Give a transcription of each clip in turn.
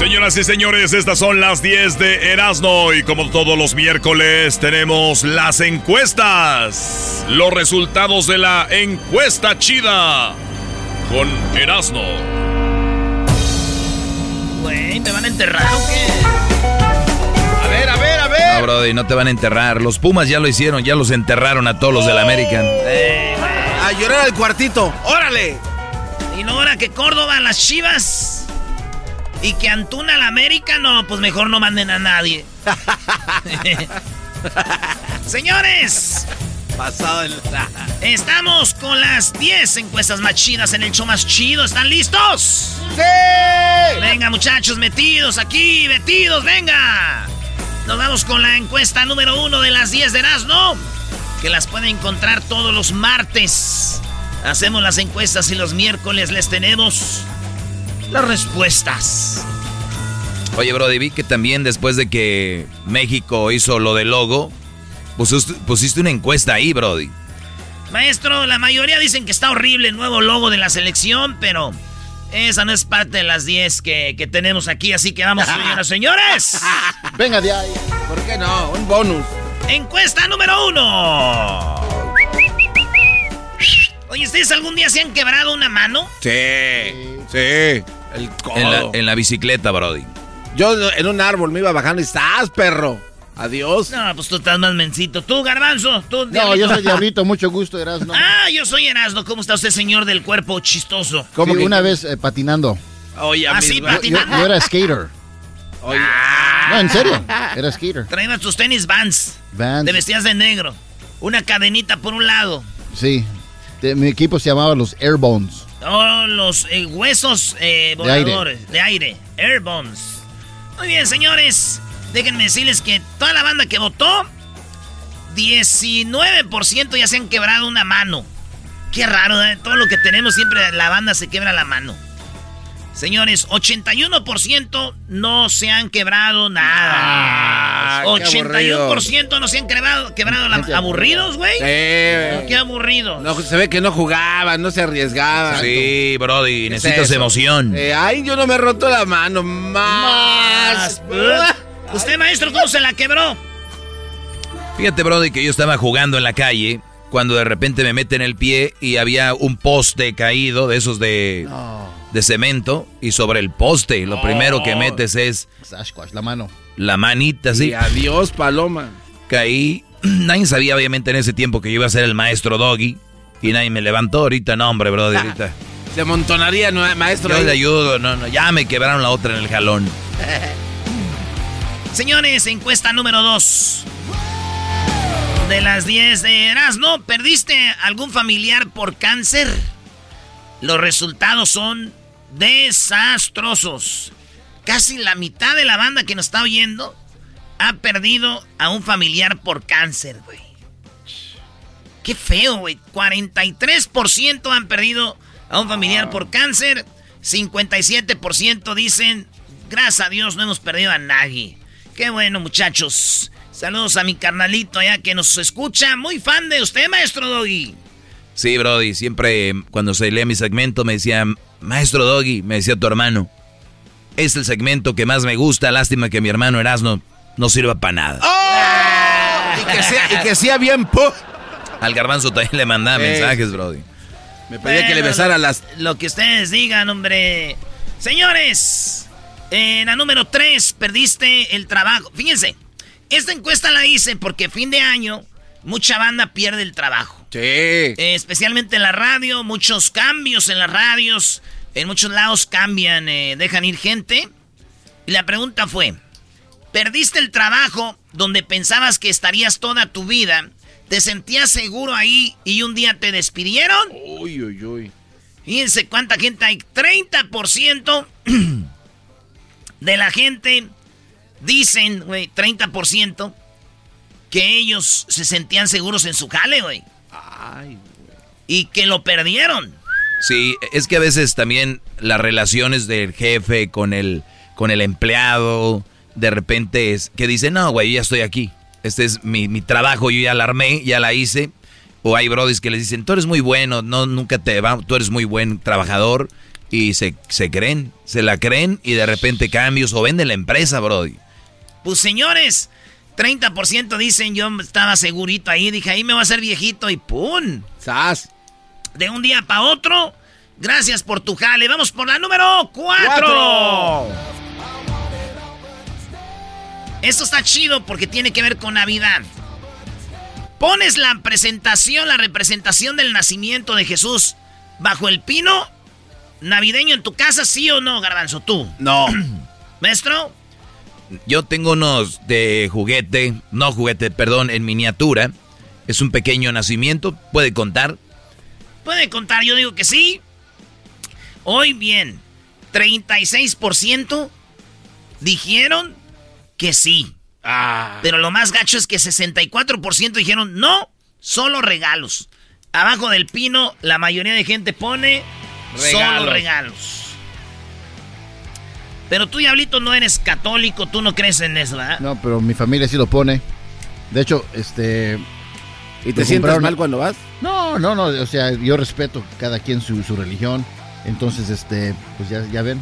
Señoras y señores, estas son las 10 de Erasmo y como todos los miércoles tenemos las encuestas. Los resultados de la encuesta chida con Erasmo. Güey, ¿te van a enterrar o qué? A ver, a ver, a ver. No, Brody, no te van a enterrar. Los Pumas ya lo hicieron, ya los enterraron a todos los del American. Eh, güey. A llorar al cuartito. ¡Órale! Y no ahora que Córdoba las Chivas y que Antuna al América, no, pues mejor no manden a nadie. Señores, Pasado el. estamos con las 10 encuestas más chidas en el show más chido. ¿Están listos? ¡Sí! Venga, muchachos, metidos aquí, metidos, venga. Nos vamos con la encuesta número uno de las 10 de Erasmo, que las pueden encontrar todos los martes. Hacemos las encuestas y los miércoles les tenemos las respuestas. Oye, Brody, vi que también después de que México hizo lo del logo, pusiste, pusiste una encuesta ahí, Brody. Maestro, la mayoría dicen que está horrible el nuevo logo de la selección, pero esa no es parte de las 10 que, que tenemos aquí, así que vamos, señoras señores. Venga de ahí. ¿Por qué no? Un bonus. Encuesta número uno. Oye, ¿ustedes algún día se han quebrado una mano? Sí. Sí. El codo. En la, en la bicicleta, Brody. Yo en un árbol me iba bajando y estás, perro. Adiós. No, pues tú estás más mencito. Tú, Garbanzo, tú, No, Diablito. yo soy Diablito, mucho gusto, Erasmo. Ah, yo soy Erasmo. ¿Cómo está usted, señor del cuerpo chistoso? Sí, que- una vez eh, patinando. Oye, Ah, sí, amigo. Yo, patinando. yo era skater. Oye. No, en serio. Era skater. Traías tus tenis Vans. Vans. Te vestías de negro. Una cadenita por un lado. Sí. De- mi equipo se llamaba los Airbones. Oh, los eh, huesos eh, De aire. voladores. De aire. Airbones. Muy bien, señores. Déjenme decirles que toda la banda que votó, 19% ya se han quebrado una mano. Qué raro, ¿eh? Todo lo que tenemos siempre la banda se quebra la mano. Señores, 81% no se han quebrado nada. Ah, qué 81% no se han quebrado, quebrado la- aburridos, güey. Sí. Qué aburridos. No, se ve que no jugaban, no se arriesgaban. Sí, Brody, ¿Qué es necesitas emoción. Eh, ay, yo no me he roto la mano. Más. ¿Usted, maestro, cómo se la quebró? Fíjate, Brody, que yo estaba jugando en la calle cuando de repente me meten el pie y había un poste caído de esos de, de cemento y sobre el poste lo primero que metes es Sasquatch, la mano. la manita así. Y adiós, paloma. Caí. Nadie sabía obviamente en ese tiempo que yo iba a ser el maestro Doggy y nadie me levantó ahorita, no hombre, Brody, ahorita. Se amontonaría, ¿no, maestro. Yo le ayudo, no, no, ya me quebraron la otra en el jalón. Señores, encuesta número 2. De las 10 de Erasmo, ¿perdiste algún familiar por cáncer? Los resultados son desastrosos. Casi la mitad de la banda que nos está oyendo ha perdido a un familiar por cáncer, güey. Qué feo, güey. 43% han perdido a un familiar por cáncer. 57% dicen, gracias a Dios no hemos perdido a nadie. Qué bueno, muchachos. Saludos a mi carnalito allá que nos escucha. Muy fan de usted, maestro Doggy. Sí, Brody. Siempre cuando se leía mi segmento me decía, maestro Doggy, me decía tu hermano. Es el segmento que más me gusta. Lástima que mi hermano Erasno no sirva para nada. ¡Oh! Y que sea, bien... Al garbanzo también le mandaba mensajes, Brody. Me pedía que le besara las... Lo que ustedes digan, hombre. Señores, en la número 3 perdiste el trabajo. Fíjense, esta encuesta la hice porque fin de año mucha banda pierde el trabajo. Sí. Eh, especialmente en la radio, muchos cambios en las radios. En muchos lados cambian, eh, dejan ir gente. Y la pregunta fue, ¿perdiste el trabajo donde pensabas que estarías toda tu vida? ¿Te sentías seguro ahí y un día te despidieron? Uy, uy, uy. Fíjense cuánta gente hay. 30% de la gente dicen, güey, 30% que ellos se sentían seguros en su jale, güey. Ay, güey. Y que lo perdieron. Sí, es que a veces también las relaciones del jefe con el, con el empleado, de repente es que dice, no, güey, ya estoy aquí. Este es mi, mi, trabajo, yo ya la armé, ya la hice. O hay brodis que les dicen, tú eres muy bueno, no, nunca te va, tú eres muy buen trabajador. Y se, se creen, se la creen y de repente cambios o venden la empresa, brody. Pues señores, 30% dicen yo estaba segurito ahí, dije ahí me voy a hacer viejito y ¡pum! ¡Sas! De un día para otro, gracias por tu jale. Vamos por la número 4. Esto está chido porque tiene que ver con Navidad. Pones la presentación, la representación del nacimiento de Jesús bajo el pino navideño en tu casa, sí o no, Garbanzo, tú. No. ¿Maestro? Yo tengo unos de juguete, no juguete, perdón, en miniatura. Es un pequeño nacimiento, ¿puede contar? Puede contar, yo digo que sí. Hoy bien, 36% dijeron que sí. Ah. Pero lo más gacho es que 64% dijeron no, solo regalos. Abajo del pino, la mayoría de gente pone regalos. solo regalos. Pero tú, Diablito, no eres católico, tú no crees en eso, ¿verdad? No, pero mi familia sí lo pone. De hecho, este... ¿Y te sientes mal cuando vas? No, no, no, o sea, yo respeto cada quien su, su religión. Entonces, este, pues ya, ya ven.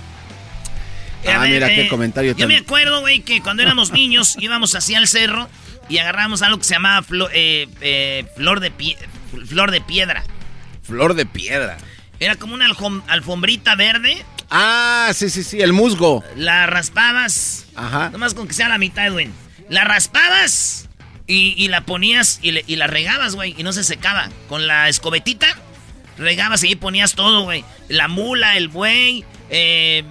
Ah, mira qué comentario. Yo me acuerdo, güey, que cuando éramos niños íbamos hacia el cerro y agarramos algo que se llamaba eh, eh, flor, de flor de piedra. Flor de piedra. Era como una alfombrita verde. Ah, sí, sí, sí, el musgo. La raspabas. Ajá. Nomás con que sea la mitad, güey. La raspabas y, la ponías y, y la regabas, güey, y no se secaba. Con la escobetita regabas y ahí ponías todo, güey. La mula, el buey, eh,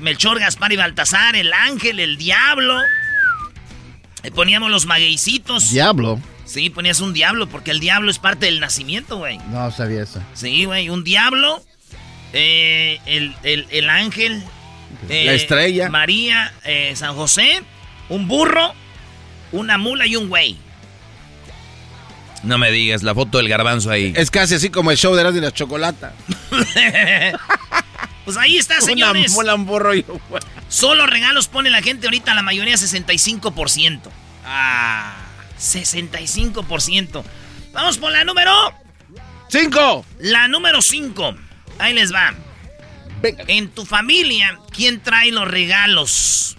Melchor, Gaspar y Baltasar, el ángel, el diablo. Y poníamos los magueycitos. ¿Diablo? Sí, ponías un diablo, porque el diablo es parte del nacimiento, güey. No sabía eso. Sí, güey, un diablo, eh, el, ángel, la eh, estrella, María, San José, un burro, una mula y un güey. No me digas, la foto del garbanzo ahí. Es casi así como el show de y la chocolata. pues ahí está, señores. Una un burro y Solo regalos pone la gente ahorita, la mayoría 65%. Ah, 65%. Vamos por la número 5. La número 5. Ahí les va. En tu familia, ¿quién trae los regalos?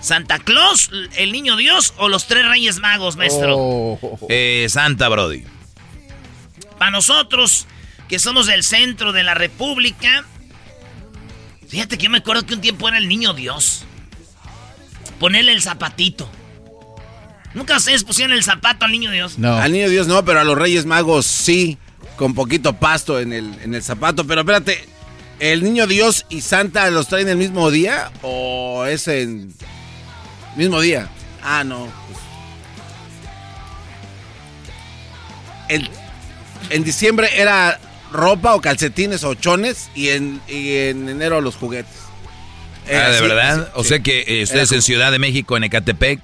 ¿Santa Claus, el niño Dios o los tres reyes magos, maestro? Oh. Eh, Santa Brody. Para nosotros, que somos del centro de la República, fíjate que yo me acuerdo que un tiempo era el niño Dios. Ponerle el zapatito. ¿Nunca ustedes pusieron el zapato al niño Dios? No. Al niño Dios no, pero a los reyes magos sí. Con poquito pasto en el, en el zapato. Pero espérate, ¿el niño Dios y Santa los traen el mismo día? ¿O es en.? Mismo día. Ah, no. en diciembre era ropa o calcetines o chones y en, en enero los juguetes. ah, ¿de verdad? o sea que eh, ustedes en Ciudad de México, en Ecatepec,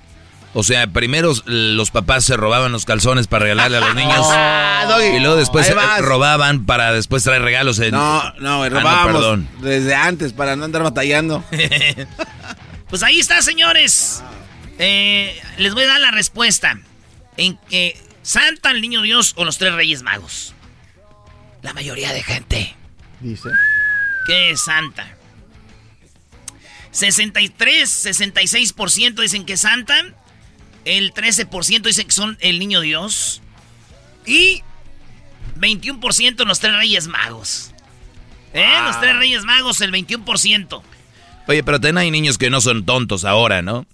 O sea, primero los papás se robaban los calzones para regalarle a los niños. Ah, y luego después robaban para después traer regalos. En... No, no, ah, robábamos desde antes para no andar batallando. pues ahí está, señores. Eh, les voy a dar la respuesta. En que Santa, el Niño Dios o los tres Reyes Magos. La mayoría de gente. Dice. Que es Santa. 63, 66% dicen que Santa. El 13% dicen que son el niño Dios. Y 21% los tres reyes magos. ¿Eh? Los tres reyes magos, el 21%. Oye, pero también hay niños que no son tontos ahora, ¿no?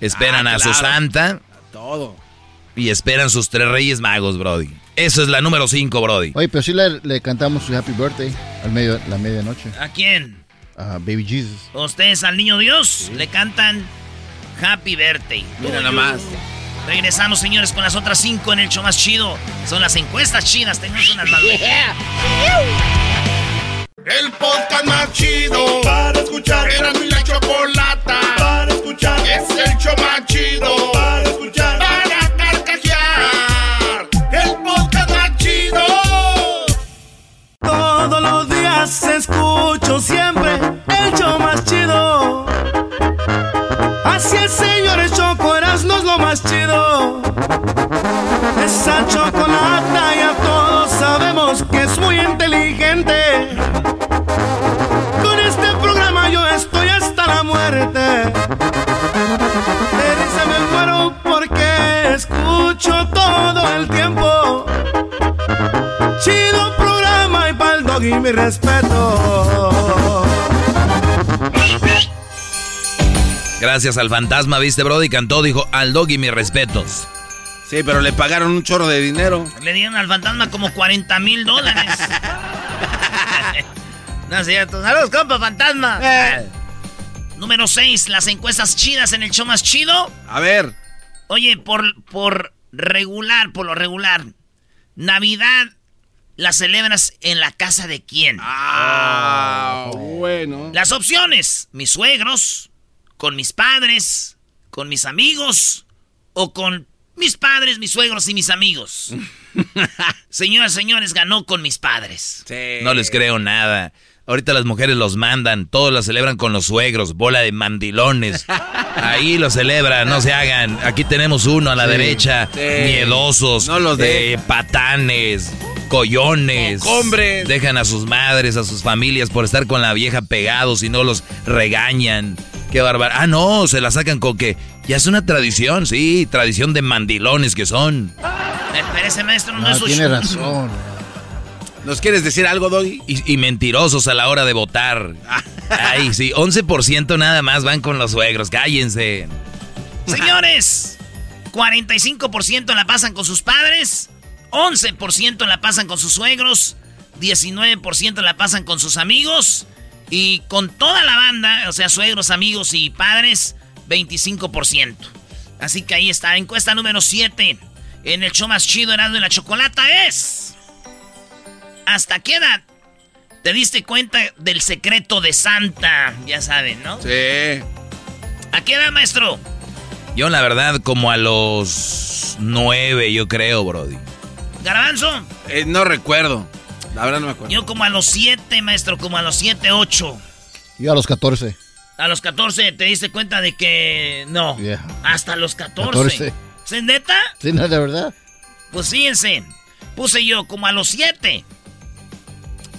Esperan ah, a su santa. Todo. Y esperan sus tres reyes magos, Brody. Esa es la número 5, Brody. Oye, pero sí le, cantamos su Happy Birthday al medio, la medianoche. ¿A quién? A Baby Jesus. Ustedes al niño Dios le cantan Happy Birthday. Mira nada más. Regresamos, señores, con las otras cinco en el show más chido. Son las encuestas chidas. Tenemos unas más. El podcast más chido para escuchar. Era mi la chocolata para escuchar. Es el show más chido para escuchar. Así es, señores, Choco no es lo más chido. Esa chocolata ya todos sabemos que es muy inteligente. Con este programa yo estoy hasta la muerte. De risa me muero porque escucho todo el tiempo. Chido programa y pa'l dog y mi respeto. Gracias al fantasma, viste, Brody, cantó, dijo, al doggy mis respetos. Sí, pero le pagaron un chorro de dinero. Le dieron al fantasma como 40 mil dólares. no es cierto. Saludos, compa, fantasma. Eh. Número 6, las encuestas chidas en el show más chido. A ver. Oye, por, por regular, por lo regular, Navidad la celebras en la casa de quién? Ah, bueno. Las opciones, mis suegros, con mis padres, con mis amigos o con mis padres, mis suegros y mis amigos. Señoras, señores, ganó con mis padres. No les creo nada. Ahorita las mujeres los mandan, todos la celebran con los suegros, bola de mandilones. Ahí lo celebran, no se hagan. Aquí tenemos uno a la derecha, miedosos, no los de patanes, collones. Hombres. Dejan a sus madres, a sus familias por estar con la vieja pegados y no los regañan. Qué bárbaro. Ah, no, se la sacan con que ya es una tradición, sí, tradición de mandilones que son. Espérese, maestro, no, no es Tiene razón. ¿Nos quieres decir algo, Doggy? Y, mentirosos a la hora de votar. Ay, sí, 11% nada más van con los suegros, cállense. Señores, 45% la pasan con sus padres, 11% la pasan con sus suegros, 19% la pasan con sus amigos y con toda la banda, o sea, suegros, amigos y padres, 25%. Así que ahí está, encuesta número 7. En el show más chido, Erasmo de la Chocolata es... ¿Hasta qué edad te diste cuenta del secreto de Santa? Ya saben, ¿no? Sí. ¿A qué edad, maestro? Yo, la verdad, como a los 9, yo creo, Brody. ¿Garbanzo? Eh, no recuerdo. La verdad no me acuerdo. Yo como a los 7, maestro, como a los 7, 8. Yo a los 14. A los 14 te diste cuenta de que no. Hasta los 14. 14. ¿Es neta? Sí, no, de verdad. Pues fíjense, puse yo como a los 7,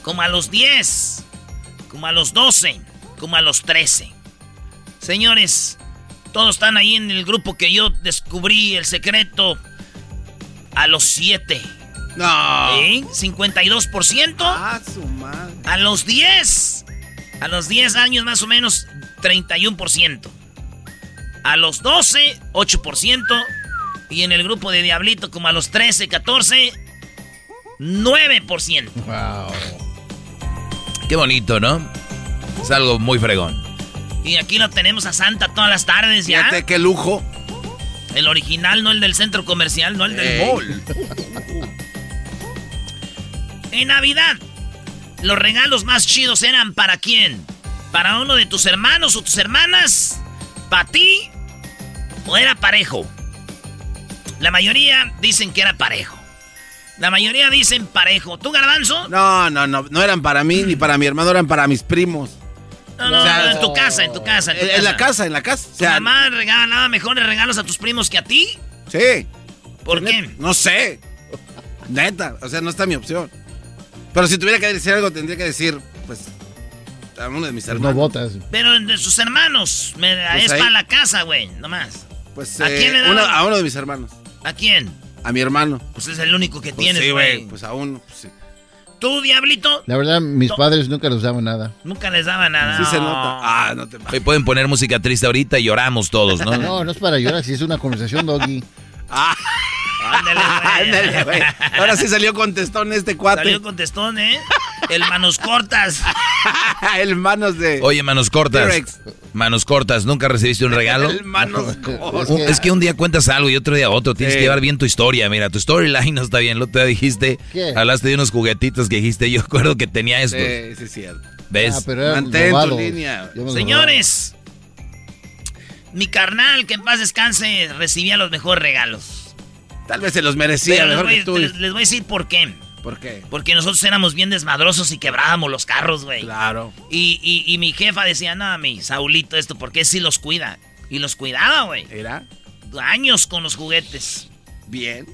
como a los 10, como a los 12, como a los 13. Señores, todos están ahí en el grupo que yo descubrí el secreto a los 7. No. ¿Eh? 52%. Ah, su madre. A los 10. A los 10 años más o menos, 31%. A los 12, 8%. Y en el grupo de Diablito, como a los 13, 14, 9%. Wow. Qué bonito, ¿no? Es algo muy fregón. Y aquí lo tenemos a Santa todas las tardes ya. Fíjate qué lujo. El original, no el del centro comercial, no el del mall. En Navidad, los regalos más chidos eran para quién? ¿Para uno de tus hermanos o tus hermanas? ¿Para ti? ¿O era parejo? La mayoría dicen que era parejo. La mayoría dicen parejo. ¿Tú, Garbanzo? No, no, no. No eran para mí ni para mi hermano, eran para mis primos. No, no, O sea, no, en tu casa, en tu casa. En, tu la casa, en la casa. O ¿Tu sea, mamá regalaba mejores regalos a tus primos que a ti? sí. ¿Por qué? No sé. Neta, o sea, no está mi opción. Pero si tuviera que decir algo, tendría que decir, pues, a uno de mis Pues hermanos. no votas. Pero de sus hermanos. Me, Pues es ahí. para la casa, güey, nomás. Pues, ¿A eh, quién le daban? uno- a uno de mis hermanos. ¿A quién? A mi hermano. Pues es el único que Pues tienes, sí, güey. Pues a uno. pues sí. ¿Tú, Diablito? La verdad, mis No. padres nunca les daban nada. Nunca les daba nada. Sí se nota. Ah, no te Hoy pueden poner música triste ahorita y lloramos todos, ¿no? No, no es para llorar, si es una conversación, Doggy. Ah, Ándale, güey. ándale, güey. Ahora sí salió contestón este cuate. Salió contestón, ¿eh? El manos cortas. El manos de. Oye, manos cortas. T-Rex. Manos cortas, ¿nunca recibiste un regalo? El manos Es cortas. que- Es que un día cuentas algo y otro día otro. Tienes Sí. que llevar bien tu historia. Mira, tu storyline no está bien. Lo te dijiste. ¿Qué? Hablaste de unos juguetitos que dijiste. Yo recuerdo que tenía estos. Sí, sí, es cierto. ¿Ves? Ah, pero Mantén tu línea. Señores, mi carnal, que en paz descanse, recibía los mejores regalos. Tal vez se los merecía Pero les mejor voy, que tú. les- voy a decir por qué. ¿Por qué? Porque nosotros éramos bien desmadrosos y quebrábamos los carros, güey. Claro. Y, y- y mi jefa decía, no, mi Saulito, esto, porque sí los cuida. Y los cuidaba, güey. ¿Era? Años con los juguetes. Bien.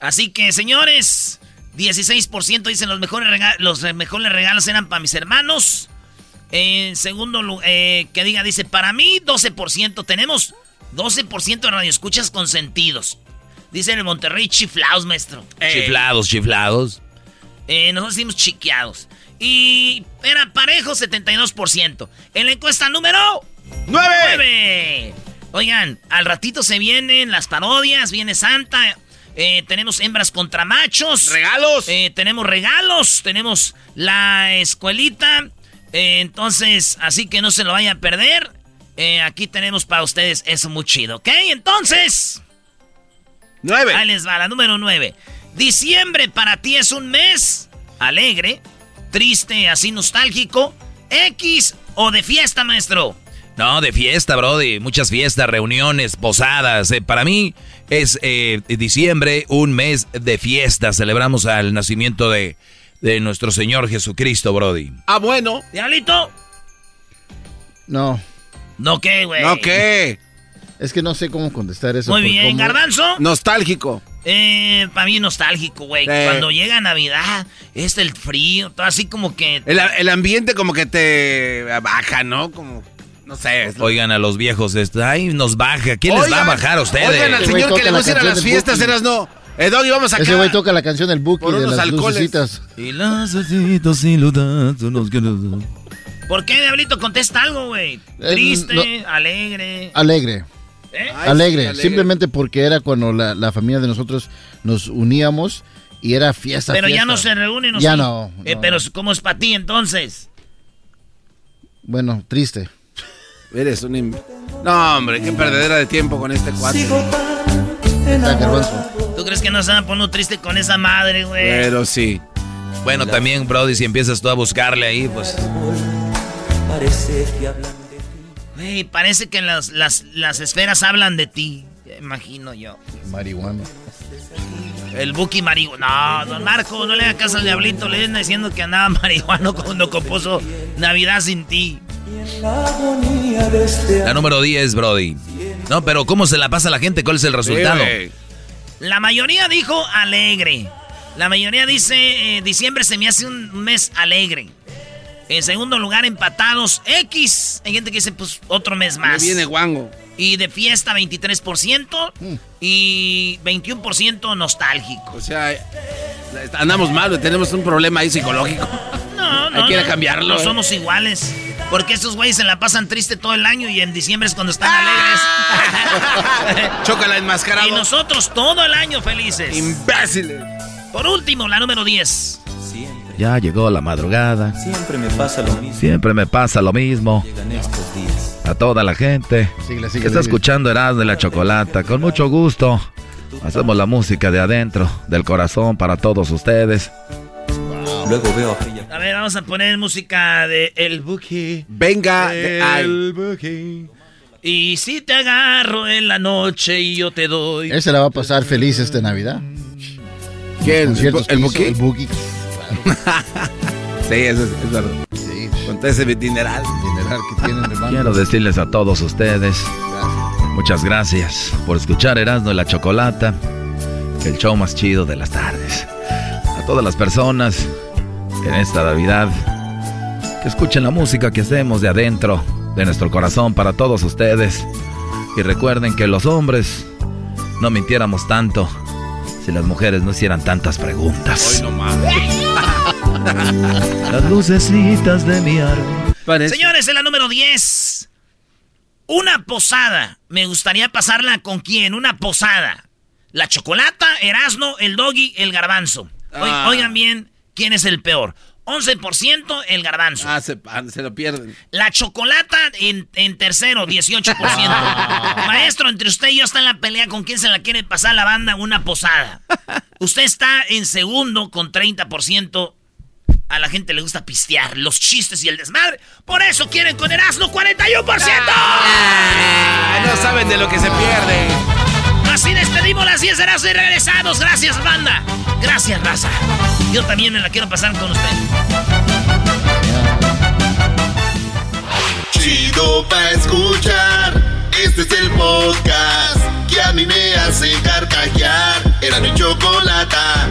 Así que, señores, 16% dicen los mejores, rega- los re- mejores regalos eran para mis hermanos. En segundo lugar, que diga, dice, para mí 12%. Tenemos 12% de radioescuchas consentidos. Dice en el Monterrey chiflados, maestro. Chiflados, chiflados. Eh, nosotros decimos chiqueados. Y era parejo 72%. En la encuesta número ¡Nueve! 9. Oigan, al ratito se vienen las parodias, viene Santa. eh, tenemos hembras contra machos. ¡Regalos! Eh, tenemos regalos, tenemos la escuelita. eh, entonces, así que no se lo vayan a perder. Eh, aquí tenemos para ustedes eso muy chido, ¿ok? Entonces, ¡Nueve! ahí les va, la número 9. Diciembre para ti es un mes alegre, triste, así nostálgico, X o de fiesta, maestro. No, de fiesta, Brody. Muchas fiestas, reuniones, posadas. Eh, para mí es eh, diciembre, un mes de fiesta. Celebramos al nacimiento de, de nuestro Señor Jesucristo, Brody. Ah, bueno. Diablito. No, No, ¿qué, güey? ¿No qué? Es que no sé cómo contestar eso. Muy bien, cómo- Garbanzo. Nostálgico. Eh, para mí nostálgico, güey. Sí. Cuando llega Navidad, es el frío, todo así como que... El, el ambiente como que te baja, ¿no? Como, no sé. Oigan a los viejos, esto, ay, nos baja. ¿Quién les va a bajar a ustedes? Oigan al señor que le gusta ir a las fiestas, eras no. Eh, Doggy, vamos acá. Ese güey toca la canción del Buki de las lucecitas. Y las ludas, unos que nos- ¿Por qué, Diablito? Contesta algo, güey. Eh, Triste, no- alegre. Alegre, ¿Eh? Ay, alegre, sí, Simplemente porque era cuando la, la familia de nosotros nos uníamos y era fiesta. Pero ya no se reúnen, ¿o Ya no, Eh, no. pero ¿cómo es para ti entonces? Bueno, triste. Eres un... im- No, hombre, qué perdedera de tiempo con este cuate. ¿Tú crees que no se van a poner triste con esa madre, güey? Pero sí. Bueno, también, Brody, si empiezas tú a buscarle ahí, pues... Güey, parece que las, las, las esferas hablan de ti. Imagino yo. Marihuana. El Buki marihuana. No, don Marco, no le haga caso al diablito. Le vienen diciendo que andaba marihuano cuando compuso Navidad sin ti. La número 10, Brody. No, pero ¿cómo se la pasa la gente? ¿Cuál es el resultado? Sí. La mayoría dijo alegre. La mayoría dice eh, diciembre se me hace un mes alegre. En segundo lugar, empatados X. Hay gente que dice, pues, otro mes Me más. viene guango. Y de fiesta, 23%. Y 21% nostálgico. O sea, andamos mal, tenemos un problema ahí psicológico. No, no. Hay que ir a no, cambiarlo, No eh. somos iguales. Porque estos güeyes se la pasan triste todo el año y en diciembre es cuando están Ah. alegres. Chócala enmascarado. y nosotros todo el año felices. Imbéciles. Por último, la número 10. Ya llegó la madrugada. Siempre me pasa lo mismo. Siempre me pasa lo mismo. Llegan estos días. A toda la gente Síguele, que está escuchando Erasmo de la Chocolata. Con mucho gusto. Hacemos la música de adentro, del corazón para todos ustedes. Luego veo aquella A ver, vamos a poner música de El Buki. Venga ahí. Buki. Y si te agarro en la noche y yo te doy. Ese la va a pasar feliz esta Navidad. ¿Qué? ¿El, que el hizo, Buki? El Sí, eso es, es verdad. Sí, Con todo ese dineral. dineral que tienen, hermano. Quiero decirles a todos ustedes, muchas gracias por escuchar Erasmo y la Chocolata, el show más chido de las tardes. A todas las personas en esta Navidad que escuchen la música que hacemos de adentro, de nuestro corazón para todos ustedes. Y recuerden que los hombres no mintiéramos tanto si las mujeres no hicieran tantas preguntas. Las lucecitas de mi árbol. Señores, en la número 10. Una posada. Me gustaría pasarla con quién? Una posada. La chocolata, Erasno, el doggy, el garbanzo. Ah. Oigan bien, ¿quién es el peor? 11% el garbanzo. Ah, se, ah, se lo pierden. La chocolata en, en tercero, 18%. Maestro, entre usted y yo está en la pelea con quién se la quiere pasar la banda una posada. Usted está en segundo con 30%. A la gente le gusta pistear, los chistes y el desmadre. Por eso quieren con Erasmo 41%. Ah, no saben de lo que se pierde. Así despedimos las 10 de y regresados. Gracias, banda. Gracias, raza. Yo también me la quiero pasar con usted. Chido pa' escuchar. Este es el podcast que a mí me hace carcajear. Era mi chocolata.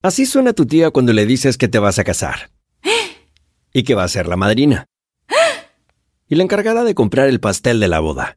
Así suena tu tía cuando le dices que te vas a casar. Y que va a ser la madrina. Y la encargada de comprar el pastel de la boda.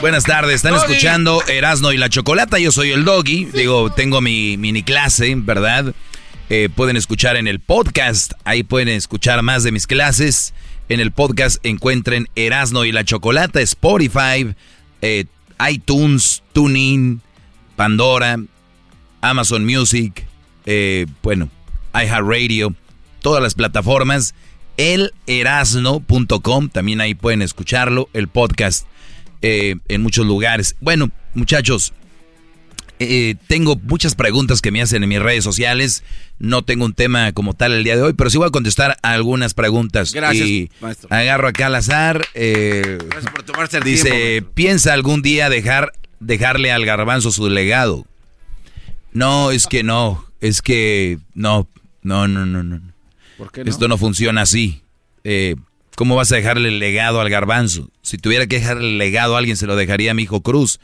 Buenas tardes, están escuchando Erasno y la Chocolata, yo soy el Doggy, digo, tengo mi mini clase, ¿verdad? Eh, pueden escuchar en el podcast, ahí pueden escuchar más de mis clases. En el podcast encuentren Erasno y la Chocolata, Spotify, eh, iTunes, TuneIn, Pandora, Amazon Music, eh, bueno, iHeartRadio, todas las plataformas. Elerasno.com, también ahí pueden escucharlo, el podcast eh, en muchos lugares. Bueno, muchachos, eh, tengo muchas preguntas que me hacen en mis redes sociales. No tengo un tema como tal el día de hoy, pero sí voy a contestar a algunas preguntas. Gracias, y maestro. agarro acá al azar. eh, Gracias por tomarse el dice, tiempo. piensa algún día dejar dejarle al garbanzo su legado. No, es que no, es que no, no, no, no, no. ¿Por qué no? Esto no funciona así. Eh, ¿Cómo vas a dejarle el legado al garbanzo? Si tuviera que dejarle el legado a alguien, se lo dejaría a mi hijo Cruz.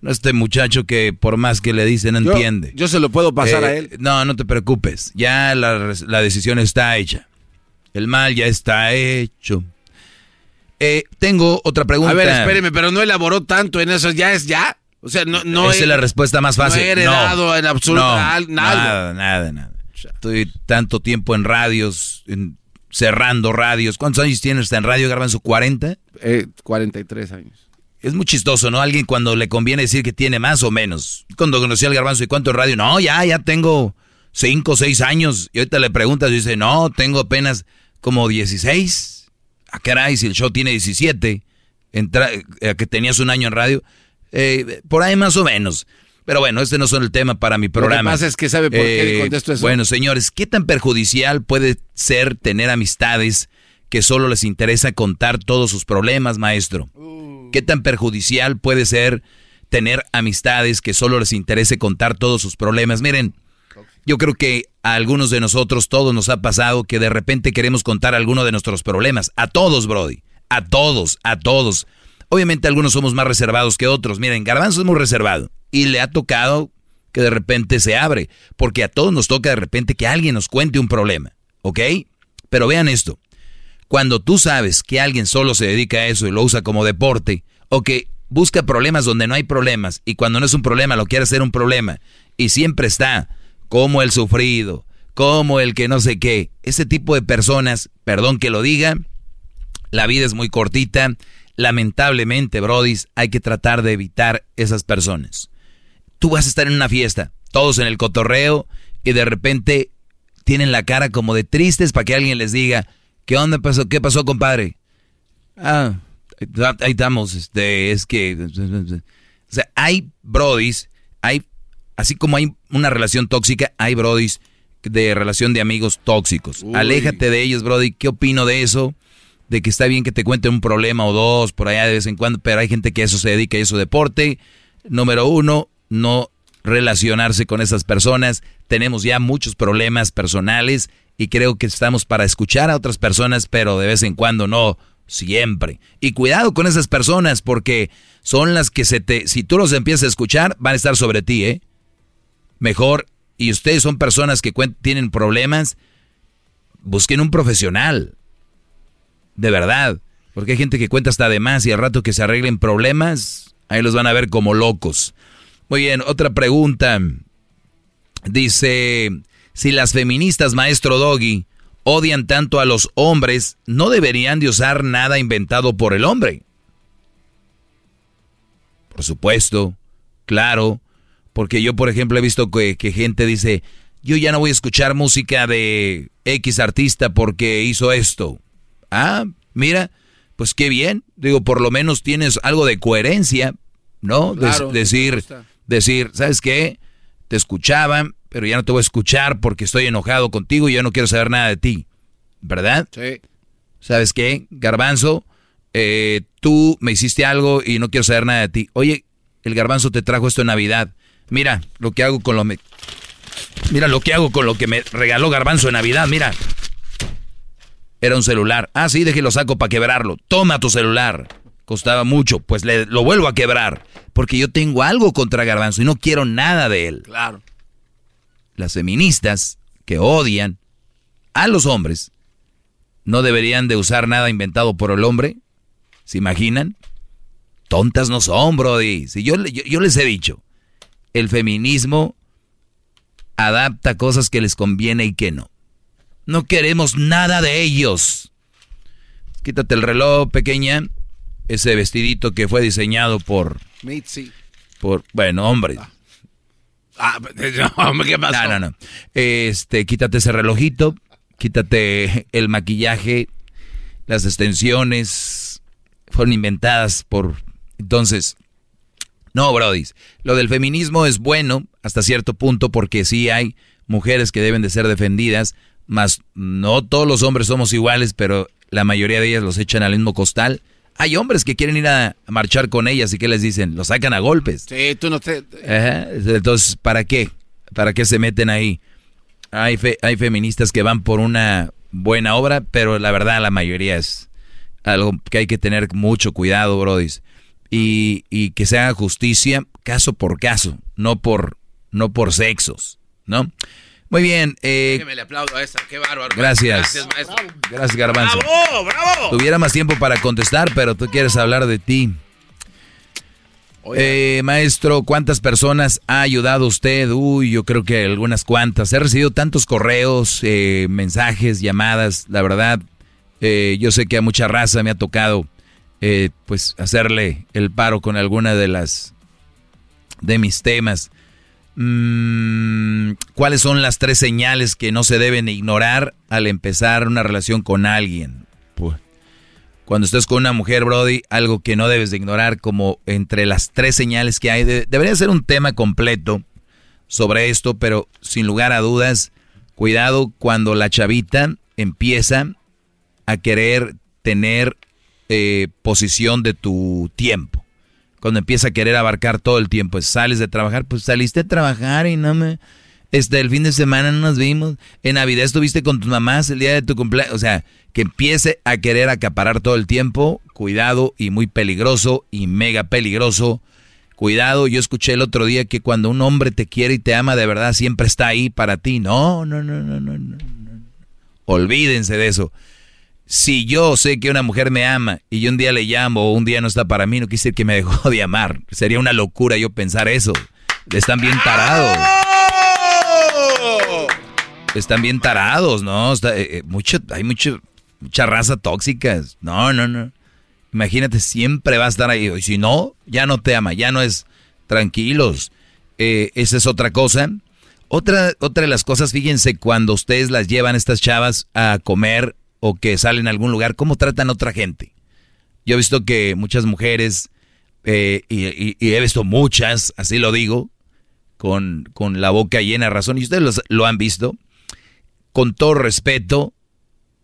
No este muchacho que por más que le dice no Yo- entiende. Yo se lo puedo pasar Eh, a él. No, no te preocupes. Ya la, decisión está hecha. El mal ya está hecho. Eh, tengo otra pregunta. A ver, espéreme, pero no elaboró tanto en eso. ¿Ya es ya? O sea, no, no Esa es la respuesta más fácil. No he heredado en absoluto No, nada, nada, nada. Estoy tanto tiempo en radios, en- cerrando radios. ¿Cuántos años tienes en radio, Garbanzo? ¿40? Eh, 43 años. Es muy chistoso, ¿no? Alguien cuando le conviene decir que tiene más o menos. Cuando conocí al Garbanzo y cuánto en radio, no, ya, ya tengo 5 o 6 años. Y ahorita le preguntas y dice, no, tengo apenas como 16. Ah, caray, si el show tiene 17, entra, eh, que tenías un año en radio, eh, por ahí más o menos. Pero bueno, este no es el tema para mi programa. pasa es que sabe por qué le contesto eso. Bueno, señores, ¿qué tan perjudicial puede ser tener amistades que solo les interesa contar todos sus problemas, maestro? ¿Qué tan perjudicial puede ser tener amistades que solo les interese contar todos sus problemas? Miren, yo creo que a algunos de nosotros, todos nos ha pasado que de repente queremos contar alguno de nuestros problemas. A todos, Brody. A todos, a todos. Obviamente algunos somos más reservados que otros. Miren, Garbanzo es muy reservado. Y le ha tocado que de repente se abre. Porque a todos nos toca de repente que alguien nos cuente un problema. ¿Ok? Pero vean esto. Cuando tú sabes que alguien solo se dedica a eso y lo usa como deporte, o que busca problemas donde no hay problemas, y cuando no es un problema lo quiere hacer un problema, y siempre está como el sufrido, como el que no sé qué, ese tipo de personas, perdón que lo diga, la vida es muy cortita, lamentablemente, Brodis, hay que tratar de evitar esas personas. Tú vas a estar en una fiesta, todos en el cotorreo, y de repente tienen la cara como de tristes para que alguien les diga, ¿qué onda pasó? ¿Qué pasó, compadre? Ah, ahí estamos, este, es que... O sea, hay brodis, hay, así como hay una relación tóxica, hay brodis de relación de amigos tóxicos. Uy. Aléjate de ellos, brody. ¿Qué opino de eso? De que está bien que te cuenten un problema o dos por allá de vez en cuando, pero hay gente que a eso se dedica y eso deporte. Número uno, no relacionarse con esas personas. Tenemos ya muchos problemas personales y creo que estamos para escuchar a otras personas, pero de vez en cuando no siempre. Y cuidado con esas personas porque son las que se te, si tú los empiezas a escuchar, van a estar sobre ti, ¿eh? Mejor, y ustedes son personas que tienen problemas, busquen un profesional. De verdad. Porque hay gente que cuenta hasta de más y al rato que se arreglen problemas, ahí los van a ver como locos. Muy bien, otra pregunta. Dice, si las feministas, maestro Doggy, odian tanto a los hombres, no deberían de usar nada inventado por el hombre. Por supuesto, claro, porque yo, por ejemplo, he visto que, que gente dice, yo ya no voy a escuchar música de X artista porque hizo esto. Ah, mira, pues qué bien. Digo, por lo menos tienes algo de coherencia, ¿no? Claro, decir. Decir, ¿sabes qué? Te escuchaban, pero ya no te voy a escuchar porque estoy enojado contigo y yo no quiero saber nada de ti. ¿Verdad? Sí. ¿Sabes qué? Garbanzo, eh, tú me hiciste algo y no quiero saber nada de ti. Oye, el garbanzo te trajo esto en Navidad. Mira lo que hago con lo me- Mira lo que hago con lo que me regaló Garbanzo en Navidad, mira. Era un celular. Ah, sí, déjelo saco para quebrarlo. Toma tu celular. Costaba mucho, pues le, lo vuelvo a quebrar. Porque yo tengo algo contra Garbanzo y no quiero nada de él. Claro. Las feministas que odian a los hombres no deberían de usar nada inventado por el hombre. ¿Se imaginan? Tontas no son, Brody. Si yo, yo les he dicho, el feminismo adapta cosas que les conviene y que no. No queremos nada de ellos. Quítate el reloj, pequeña. Ese vestidito que fue diseñado por, Mitzi. por bueno, hombres. Ah, no, hombre, ¿qué pasó? No, no, no. Este, quítate ese relojito, quítate el maquillaje, las extensiones fueron inventadas por entonces no, Brody. Lo del feminismo es bueno hasta cierto punto porque sí hay mujeres que deben de ser defendidas, más no todos los hombres somos iguales, pero la mayoría de ellas los echan al mismo costal. Hay hombres que quieren ir a, marchar con ellas y que les dicen, los sacan a golpes. Sí, tú no te... Ajá, Entonces, ¿para qué? ¿Para qué se meten ahí? Hay, fe- hay feministas que van por una buena obra, pero la verdad la mayoría es algo que hay que tener mucho cuidado, brodis. Y, y que se haga justicia caso por caso, no por, no por sexos, ¿no? Muy bien. Eh, Déjeme le aplaudo a esa, qué bárbaro. Gracias. Gracias, maestro. gracias, Garbanzo. ¡Bravo, bravo! Tuviera más tiempo para contestar, pero tú quieres hablar de ti. Eh, maestro, ¿cuántas personas ha ayudado usted? Uy, yo creo que algunas cuantas. He recibido tantos correos, eh, mensajes, llamadas. La verdad, eh, yo sé que a mucha raza me ha tocado, eh, pues, hacerle el paro con alguna de las de mis temas. Mm, ¿Cuáles son las tres señales que no se deben ignorar al empezar una relación con alguien? Pues, cuando estés con una mujer, Brody, algo que no debes de ignorar como entre las tres señales que hay. debería ser un tema completo sobre esto, pero sin lugar a dudas, cuidado cuando la chavita empieza a querer tener eh, posición de tu tiempo. Cuando empieza a querer abarcar todo el tiempo, sales de trabajar, pues saliste a trabajar y no me... Este, el fin de semana no nos vimos. En Navidad estuviste con tus mamás el día de tu cumpleaños. O sea, que empiece a querer acaparar todo el tiempo. Cuidado y muy peligroso y mega peligroso. Cuidado, yo escuché el otro día que cuando un hombre te quiere y te ama de verdad, siempre está ahí para ti. No, no, no, no, no, no. Olvídense de eso. Si yo sé que una mujer me ama y yo un día le llamo o un día no está para mí, no quise decir que me dejó de amar. Sería una locura yo pensar eso. Están bien tarados. Están bien tarados, ¿no? Está, eh, eh, hay mucha raza tóxica. No, no, no. Imagínate, siempre va a estar ahí. Y si no, ya no te ama, ya no es tranquilos. Eh, esa es otra cosa. Otra, otra de las cosas, fíjense, cuando ustedes las llevan estas chavas a comer o que salen a algún lugar, ¿cómo tratan a otra gente? Yo he visto que muchas mujeres, y, y, he visto muchas, así lo digo, con, con la boca llena de razón, y ustedes lo han visto, con todo respeto,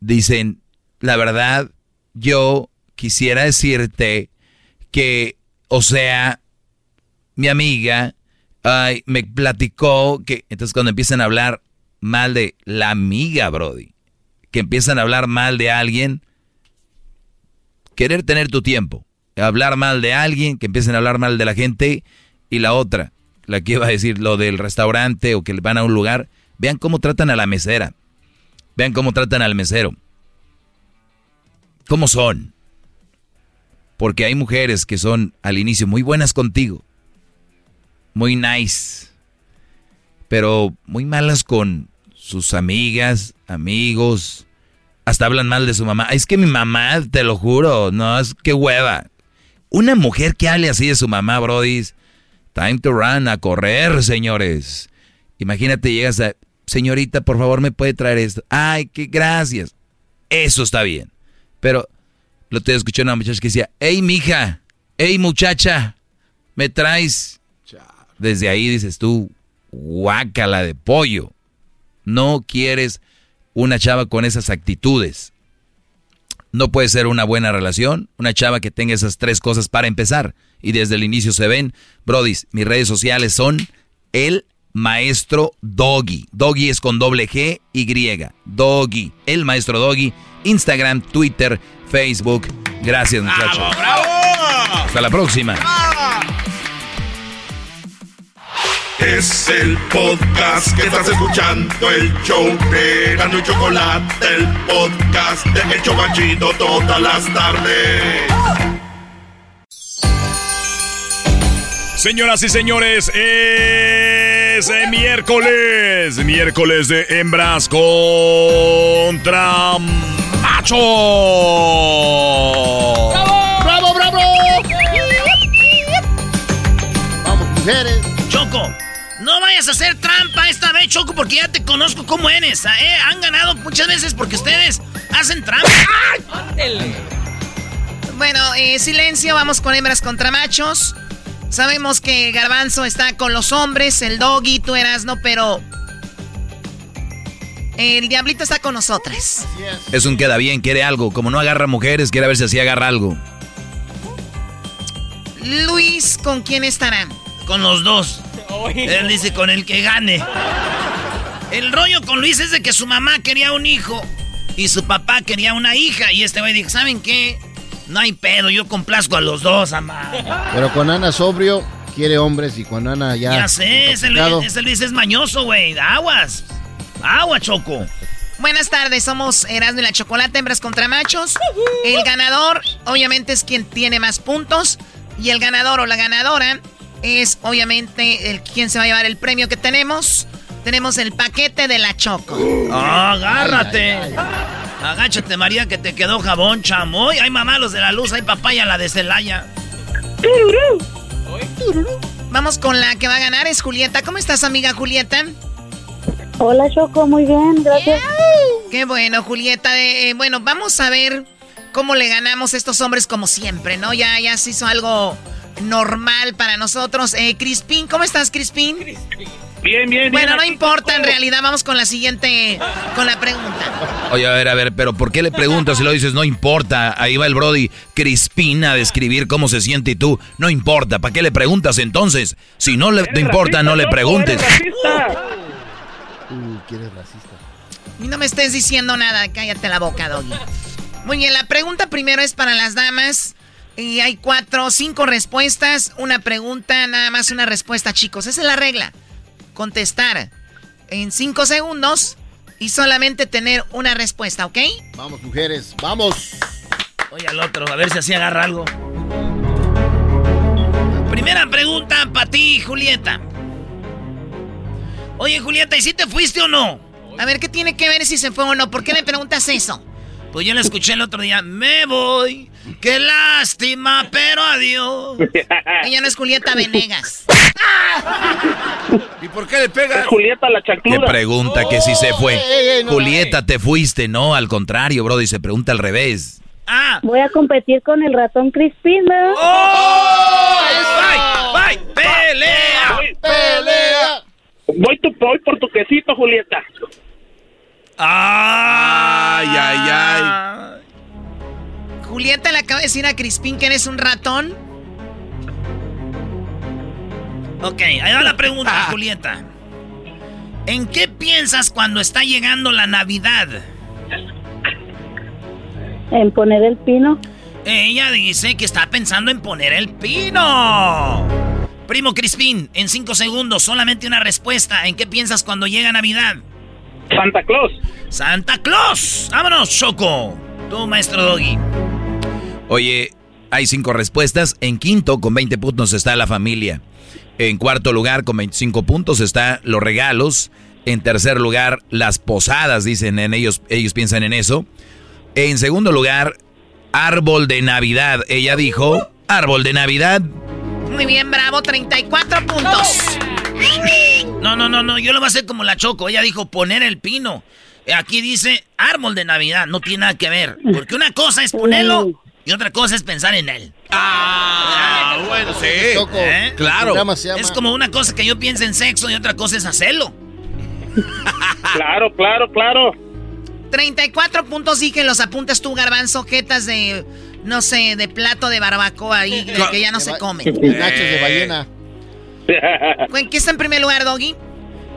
dicen, la verdad, yo quisiera decirte que, o sea, mi amiga ay, me platicó que, entonces cuando empiezan a hablar mal de la amiga, Brody, que empiezan a hablar mal de alguien, querer tener tu tiempo, hablar mal de alguien, que empiecen a hablar mal de la gente, y la otra, la que iba a decir lo del restaurante o que van a un lugar, vean cómo tratan a la mesera. Vean cómo tratan al mesero. ¿Cómo son? Porque hay mujeres que son al inicio muy buenas contigo. Muy nice. Pero muy malas con sus amigas, amigos. Hasta hablan mal de su mamá. Es que mi mamá, te lo juro, no, es que hueva. Una mujer que hable así de su mamá, Brody, time to run, a correr, señores. Imagínate, llegas a, señorita, por favor, me puede traer esto. Ay, qué gracias. Eso está bien. Pero lo te escuché una muchacha que decía, hey, mija, hey, muchacha, me traes. Desde ahí dices tú, guácala de pollo. No quieres una chava con esas actitudes. No puede ser una buena relación, una chava que tenga esas tres cosas para empezar. Y desde el inicio se ven, Brodis, mis redes sociales son el maestro Doggy. Doggy es con doble G Y. Doggy. El maestro Doggy. Instagram, Twitter, Facebook. Gracias, muchachos. ¡Bravo, Hasta la próxima. Es el podcast que estás escuchando, el show de Gano y Chocolate, el podcast de El Chocachito todas las tardes. Señoras y señores, es miércoles, miércoles de hembras contra macho. ¡Bravo, bravo! Vamos, mujeres. Choco, vayas a hacer trampa esta vez, Choco, porque ya te conozco cómo eres. ¿eh? Han ganado muchas veces porque ustedes hacen trampa. Bueno, eh, silencio, vamos con hembras contra machos. Sabemos que Garbanzo está con los hombres, el doggy, tú eras, no, pero. El diablito está con nosotras. Es un queda bien, quiere algo. Como no agarra mujeres, quiere ver si así agarra algo. Luis, ¿con quién estará? Con los dos. Él dice con el que gane. El rollo con Luis es de que su mamá quería un hijo y su papá quería una hija. Y este güey dijo: ¿Saben qué? No hay pedo, yo complazco a los dos, amá. Pero con Ana sobrio, quiere hombres y con Ana ya. Ya sé, ese Luis, ese Luis es mañoso, güey. Aguas. Agua, Choco. Buenas tardes, somos Erasmo y la Chocolate, hembras contra machos. El ganador, obviamente, es quien tiene más puntos. Y el ganador o la ganadora es obviamente el quien se va a llevar el premio que tenemos. Tenemos el paquete de la Choco. Ah, agárrate. Agáchate, María, que te quedó jabón, chamoy. Hay mamá los de la luz, hay papaya la de Celaya. Vamos con la que va a ganar, es Julieta. ¿Cómo estás, amiga Julieta? Hola, Choco, muy bien, gracias. Qué bueno, Julieta. Eh, bueno, vamos a ver cómo le ganamos a estos hombres como siempre, ¿no? Ya, ya se hizo algo normal para nosotros. Eh, Crispín, ¿cómo estás, Crispín? Bien, bien, Bueno, no importa, en realidad vamos con la siguiente, con la pregunta. Oye, a ver, a ver, pero ¿por qué le preguntas si lo dices no importa? Ahí va el Brody Crispín a describir cómo se siente y tú, no importa, ¿para qué le preguntas entonces? Si no le te importa, no le preguntes. Uh, ¿quieres racista? Y no me estés diciendo nada, cállate la boca, Doggy. Muy bien, la pregunta primero es para las damas. Y hay cuatro, cinco respuestas, una pregunta, nada más una respuesta, chicos. Esa es la regla. Contestar en cinco segundos y solamente tener una respuesta, ¿ok? Vamos, mujeres, vamos. Oye al otro, a ver si así agarra algo. Primera pregunta para ti, Julieta. Oye, Julieta, ¿y si te fuiste o no? A ver, ¿qué tiene que ver si se fue o no? ¿Por qué me preguntas eso? Pues yo la escuché el otro día. Me voy. Qué lástima, pero adiós. Ella no es Julieta Venegas. ¿Y por qué le pegas? Julieta la ¿Qué chancluda. pregunta que si se fue? ey, ey, no, Julieta, te fuiste, no, al contrario, Brody, se pregunta al revés. Ah. Voy a competir con el ratón Crispín, ¿verdad? ¡Oh! ¡Bye! ¡Bye! ¡Pelea! Voy, ¡Pelea! voy, tu, voy por tu quesito, Julieta. ¡Ay, ay, ay! Julieta le acaba de decir a Crispín que eres un ratón. Ok, ahí va la pregunta, Julieta. ¿En qué piensas cuando está llegando la Navidad? En poner el pino. Ella dice que está pensando en poner el pino. Primo Crispín, en cinco segundos, solamente una respuesta. ¿En qué piensas cuando llega Navidad? Santa Claus. ¡Santa Claus! ¡Vámonos, Choco! Tú, maestro Doggy. Oye, hay cinco respuestas. En quinto, con 20 puntos, está la familia. En cuarto lugar, con 25 puntos, está los regalos. En tercer lugar, las posadas, dicen en ellos, ellos piensan en eso. En segundo lugar, árbol de Navidad. Ella dijo, árbol de Navidad. Muy bien, bravo, 34 puntos. No, no, no, no, yo lo voy a hacer como la Choco. Ella dijo poner el pino. Aquí dice árbol de Navidad, no tiene nada que ver. Porque una cosa es ponerlo y otra cosa es pensar en él. Ah, bueno, sí. Choco, ¿Eh? Claro. Es como una cosa que yo piense en sexo y otra cosa es hacerlo. Claro, claro, claro. 34 puntos dije, los apuntas tú, garbanzo, jetas de, no sé, de plato de barbacoa ahí, de que ya no se come. Nachos de ballena. ¿En qué está en primer lugar, Doggy?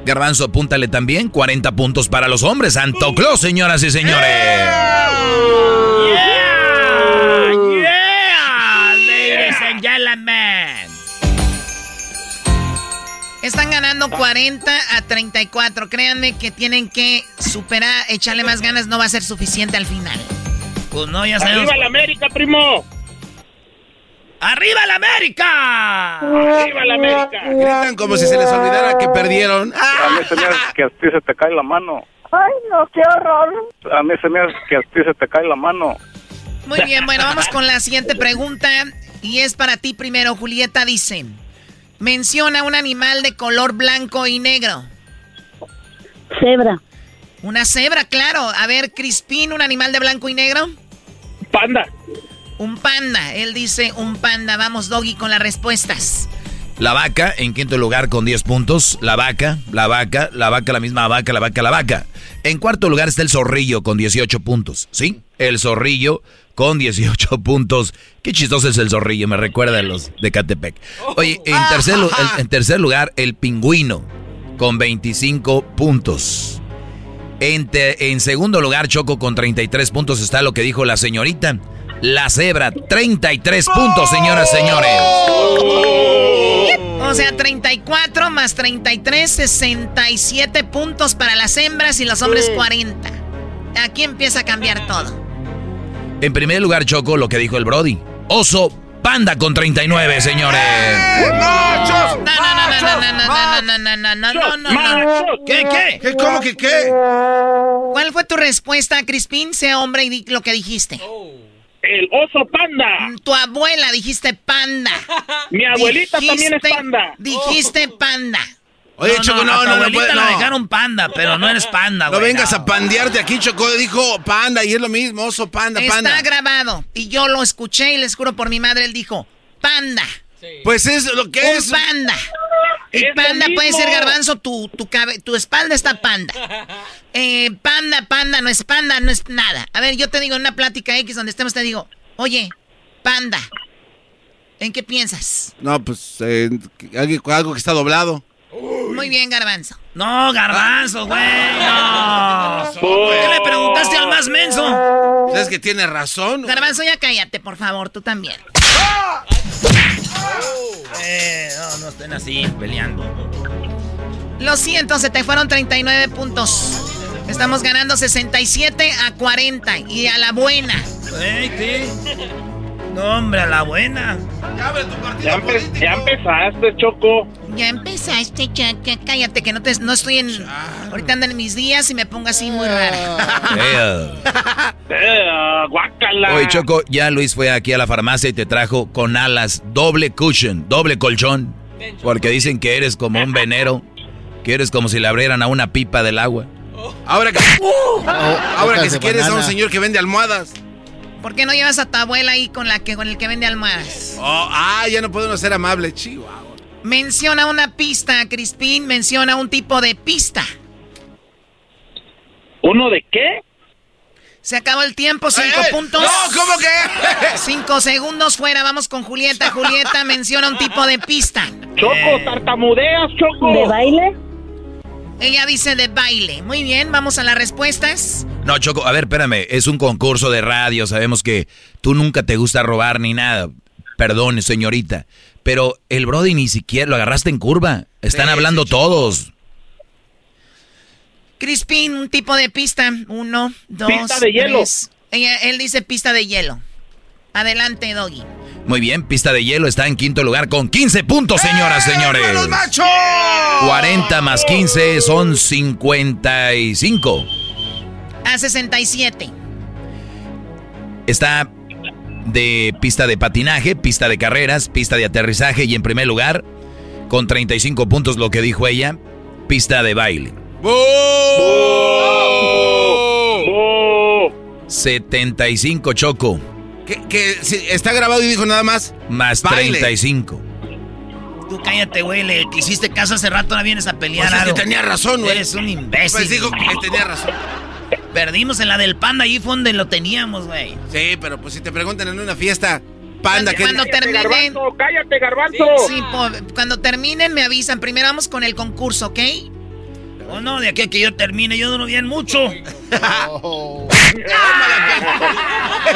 Garbanzo, apúntale también 40 puntos para los hombres. Santo Claus, señoras y señores. ¡Yeah! ¡Yeah! Ladies and gentlemen. Están ganando 40 a 34. Créanme que tienen que superar, echarle más ganas, no va a ser suficiente al final. Pues no, ya sabemos. ¡Arriba la América, primo! ¡Arriba la América! ¡Arriba la América! Gritan como si se les olvidara que perdieron. A mí se me hace que a ti se te cae la mano. Ay, no, qué horror. A mí se me hace que a ti se te cae la mano. Muy bien, bueno, vamos con la siguiente pregunta. Y es para ti primero, Julieta dice. Menciona un animal de color blanco y negro. Cebra. Una cebra, claro. A ver, Crispín, un animal de blanco y negro. Panda. Un panda. Él dice un panda. Vamos, Doggy, con las respuestas. La vaca en quinto lugar con 10 puntos. La vaca, la vaca, la vaca, la misma vaca, la vaca, la vaca. En cuarto lugar está el zorrillo con 18 puntos. ¿Sí? El zorrillo con 18 puntos. Qué chistoso es el zorrillo, me recuerda a los de Catepec. Oye, en tercer, en tercer lugar, el pingüino con 25 puntos. En, te- en segundo lugar, Choco con 33 puntos está lo que dijo la señorita. La cebra, 33 puntos, señoras y señores. O sea, 34 más 33, 67 puntos para las hembras y los hombres 40. Aquí empieza a cambiar todo. En primer lugar, Choco, lo que dijo el Brody. Oso Panda con 39, señores. ¡Machos! No, no, no, no, no, no, no, no, no, no, no, no, no. ¿Qué, qué? ¿Qué? ¿Cómo que qué? ¿Cuál fue tu respuesta, Crispín? Sé hombre y di lo que dijiste. El oso panda. Tu abuela dijiste panda. Mi abuelita también es panda. Dijiste panda. Oye, Choco, no, a tu no, no, abuelita puede- la no. dejaron panda, pero no eres panda, No güey. vengas a pandearte aquí, Choco. Dijo panda y es lo mismo, oso, panda, Está panda. grabado. Y yo lo escuché y les juro por mi madre, él dijo, panda. Pues es lo que Un es. panda. Y Es panda puede ser garbanzo, tu, tu, cabe- tu espalda está panda. Eh, panda, panda, no es panda, no es nada. A ver, yo te digo en una plática X donde estemos, te digo, oye, panda, ¿en qué piensas? No, pues eh, algo que está doblado. Muy bien, garbanzo. No, garbanzo, güey, no. ¿Por qué le preguntaste al más menso? ¿Sabes que tiene razón? Garbanzo, ya cállate, por favor, tú también. Eh, no, no estén así peleando. Lo siento, se te fueron 39 puntos. Estamos ganando 67 a 40 y a la buena. No, hombre, a la buena. Ya, empe- ya empezaste, Choco. Ya empezaste, chaca. Cállate, que no, te, no estoy en. Ahorita andan en mis días y me pongo así muy rara. Eh, guácala. Oye, Choco, ya Luis fue aquí a la farmacia y te trajo con alas doble cushion, doble colchón. Porque dicen que eres como un venero, que eres como si le abrieran a una pipa del agua. Ahora que, ahora hojas que si quieres a un señor que vende almohadas. ¿Por qué no llevas a tu abuela ahí con la que con el que vende almohadas? Oh, ah, ya no podemos ser amables, chihuahua. Menciona una pista, Crispín. Menciona un tipo de pista. ¿Uno de qué? Se acabó el tiempo, cinco ¡Eh! puntos. No, ¿cómo que? Cinco segundos fuera. Vamos con Julieta. Julieta menciona un tipo de pista. Choco, tartamudeas, Choco. ¿De baile? Ella dice de baile. Muy bien, vamos a las respuestas. No, Choco, a ver, espérame, es un concurso de radio, sabemos que tú nunca te gusta robar ni nada. Perdón, señorita. Pero el Brody ni siquiera lo agarraste en curva. Están Sí, hablando sí, todos. Crispín, un tipo de pista. Uno, dos, Pista de hielo. tres. Ella, él dice pista de hielo. Adelante, Doggy. Muy bien, pista de hielo está en quinto lugar con 15 puntos, señoras, señores. ¡Los machos! 40 más 15 son 55. A 67. Está de pista de patinaje, pista de carreras, pista de aterrizaje y en primer lugar, con 35 puntos lo que dijo ella, pista de baile. Oh. 75 Choco, Que, que sí, está grabado y dijo nada más. más Baile. 35. Tú cállate, güey. Le hiciste caso hace rato, ahora vienes a pelear. Pues es que algo. tenía razón, güey. Eres un imbécil. Pues dijo que tenía razón. Perdimos en la del panda, ahí fue donde lo teníamos, güey. Sí, pero pues si te preguntan en una fiesta, panda, que Cuando Cállate, terminen. Garbanzo, cállate, garbanzo. Sí, po- cuando terminen me avisan. Primero vamos con el concurso, ¿ok? Oh, no, de aquí a que yo termine, yo duro bien mucho. ¡Qué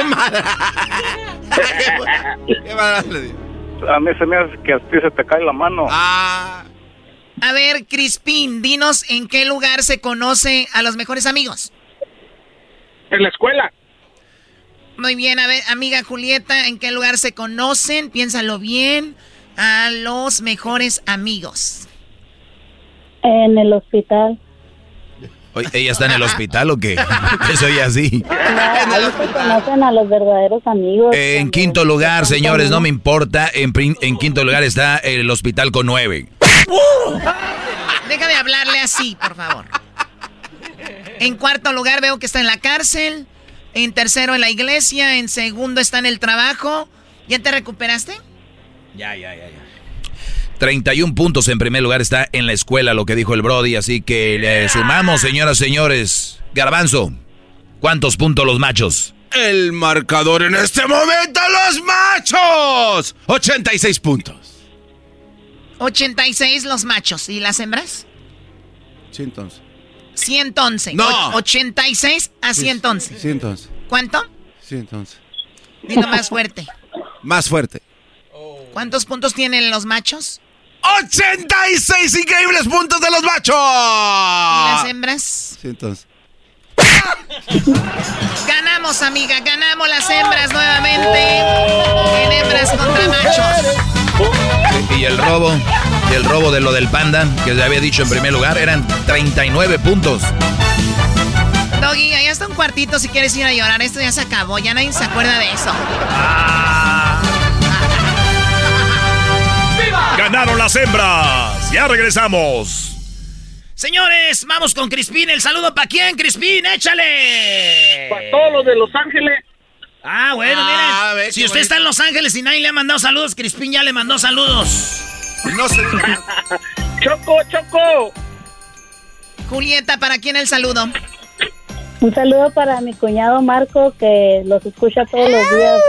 mala! ¡Qué mala le dio. A mí se me hace que a ti se te cae la mano. Ah, A ver, Crispín, dinos en qué lugar se conoce a los mejores amigos. En la escuela. Muy bien, a ver, amiga Julieta, ¿en qué lugar se conocen? Piénsalo bien. A los mejores amigos. En el hospital. Oye, ¿Ella está en el hospital o qué? Que soy así. No, ahí se conocen a los verdaderos amigos. En quinto lugar, señores, no me importa. En, quinto lugar está el hospital con nueve. Deja de hablarle así, por favor. En cuarto lugar veo que está en la cárcel. En tercero en la iglesia. En segundo está en el trabajo. ¿Ya te recuperaste? Ya, ya, ya, ya. 31 puntos en primer lugar está en la escuela, lo que dijo el Brody. Así que le sumamos, señoras y señores. Garbanzo, ¿cuántos puntos los machos? el marcador en este momento, los machos. 86 puntos. 86 los machos. ¿Y las hembras? Sí, entonces. 111. No. Och- 86 a 111. Sí, entonces. ¿Cuánto? Sí, entonces. Dilo más fuerte. Más fuerte. ¿Cuántos puntos tienen los machos? 86 increíbles puntos de los ¿Y las machos. hembras? Sí, entonces. Ganamos, amiga, ganamos las hembras nuevamente. En hembras contra machos. Y el robo, y el robo de lo del panda, que le había dicho en primer lugar, eran 39 puntos. Doggy, allá está un cuartito si quieres ir a llorar. Esto ya se acabó, ya nadie se acuerda de eso. Ganaron las hembras. Ya regresamos. Señores, vamos con Crispín. El saludo para quién, Crispín, échale. Para todos los de Los Ángeles. Ah, bueno, Ah, miren. Si usted está en Los Ángeles y nadie le ha mandado saludos, Crispín ya le mandó saludos. No se Choco, Choco. Julieta, ¿para quién el saludo? Un saludo para mi cuñado Marco que los escucha todos los días.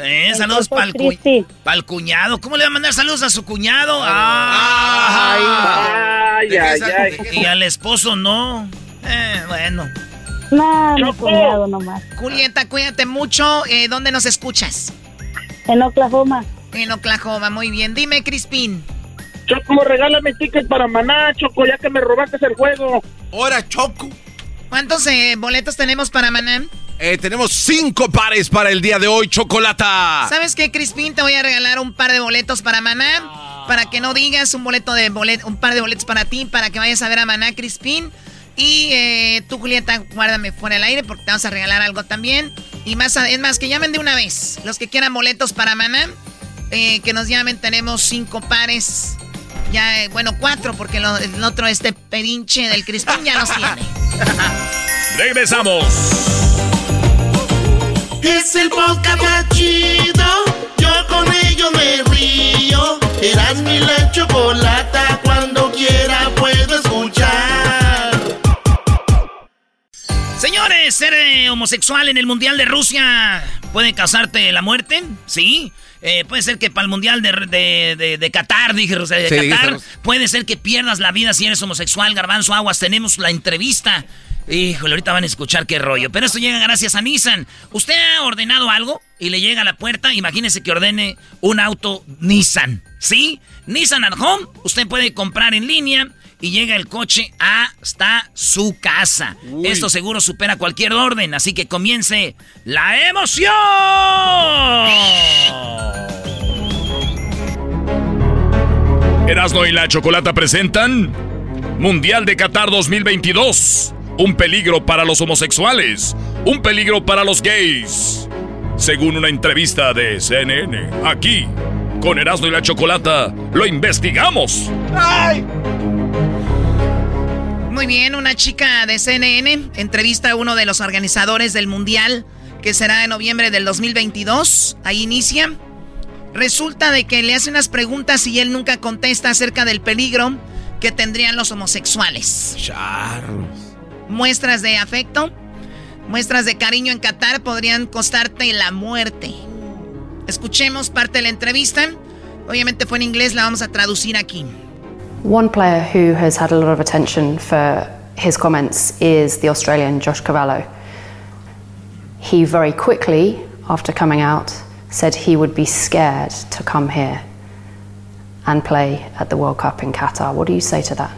Eh, El saludos para el, cu- Christi. pa'l cuñado. ¿Cómo le va a mandar saludos a su cuñado? Ah, Ay, ay, ay. Y al esposo no. Eh, bueno. No, mi cuñado nomás. Julieta, cuídate mucho. Eh, ¿Dónde nos escuchas? En Oklahoma. En Oklahoma, muy bien. Dime, Crispín. Choco, regálame ticket para Maná, Choco, ya que me robaste el juego. Ahora, Choco. ¿Cuántos eh, boletos tenemos para Maná? Eh, tenemos cinco pares para el día de hoy, Chocolata. ¿Sabes qué, Crispín? Te voy a regalar un par de boletos para Maná. Para que no digas un boleto de bolet un par de boletos para ti, para que vayas a ver a Maná, Crispín. Y eh, tú, Julieta, guárdame fuera del aire porque te vamos a regalar algo también. Y más, es más, que llamen de una vez. Los que quieran boletos para Maná, eh, que nos llamen. Tenemos cinco pares. Ya, eh, bueno, cuatro, porque lo- el otro, este perinche del Crispín ya los tiene. Regresamos. Es el podcast más chido. Yo con ello me río. Eras mi la chocolata. Cuando quiera puedo escuchar. Señores, ser eh, homosexual en el Mundial de Rusia puede causarte la muerte, ¿sí? Eh, puede ser que para el Mundial de, de, de- de Qatar, dije, o sea, de Sí, Qatar, puede ser que pierdas la vida si eres homosexual, Garbanzo Aguas. Tenemos la entrevista. Híjole, ahorita van a escuchar qué rollo. Pero esto llega gracias a Nissan. ¿Usted ha ordenado algo y le llega a la puerta? Imagínese que ordene un auto Nissan, ¿sí? Nissan at Home, usted puede comprar en línea y llega el coche hasta su casa. Uy. Esto seguro supera cualquier orden, así que comience la emoción. Erasno y la Chocolata presentan Mundial de Qatar 2022. Un peligro para los homosexuales. Un peligro para los gays. Según una entrevista de CNN, aquí, con Erasno y la Chocolata, lo investigamos. Muy bien, una chica de CNN entrevista a uno de los organizadores del Mundial, que será en noviembre del 2022. Ahí inicia. Resulta de que le hace unas preguntas y él nunca contesta acerca del peligro que tendrían los homosexuales. Muestras de afecto, muestras de cariño en Qatar podrían costarte la muerte. Escuchemos parte de la entrevista. Obviamente fue en inglés, la vamos a traducir aquí. One player who has had a lot of attention for his comments is the Australian Josh Cavallo. He very quickly, after coming out, said he would be scared to come here and play at the World Cup in Qatar. What do you say to that?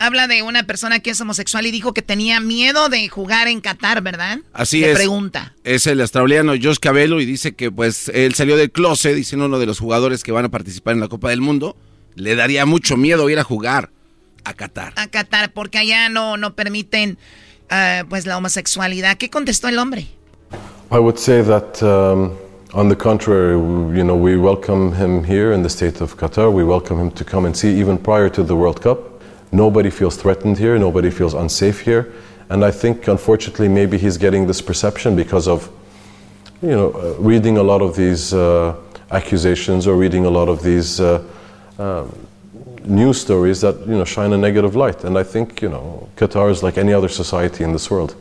Habla de una persona que es homosexual y dijo que tenía miedo de jugar en Qatar, ¿verdad? Así Le es. pregunta. Es el australiano Josh Cabello y dice que pues él salió del closet, diciendo uno de los jugadores que van a participar en la Copa del Mundo, le daría mucho miedo ir a jugar a Qatar. A Qatar, porque allá no, no permiten ah, pues la homosexualidad. ¿Qué contestó el hombre? I would say that, um, on the contrary, you know, we welcome him here in the state of Qatar. We welcome him to come and see even prior to the World Cup. Nobody feels threatened here. Nobody feels unsafe here. And I think, unfortunately, maybe he's getting this perception because of, you know, uh, reading a lot of these uh, accusations or reading a lot of these uh, um, news stories that, you know, shine a negative light. And I think, you know, Qatar is like any other society in this world.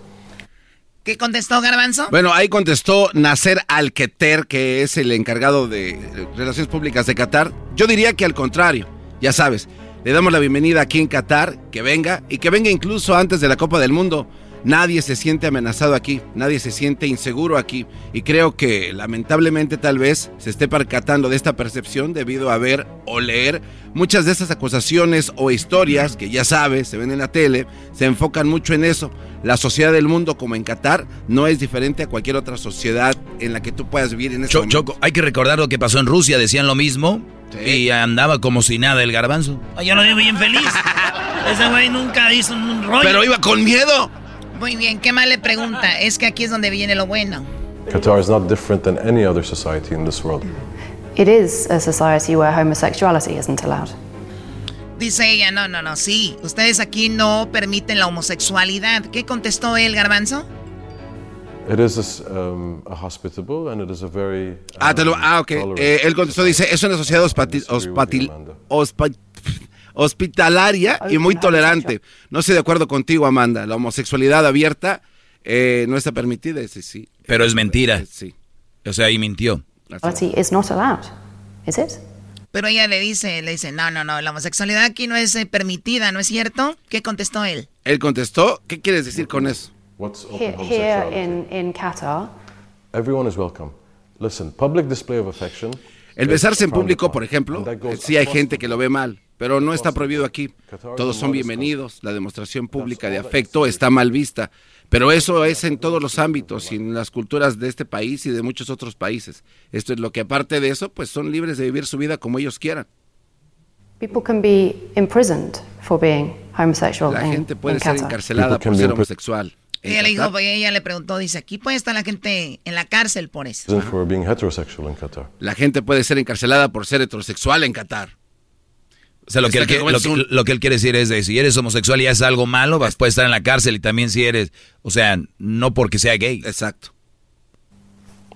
¿Qué contestó Garbanzo? Bueno, ahí contestó Nasser Al-Keter, que es el encargado de Relaciones Públicas de Qatar. Yo diría que al contrario, ya sabes, le damos la bienvenida aquí en Qatar, que venga y que venga incluso antes de la Copa del Mundo. Nadie se siente amenazado aquí, nadie se siente inseguro aquí. Y creo que lamentablemente tal vez se esté percatando de esta percepción debido a ver o leer muchas de esas acusaciones o historias que ya sabes, se ven en la tele, se enfocan mucho en eso. La sociedad del mundo como en Qatar no es diferente a cualquier otra sociedad en la que tú puedas vivir en ese momento. Choco, hay que recordar lo que pasó en Rusia, decían lo mismo y andaba como si nada el garbanzo. Ay, Yo lo veo bien feliz. Ese güey nunca hizo un rollo. Pero iba con miedo. Muy bien, ¿qué más le pregunta? Es que aquí es donde viene lo bueno. Qatar is not different than any other society in this world. It is a society where homosexuality isn't allowed. Dice ella, no, no, no, sí. Ustedes aquí no permiten la homosexualidad. ¿Qué contestó él, Garbanzo? It is um, a hospitable and it is a very. Ah, te lo- ah, ok. Eh, él contestó, dice, es una sociedad hospati- hospati- hospa- hospitalaria y muy tolerante. No estoy de acuerdo contigo, Amanda. La homosexualidad abierta eh, no está permitida. Dice, sí. Pero es mentira. Sí. O sea, ahí mintió. Is not allowed, is it? Pero ella le dice, le dice, no, no, no, la homosexualidad aquí no es eh, permitida, ¿no es cierto? ¿Qué contestó él? Él contestó, ¿qué quieres decir con eso? What's Here, here in, in Qatar, Everyone is welcome. Listen, public display of affection. El besarse en público, por ejemplo, eh, sí hay gente que lo ve mal, pero no está prohibido aquí. Todos son bienvenidos, la demostración pública de afecto está mal vista, pero eso es en todos los ámbitos y en las culturas de este país y de muchos otros países. Esto es lo que aparte de eso, pues son libres de vivir su vida como ellos quieran. people can be imprisoned for being homosexual La gente puede ser encarcelada por ser homosexual. Ella le dijo, pues, ella le preguntó, dice, aquí puede estar la gente en la cárcel por eso. Isn't for being heterosexual in Qatar. La gente puede ser encarcelada por ser heterosexual en Qatar. O sea, lo que, él, que- que lo, que, lo que él quiere decir es de si eres homosexual y haces algo malo, vas, puedes estar en la cárcel y también si eres, o sea, no porque sea gay. Exacto.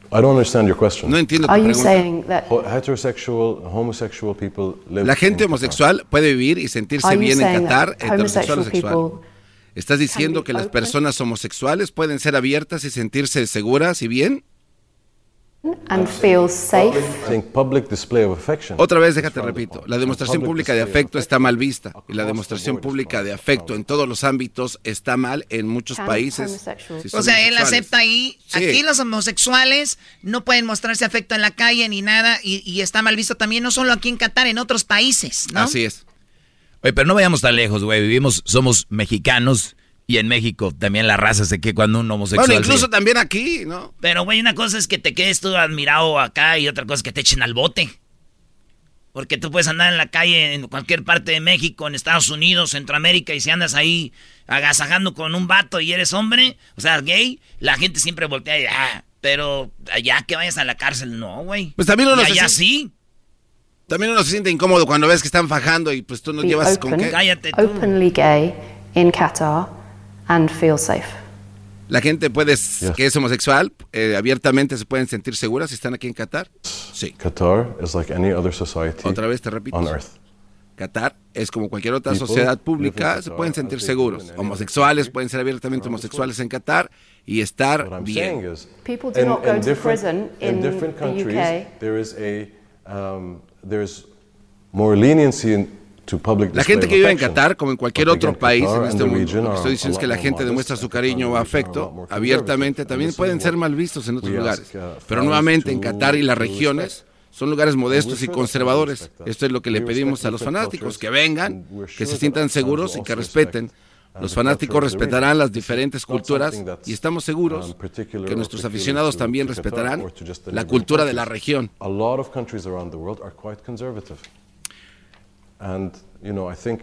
I don't understand your question. No entiendo Are you saying that heterosexual, homosexual people live La gente homosexual puede vivir y sentirse Are you bien en saying Qatar, that heterosexual sexual. people ¿Estás diciendo que las personas homosexuales pueden ser abiertas y sentirse seguras y bien? And feel safe? Saying public display of affection. Otra vez, déjate repito, la demostración pública de afecto está mal vista y la demostración pública de afecto en todos los ámbitos está mal en muchos países. si O sea, él acepta ahí, Sí. aquí los homosexuales no pueden mostrarse afecto en la calle ni nada y, y está mal visto también, no solo aquí en Qatar, en otros países, ¿no? Así es. Oye, pero no vayamos tan lejos, güey. Vivimos, somos mexicanos y en México también la raza se que cuando un homosexual. Bueno, incluso se- también aquí, ¿no? Pero, güey, una cosa es que te quedes tú admirado acá y otra cosa es que te echen al bote. Porque tú puedes andar en la calle en cualquier parte de México, en Estados Unidos, Centroamérica, y si andas ahí agasajando con un vato y eres hombre, o sea, gay, la gente siempre voltea y ah, pero allá que vayas a la cárcel, no, güey. Pues también uno Y se allá siente- sí. También uno se siente incómodo cuando ves que están fajando y pues tú no llevas con qué. openly gay in Qatar and feel safe. La gente puede, que es homosexual, eh, abiertamente se pueden sentir seguras si están aquí en Qatar. Sí. Qatar is like any other society Otra vez te repito. on earth. Qatar es como cualquier otra People sociedad pública, se pueden sentir seguros. Homosexuales pueden ser abiertamente homosexuales en Qatar y estar What I'm bien. saying is, People do not go to prison in in different the countries, UK. there is a um, there's more leniency in, La gente que vive en. Qatar, como en cualquier otro país en este mundo, lo que estoy diciendo es que la gente demuestra su cariño o afecto abiertamente, también pueden ser mal vistos en otros lugares. uh, Pero nuevamente en Qatar y las regiones son lugares modestos y conservadores. Esto es lo que le pedimos a los fanáticos, que vengan, que se sientan seguros y que respeten. Los fanáticos respetarán las diferentes culturas y estamos seguros um, que nuestros aficionados también respetarán la cultura de la región. And, you know, I think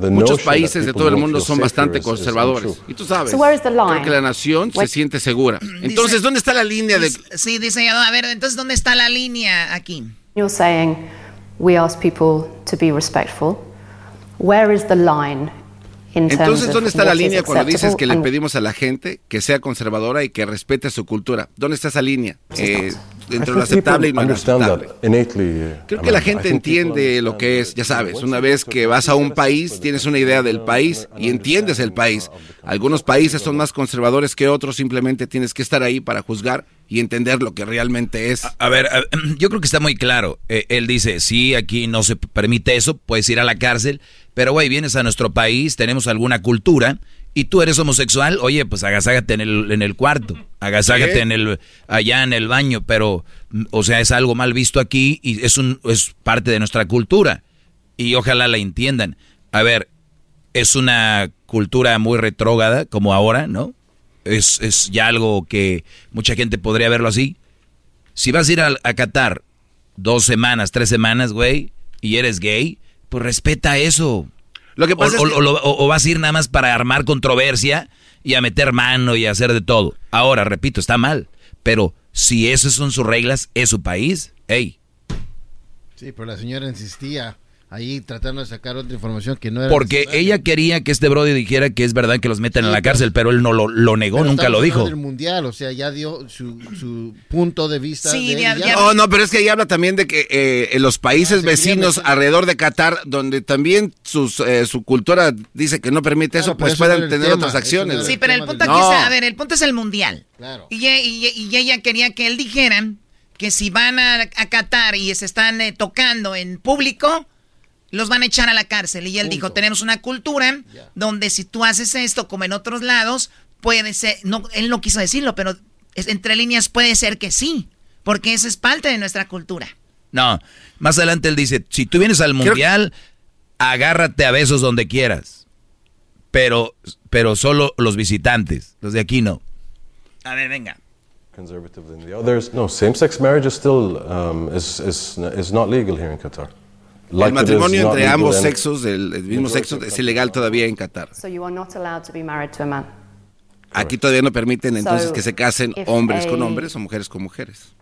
the Muchos países de todo el mundo son bastante conservadores. Y tú sabes, So where is the creo line? que la nación se siente segura. Entonces, ¿dónde está la línea de...? Sí, dice a ver, entonces, ¿dónde está la línea aquí? You're saying we ask people to be respectful. Where is the line in terms Entonces, of ¿dónde está la línea cuando dices que le pedimos a la gente que sea conservadora y que respete su cultura? ¿Dónde está esa línea? Eh, entre lo I think aceptable y understand inaceptable. uh, Creo que la gente entiende lo que es, ya sabes, una vez que vas a un país, tienes una idea del país y entiendes el país. Algunos países son más conservadores que otros, simplemente tienes que estar ahí para juzgar y entender lo que realmente es. A ver, a- yo creo que está muy claro. Eh, él dice, sí, aquí no se permite eso, puedes ir a la cárcel, pero güey, vienes a nuestro país, tenemos alguna cultura y tú eres homosexual, oye, pues agaságate en el, en el cuarto, agaságate en el, allá en el baño, pero, o sea, es algo mal visto aquí y es, un, es parte de nuestra cultura. Y ojalá la entiendan. A ver, es una cultura muy retrógrada, como ahora, ¿no? Es, es ya algo que mucha gente podría verlo así. Si vas a ir a, a Qatar dos semanas, tres semanas, güey, y eres gay, pues respeta eso. Lo que pasa o, es que- o- o- o vas a ir nada más para armar controversia y a meter mano y a hacer de todo. Ahora, repito, está mal. Pero si esas son sus reglas, es su país, hey. Sí, pero la señora insistía ahí tratando de sacar otra información que no era Porque ella quería que este Brody dijera que es verdad que los meten a Sí, la pero- cárcel, pero él no lo, lo negó, Pero nunca lo dijo. del mundial, o sea, ya dio su, su punto de vista. Sí, de. Oh, no, pero es que ahí habla también de que eh, en los países vecinos alrededor de Qatar, donde también sus, eh, su cultura dice que no permite eso, Claro, pues eso puedan el tener tema, otras acciones. Sí, pero el punto aquí No. es, a ver, el punto es el mundial. Claro. Y, y- y ella quería que él dijeran que si van a, a Qatar y se están eh, tocando en público, los van a echar a la cárcel. Y él dijo, tenemos una cultura donde si tú haces esto como en otros lados, puede ser, no, él no quiso decirlo, pero es- entre líneas puede ser que sí, porque eso es parte de nuestra cultura. No, más adelante él dice, si tú vienes al mundial, agárrate a besos donde quieras. Pero, pero solo los visitantes, los de aquí no. A ver, venga. Conservative than the others. No, same-sex marriage is still um, is, is, is not legal here in Qatar. El matrimonio entre ambos sexos, del el mismo sexo, es ilegal todavía en Qatar. So you are not allowed to be married to a man. Aquí todavía no permiten entonces que se casen if hombres con a- hombres o mujeres con mujeres.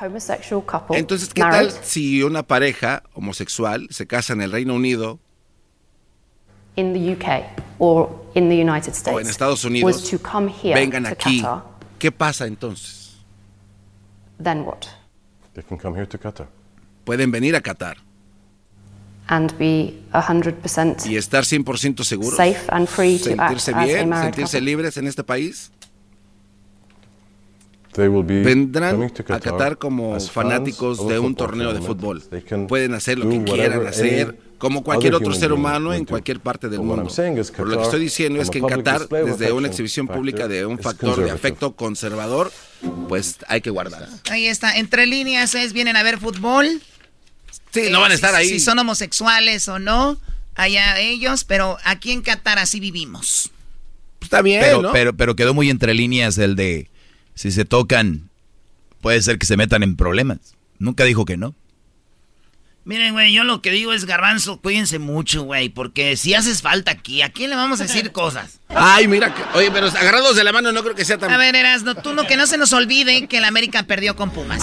Homosexual couple Entonces, ¿qué married tal si una pareja homosexual se casa en el Reino Unido in the UK or in the United States o en Estados was Unidos? to come here Vengan to aquí. Qatar, ¿Qué pasa entonces? then what? They can come here to Qatar. Pueden venir a Qatar And be 100% y estar 100% seguros. safe and free to act sentirse as a bien, married sentirse couple. libres en este país. They will be Vendrán a Qatar como fanáticos of a de un torneo de fútbol. They can Pueden hacer lo que quieran hacer, como cualquier otro ser humano en cualquier parte del mundo. I'm saying is Pero lo que estoy diciendo es que a en Qatar, desde una exhibición factor, pública de un factor de afecto conservador, pues hay que guardar. Ahí está, entre líneas es, vienen a ver fútbol. Sí, Eh, no van a si- estar ahí. Si son homosexuales o no, allá ellos, pero aquí en Qatar así vivimos. Está bien, pero, ¿no? pero, pero quedó muy entre líneas el de si se tocan, puede ser que se metan en problemas. Nunca dijo que no. Miren, güey, yo lo que digo es, garbanzo, cuídense mucho, güey, porque si haces falta aquí, ¿a quién le vamos a decir cosas? Ay, mira, que- oye, pero agarrados de la mano no creo que sea tan... A ver, Erasno, tú no, que no se nos olvide que el América perdió con Pumas.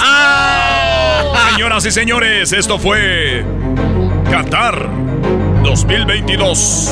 Señoras y señores, esto fue Qatar 2022.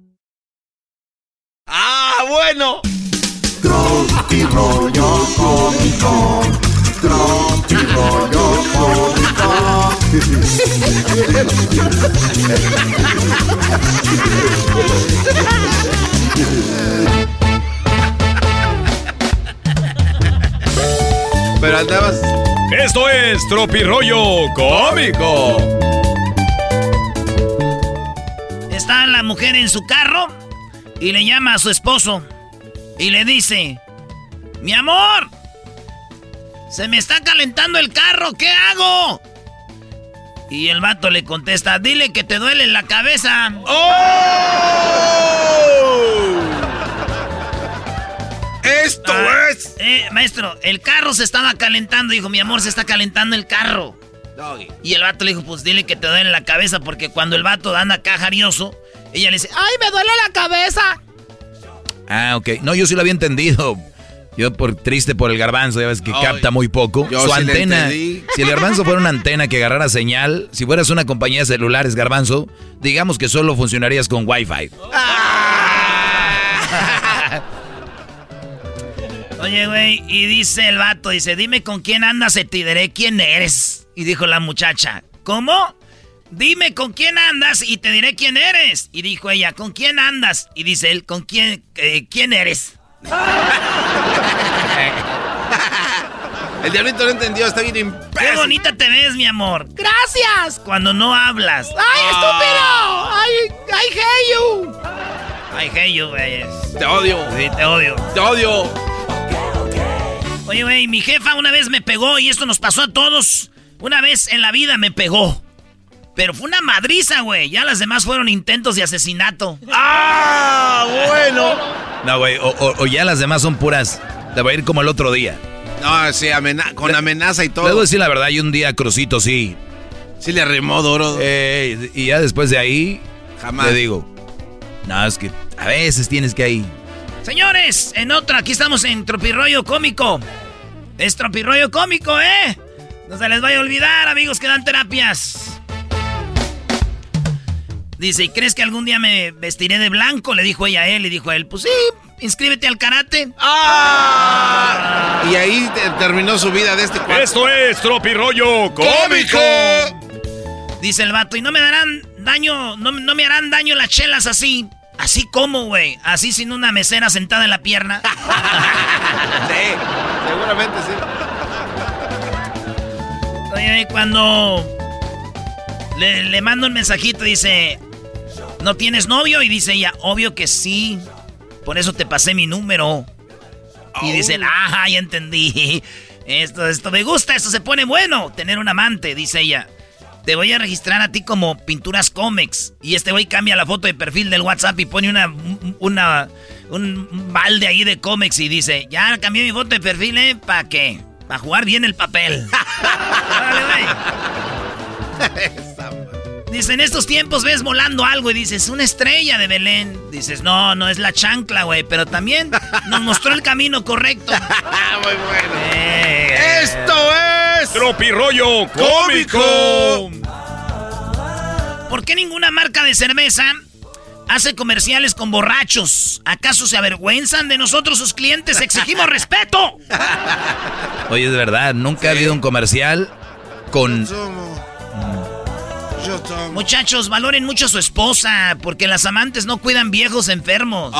Bueno! Tropi rollo cómico. Tropi rollo cómico. Pero andabas. Esto es Tropirollo Cómico. Está la mujer en su carro y le llama a su esposo y le dice, mi amor, se me está calentando el carro, ¿qué hago? Y el vato le contesta, dile que te duele la cabeza. ¡Oh! ¡Esto Ah, es! Eh, maestro, el carro se estaba calentando. Dijo, mi amor, se está calentando el carro. Doggy. Y el vato le dijo, pues dile que te duele la cabeza, porque cuando el vato anda acá jarioso, ella le dice, ¡ay, me duele la cabeza! Ah, ok. No, yo sí lo había entendido. Yo por triste por el garbanzo, ya ves que Ay, capta muy poco. Su sí antena. Si el garbanzo fuera una antena que agarrara señal, si fueras una compañía de celulares, garbanzo, digamos que solo funcionarías con Wi-Fi. Oye, güey, y dice el vato, dice, dime con quién andas y te diré quién eres. Y dijo la muchacha, ¿cómo? Dime con quién andas y te diré quién eres. Y dijo ella, ¿con quién andas? Y dice él, ¿con quién, eh, quién eres? El diablito no entendió, está bien ¡Qué imbécil. bonita te ves, mi amor! ¡Gracias! Cuando no hablas. ¡Ay, estúpido! ¡Ay, I hate you! I hate you, güey. Te odio. Sí, te odio. Te odio. Oye, güey, mi jefa una vez me pegó y esto nos pasó a todos. Una vez en la vida me pegó. Pero fue una madriza, güey. Ya las demás fueron intentos de asesinato. ¡Ah! Bueno. No, güey, o, o- o ya las demás son puras. Te va a ir como el otro día. No, sí, amena- con amenaza y todo. Te debo decir la verdad, y un día Crucito sí. Sí le arrimó duro. Eh, y ya después de ahí, Jamás. le digo, no, es que a veces tienes que ahí. Señores, en otra, aquí estamos en Tropirroyo Cómico. Es Tropirroyo Cómico, ¿eh? No se les vaya a olvidar, amigos que dan terapias. Dice, ¿y crees que algún día me vestiré de blanco? Le dijo ella a él y dijo a él, pues sí, inscríbete al karate. ¡Ah! Y ahí te- terminó su vida de este cuarto. Esto es Tropirollo Cómico. Dice el vato, y no me darán daño, no, no me harán daño las chelas así. Así como, güey. Así sin una mesera sentada en la pierna. Sí, seguramente sí. Oye, cuando le, le mando un mensajito, dice, ¿no tienes novio? Y dice ella, obvio que sí. Por eso te pasé mi número. Y dice, ajá, ya entendí. Esto, esto me gusta, esto se pone bueno. Tener un amante, dice ella. Te voy a registrar a ti como Pinturas Comex. Y este güey cambia la foto de perfil del WhatsApp y pone una, una, un balde ahí de cómics y dice, ya cambié mi foto de perfil, ¿eh? ¿Para qué? Para jugar bien el papel. Órale, güey. Dice, en estos tiempos ves volando algo y dices, una estrella de Belén. Dices, no, no es la chancla, güey, pero también nos mostró el camino correcto. Muy bueno. Eh, Esto es Tropirollo Cómico. ¿Por qué ninguna marca de cerveza hace comerciales con borrachos? ¿Acaso se avergüenzan de nosotros, sus clientes? ¡Exigimos respeto! Oye, es verdad, nunca ha habido un comercial con... Muchachos, valoren mucho a su esposa, porque las amantes no cuidan viejos enfermos.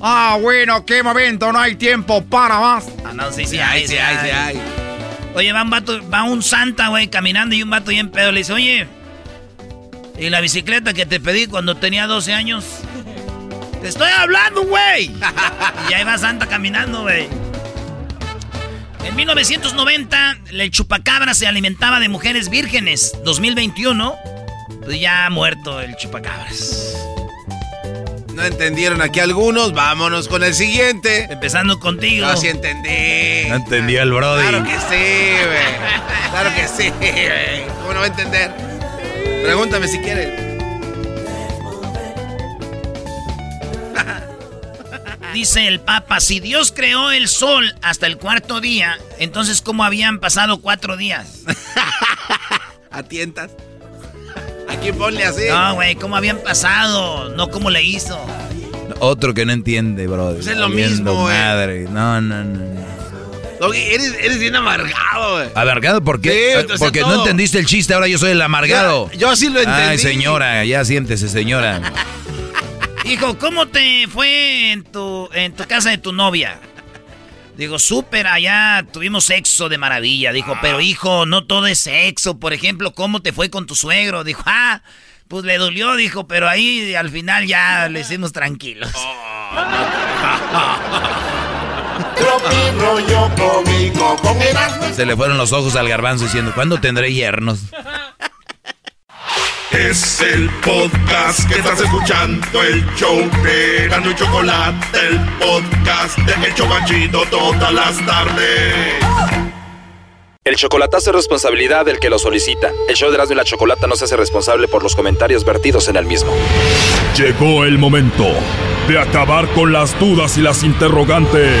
Ah, bueno, qué momento, no hay tiempo para más. Ah, no, sí, sí, hay, sí, hay, sí, hay. Oye, va un vato, va un santa, güey, caminando y un vato bien pedo le dice, oye, ¿y la bicicleta que te pedí cuando tenía 12 años? Te estoy hablando, güey. y ahí va Santa caminando, güey. En 1990, el chupacabra se alimentaba de mujeres vírgenes. 2021, pues ya ha muerto el chupacabras. No entendieron aquí algunos, vámonos con el siguiente. Empezando contigo. No, sí entendí. No entendía el Brody. Claro que sí, güey. Claro que sí, güey. ¿Cómo no va a entender? Pregúntame si quieres. Dice el Papa, si Dios creó el sol hasta el cuarto día, entonces ¿cómo habían pasado cuatro días? ¿A tientas? Aquí ponle así. No, güey, ¿cómo habían pasado? No, ¿cómo le hizo? Otro que no entiende, bro. Pues es lo mismo, güey. madre. No, no, no, no. Doggy, eres, eres bien amargado, güey. ¿Amargado por qué? Sí, Eh, entonces Porque no entendiste el chiste, ahora yo soy el amargado. Ya, yo sí lo entendí. Ay, señora, ya siéntese, señora. Hijo, ¿cómo te fue en tu, en tu casa de tu novia? Digo, súper, allá tuvimos sexo de maravilla. Dijo, Ah. pero hijo, no todo es sexo. Por ejemplo, ¿cómo te fue con tu suegro? Dijo, ah, pues le dolió, dijo, pero ahí al final ya le hicimos tranquilos. Se le fueron los ojos al garbanzo diciendo, ¿cuándo tendré yernos? Es el podcast que estás escuchando, el show de Erasmo y Chocolate, el podcast de El Chocachito todas las tardes. El chocolatazo es responsabilidad del que lo solicita. El show de Erasmo y la Chocolata no se hace responsable por los comentarios vertidos en el mismo. Llegó el momento de acabar con las dudas y las interrogantes.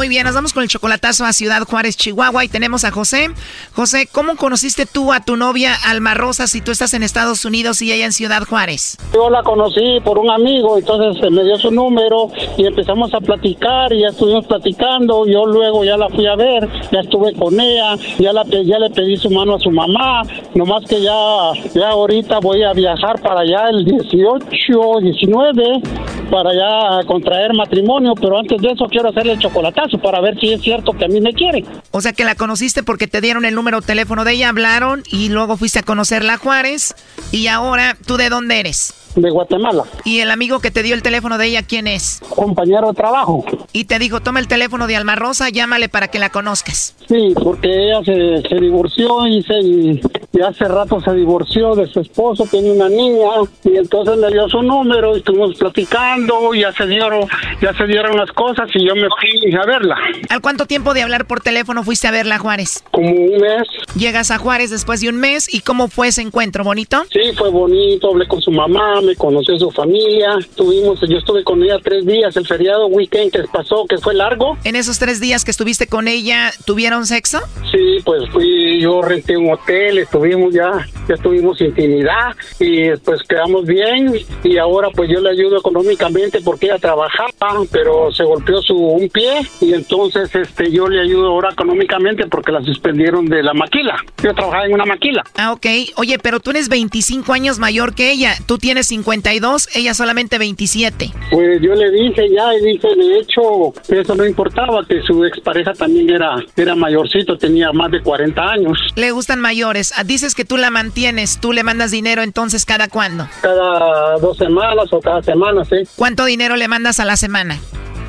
Muy bien, nos vamos con el chocolatazo a Ciudad Juárez, Chihuahua y tenemos a José. José, ¿cómo conociste tú a tu novia Alma Rosa si tú estás en Estados Unidos y ella en Ciudad Juárez? Yo la conocí por un amigo, entonces eh, me dio su número y empezamos a platicar y ya estuvimos platicando. Yo luego ya la fui a ver, ya estuve con ella, ya, la, ya le pedí su mano a su mamá, nomás que ya, ya ahorita voy a viajar para allá el 18, 19, para allá a contraer matrimonio, pero antes de eso quiero hacerle el chocolatazo para ver si es cierto que a mí me quiere. O sea que la conociste porque te dieron el número de teléfono de ella, hablaron y luego fuiste a conocerla a Juárez y ahora tú de dónde eres? De Guatemala. ¿Y el amigo que te dio el teléfono de ella quién es? Compañero de trabajo. Y te dijo, toma el teléfono de Alma Rosa, llámale para que la conozcas. Sí, porque ella se, se divorció y, se, y, hace rato se divorció de su esposo, tiene una niña, y entonces me dio su número y estuvimos platicando, y ya se dieron, ya se dieron las cosas y yo me fui a verla. ¿Al cuánto tiempo de hablar por teléfono fuiste a verla Juárez? Como un mes. Llegas a Juárez después de un mes y ¿cómo fue ese encuentro? ¿Bonito? Sí, fue bonito, hablé con su mamá, me conoció su familia, tuvimos, yo estuve con ella tres días, el feriado weekend que pasó, que fue largo. En esos tres días que estuviste con ella, ¿tuvieron sexo? Sí, pues fui, yo renté un hotel, estuvimos ya, ya tuvimos intimidad y pues quedamos bien y ahora pues yo le ayudo económicamente porque ella trabajaba, pero se golpeó su un pie y entonces este yo le ayudo ahora económicamente porque la suspendieron de la maquila. Yo trabajaba en una maquila. Ah, ok. Oye, pero tú eres 25 años mayor que ella. Tú tienes 52, ella solamente 27. Pues yo le dije ya y dije de hecho eso no importaba que su expareja también era era mayorcito, tenía más de 40 años. Le gustan mayores. Ah, Dices que tú la mantienes, tú le mandas dinero entonces cada cuándo. Cada dos semanas o cada semana, sí. ¿Cuánto dinero le mandas a la semana?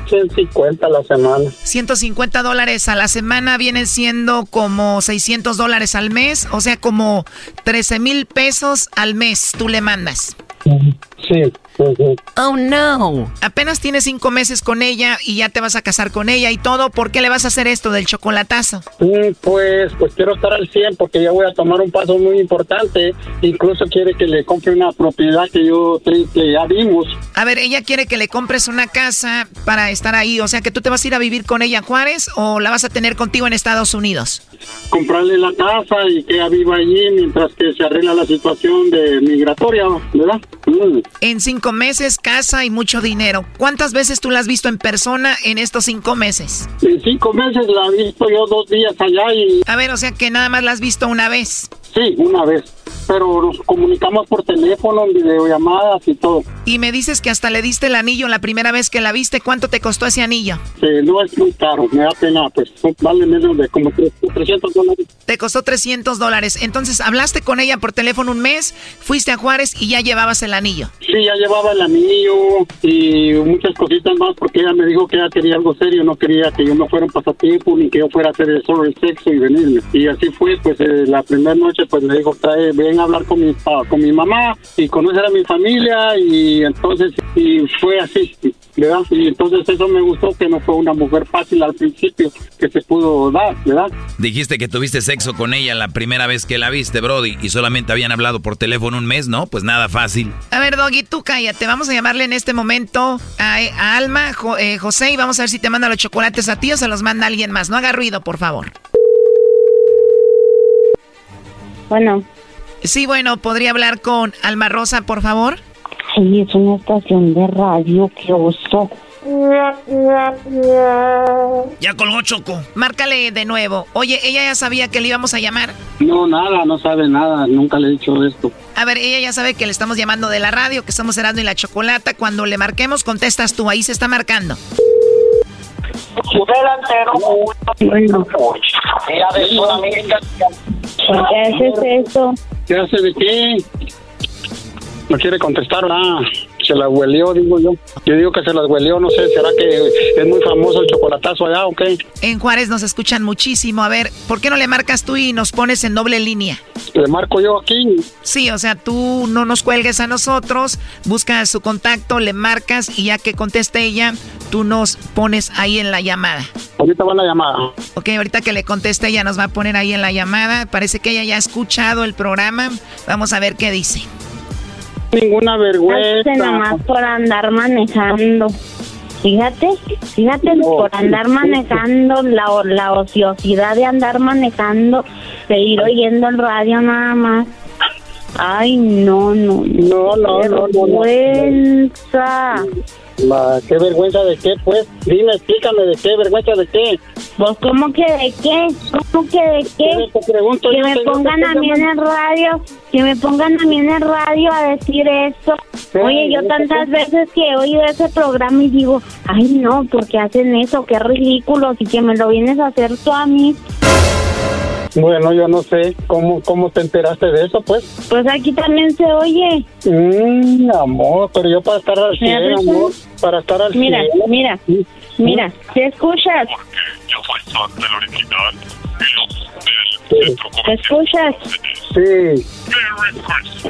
150 a la semana. 150 dólares a la semana vienen siendo como 600 dólares al mes, o sea, como 13 mil pesos al mes tú le mandas. Sí. Oh no. Apenas tienes cinco meses con ella y ya te vas a casar con ella y todo. ¿Por qué le vas a hacer esto del chocolatazo? Mm, Pues, pues quiero estar al 100 porque ya voy a tomar un paso muy importante. Incluso quiere que le compre una propiedad que yo que ya vimos. A ver, ella quiere que le compres una casa para estar ahí. O sea, que tú te vas a ir a vivir con ella Juárez o la vas a tener contigo en Estados Unidos. Comprarle la casa y que ella viva allí mientras que se arregla la situación de migratoria, ¿verdad? Mm. En cinco meses, casa y mucho dinero. ¿Cuántas veces tú la has visto en persona en estos cinco meses? En cinco meses la he visto yo dos días allá y... A ver, o sea que nada más la has visto una vez. Sí, una vez. Pero nos comunicamos por teléfono, videollamadas y todo. Y me dices que hasta le diste el anillo la primera vez que la viste. ¿Cuánto te costó ese anillo? Sí, no es muy caro, me da pena, pues vale menos de como 300 dólares. Te costó 300 dólares. Entonces, hablaste con ella por teléfono un mes, fuiste a Juárez y ya llevabas el anillo. Sí, ya llevaba el anillo y muchas cositas más porque ella me dijo que ella quería algo serio, no quería que yo no fuera un pasatiempo ni que yo fuera a hacer solo el sexo y venirme. Y así fue, pues eh, la primera noche pues me dijo, trae, ven a hablar con mi, pa- con mi mamá y conocer a mi familia y entonces y fue así. ¿verdad? Y entonces eso me gustó que no fue una mujer fácil al principio que se pudo dar, ¿verdad? Dijiste que tuviste sexo con ella la primera vez que la viste, Brody, y solamente habían hablado por teléfono un mes, ¿no? Pues nada fácil. A ver, Doggy, tú cállate. Vamos a llamarle en este momento a, Alma, eh, José, y vamos a ver si te manda los chocolates a ti o se los manda alguien más. No haga ruido, por favor. Bueno. Sí, bueno, ¿podría hablar con Alma Rosa, por favor? Sí, es una estación de radio, qué oso. Ya colgó Choco. Márcale de nuevo. Oye, ¿ella ya sabía que le íbamos a llamar? No, nada, no sabe nada. Nunca le he dicho esto. A ver, ella ya sabe que le estamos llamando de la radio, que estamos cerrando y la chocolata. Cuando le marquemos, contestas tú. Ahí se está marcando. Bueno. ¿Por qué haces eso? ¿Qué hace de qué? No quiere contestar nada. Se las huelió, digo yo. Yo digo que se las huelió, no sé, ¿será que es muy famoso el chocolatazo allá o qué? En Juárez nos escuchan muchísimo. A ver, ¿por qué no le marcas tú y nos pones en doble línea? ¿Le marco yo aquí? Sí, o sea, tú no nos cuelgues a nosotros, buscas su contacto, le marcas y ya que conteste ella, tú nos pones ahí en la llamada. Ahorita va la llamada. Ok, ahorita que le conteste ella nos va a poner ahí en la llamada. Parece que ella ya ha escuchado el programa. Vamos a ver qué dice ninguna vergüenza. nada más por andar manejando. Fíjate, fíjate, por andar manejando, la, la ociosidad de andar manejando, de ir oyendo el radio nada más. Ay, no, no, no, no, no, vergüenza. ¿Qué vergüenza de qué, pues? Dime, explícame de qué, vergüenza de qué. Pues, ¿cómo que de qué? ¿Cómo que de qué? que me pongan a mí en el radio, que me pongan a mí en el radio a decir esto. Oye, yo tantas veces que he oído ese programa y digo, ay, no, porque hacen eso? Qué ridículo, y que me lo vienes a hacer tú a mí. Bueno, yo no sé cómo cómo te enteraste de eso, pues. Pues aquí también se oye. Mmm, amor, pero yo para estar al cielo, amor, para estar al mira, Mira, mira, mira, ¿te escuchas? Yo soy fan del original ¿Te escuchas? Sí.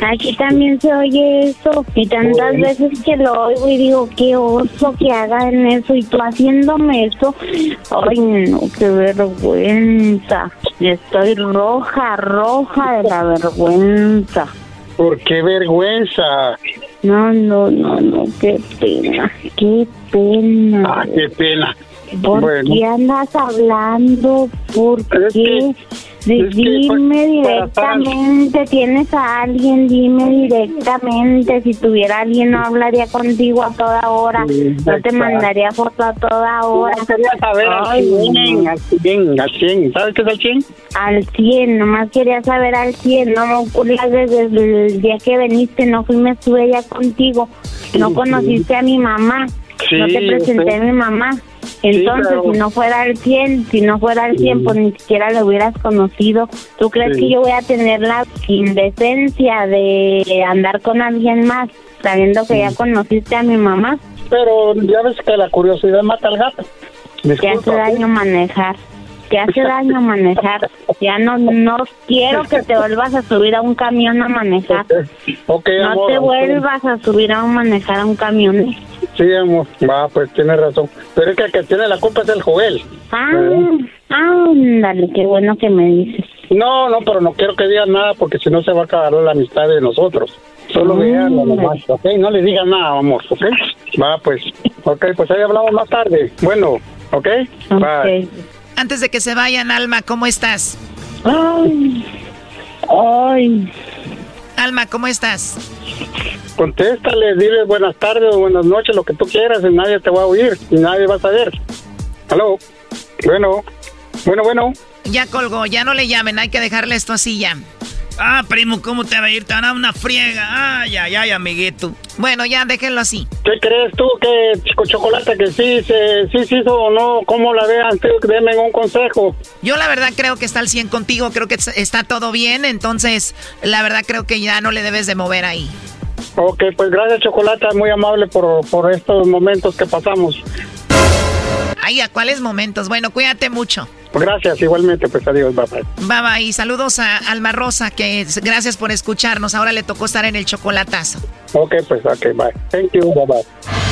Aquí también se oye eso. Y tantas veces que lo oigo y digo, qué oso que hagan eso. Y tú haciéndome eso. Ay, no, qué vergüenza. Estoy roja, roja de la vergüenza. ¿Por qué vergüenza? No, no, no, no, qué pena, qué pena. Ah, qué pena. ¿Por qué andas hablando? ¿Por qué? dime directamente, ¿tienes a alguien? Dime directamente. Si tuviera alguien, no hablaría contigo a toda hora. no te mandaría foto a toda hora. quería saber al 100, al 100, al 100. ¿Sabes qué es al 100? Al 100, nomás quería saber al 100. No, desde el día que veniste, no fui, me estuve ya contigo. No conociste a mi mamá. no te presenté a mi mamá. Entonces, si no fuera el 100, si no fuera el 100, pues ni siquiera lo hubieras conocido. ¿Tú crees que yo voy a tener la indecencia de andar con alguien más, sabiendo que ya conociste a mi mamá? Pero ya ves que la curiosidad mata al gato. Te hace daño manejar. Te hace daño manejar. Ya no no quiero que te vuelvas a subir a un camión a manejar. no te vuelvas a subir a manejar a un camión. Sí, amor, va, pues tiene razón. Pero es que el que tiene la culpa es el Joel. Ah, ándale, qué bueno que me dices. No, no, pero no quiero que digas nada porque si no se va a acabar la amistad de nosotros. Solo veanlo nomás, ¿ok? No le digas nada, amor, ¿ok? Va, pues, ok, pues ahí hablamos más tarde. Bueno, ¿ok? Bye. Antes de que se vayan, Alma, ¿cómo estás? Ay, ay. Alma, ¿cómo estás? Contéstale, dile buenas tardes o buenas noches, lo que tú quieras, y nadie te va a oír, y nadie va a saber. Aló, bueno, bueno, bueno. Ya colgó, ya no le llamen, hay que dejarle esto así ya. Ah, primo, ¿cómo te va a ir? Te van a dar una friega. Ay, ay, ay, amiguito. Bueno, ya déjenlo así. ¿Qué crees tú que Chico Chocolate que sí se sí se hizo o no? ¿Cómo la vean? Denme un consejo. Yo la verdad creo que está al 100 contigo, creo que está todo bien, entonces la verdad creo que ya no le debes de mover ahí. Ok, pues gracias Chocolate, muy amable por, por estos momentos que pasamos. Ay, ¿a cuáles momentos? Bueno, cuídate mucho. Gracias, igualmente, pues adiós, bye bye. Bye bye, y saludos a Alma Rosa, que gracias por escucharnos. Ahora le tocó estar en el chocolatazo. Ok, pues ok, bye. Thank you, bye bye.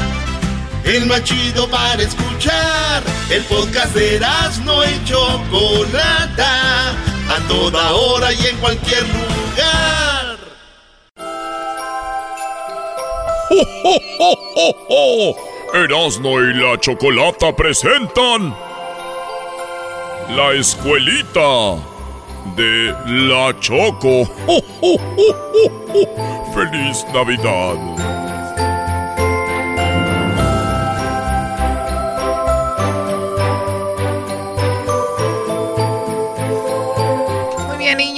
el más chido para escuchar. El podcast de Erasmo y Chocolata, a toda hora y en cualquier lugar. ¡Oh, oh, oh, oh, Erasmo y la Chocolata presentan La Escuelita de la Choco. ¡Feliz Navidad!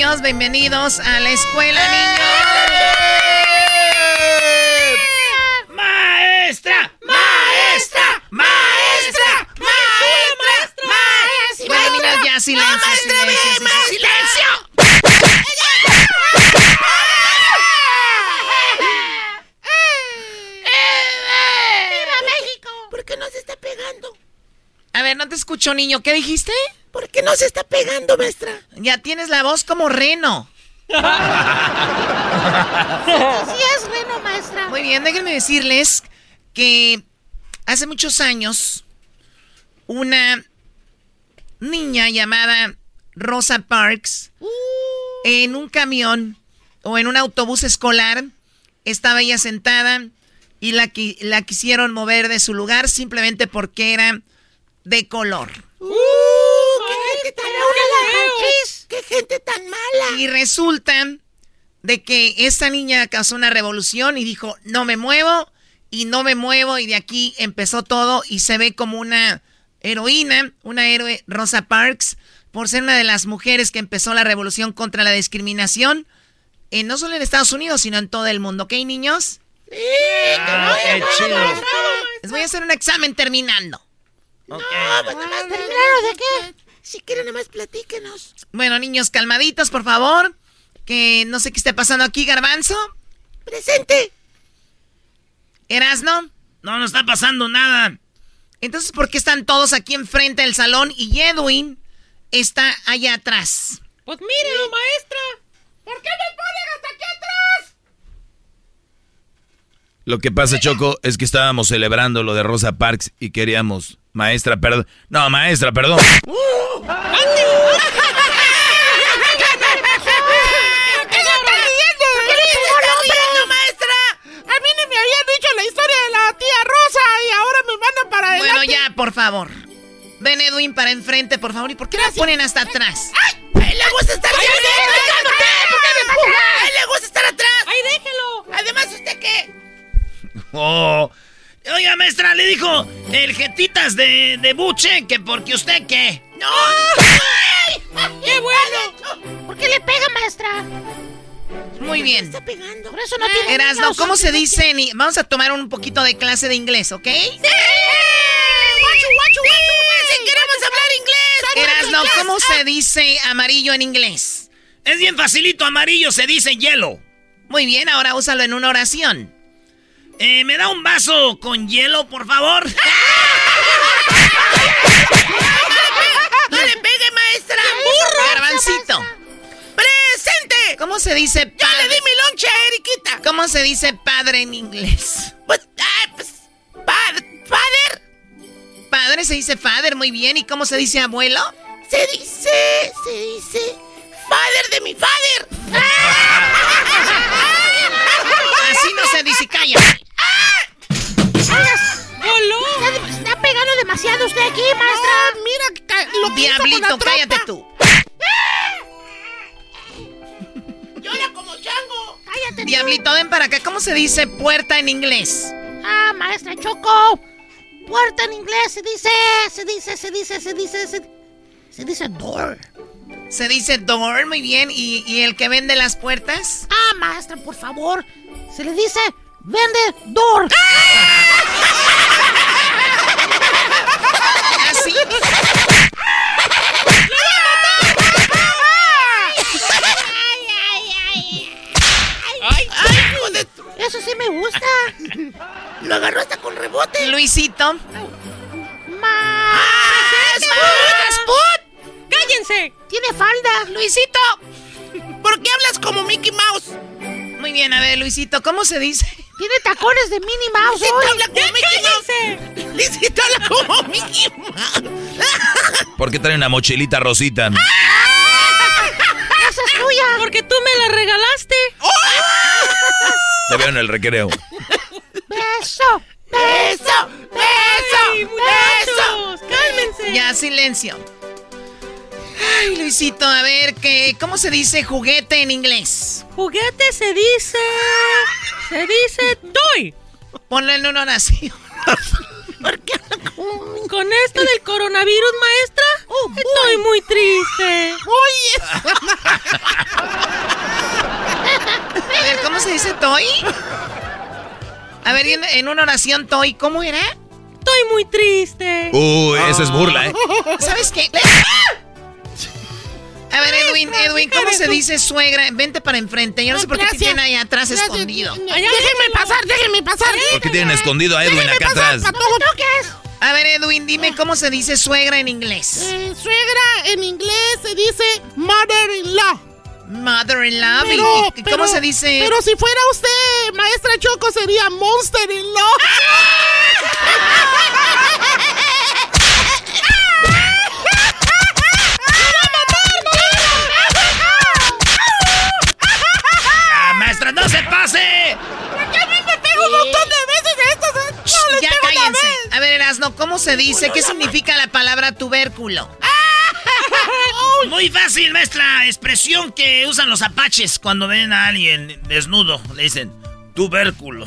Niños, bienvenidos a la escuela, niños. ¡Maestra! ¡Maestra! ¡Maestra! ¡Maestra! ¡Maestra! Bueno, niños, ya silencio, silencio, silencio. México! ¿Por qué no se está pegando? A ver, no te escucho, niño. ¿Qué dijiste? ¿Por qué no se está pegando, maestra? Ya tienes la voz como reno. sí es reno, maestra. Muy bien, déjenme decirles que hace muchos años una niña llamada Rosa Parks uh. en un camión o en un autobús escolar estaba ella sentada y la, la quisieron mover de su lugar simplemente porque era de color. Uh, ¡Qué gente tan mala! ¡Qué gente tan mala! Y resulta de que esta niña causó una revolución y dijo, no me muevo y no me muevo y de aquí empezó todo y se ve como una heroína, una héroe Rosa Parks, por ser una de las mujeres que empezó la revolución contra la discriminación, eh, no solo en Estados Unidos, sino en todo el mundo. ¿Ok, niños? Sí, ah, qué chido. Les voy a hacer un examen terminando. No, pues nada más de qué. Si quieren, nada más platíquenos. Bueno, niños, calmaditos, por favor. Que no sé qué está pasando aquí, Garbanzo. Presente. ¿Erasno? No, no está pasando nada. Entonces, ¿por qué están todos aquí enfrente del salón y Edwin está allá atrás? Pues mírenlo, maestra. ¿Por qué me ponen hasta aquí atrás? Lo que pasa, Choco, es que estábamos celebrando lo de Rosa Parks y queríamos Maestra, perdón. No, maestra, perdón. Uh, ¿Qué está riendo? ¿Qué está riendo, maestra? A mí ni me habían dicho la historia de la tía Rosa y ahora me mandan para adelante. Bueno, ya, por favor. Ven, Edwin, para enfrente, por favor. ¿Y por qué me ponen hasta atrás? ¡Ay! ¡A él le gusta estar atrás! ¿Por qué me empuja? ¡A él le gusta estar atrás! ¡Ay, déjelo! Además, ¿usted qué? Oh... Oiga, maestra, le dijo el jetitas de, de buche que porque usted qué. ¡No! ¡Qué bueno! ¿Por qué le pega, maestra? Muy bien. Está pegando. Por eso no tiene Erasno, ¿cómo se dice? Vamos a tomar un poquito de clase de inglés, ¿ok? ¡Sí! ¡Guachu, guachu, guachu! ¡Sí, queremos hablar inglés! Erasno, ¿cómo se dice amarillo en inglés? Es bien facilito, amarillo se dice hielo. Muy bien, ahora úsalo en una oración. Eh, ¿Me da un vaso con hielo, por favor? ¡No le pegue, maestra! ¡Burro! Garbancito. ¡Presente! ¿Cómo se dice padre? Ya le di mi lonche a Eriquita. ¿Cómo se dice padre en inglés? Pues, ah, pues, father. Padre se dice father, muy bien. ¿Y cómo se dice abuelo? Se dice, se dice, father de mi father. Así no se dice, calla. Está, está, pegando demasiado usted aquí, maestra. Ah, mira lo que Diablito, cállate tú. Llora como chango. Cállate. Diablito, ven para acá. ¿Cómo se dice puerta en inglés? Ah, maestra Choco. Puerta en inglés se dice, se dice, se dice, se dice, se, se dice door. Se dice door, muy bien. ¿Y, ¿Y, el que vende las puertas? Ah, maestra, por favor. Se le dice vende door. ¡Ah! Así. Eso sí me gusta. Lo agarró hasta con rebote. Luisito. Más. ¡Cállense! Tiene falda. Luisito. ¿Por qué hablas como Mickey Mouse? Muy bien, a ver, Luisito, ¿cómo se dice? Tiene tacones de Minnie Mouse. Luisito habla como Mickey Mouse. Luisito habla como Mickey Mouse. ¿Por qué trae una mochilita rosita? Esa es tuya. Porque tú me la regalaste. Te veo en el recreo. Beso, beso, beso, Ay, muchachos, cálmense. Ya, silencio. Ay, Luisito, a ver, ¿qué, ¿cómo se dice juguete en inglés? Juguete se dice. Se dice toy. Ponlo en una oración. Con esto del coronavirus, maestra, estoy muy triste. A ver, ¿cómo se dice toy? A ver, en, en una oración, toy, ¿cómo era? Estoy muy triste. Uy, eso es burla, ¿eh? ¿Sabes qué? A ver, Edwin, Edwin, ¿cómo se dice suegra? Vente para enfrente. Yo no sé por qué te tienen ahí atrás escondido. Déjenme pasar, déjenme pasar. ¿Por qué tienen escondido a Edwin acá atrás? A ver, Edwin, dime cómo se dice suegra en inglés. Eh, suegra en inglés se dice mother-in-law. Mother-in-law. ¿Y- pero- ¿Cómo se dice? Pero si fuera usted, maestra Choco, sería monster-in-law. Ya cállense. vez. A ver, Erasno, ¿cómo se dice? ¿Qué significa la palabra tubérculo? Muy fácil, maestra. Expresión que usan los apaches cuando ven a alguien desnudo. Le dicen, tubérculo.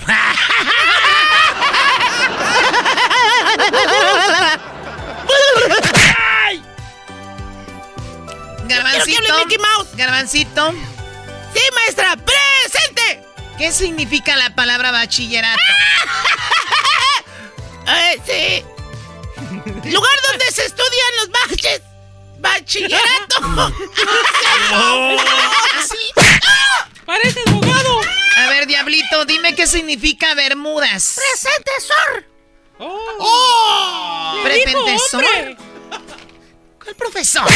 Garbancito. Garbancito. Sí, maestra, presente. ¿Qué significa la palabra bachillerato? Sí. Lugar donde se estudian los baches. Bachillerato. Así. Parece abogado. A ver, Diablito, dime qué significa Bermudas. Presente, sor. Oh. Dijo Prefentesor. hombre. ¿Cuál profesor?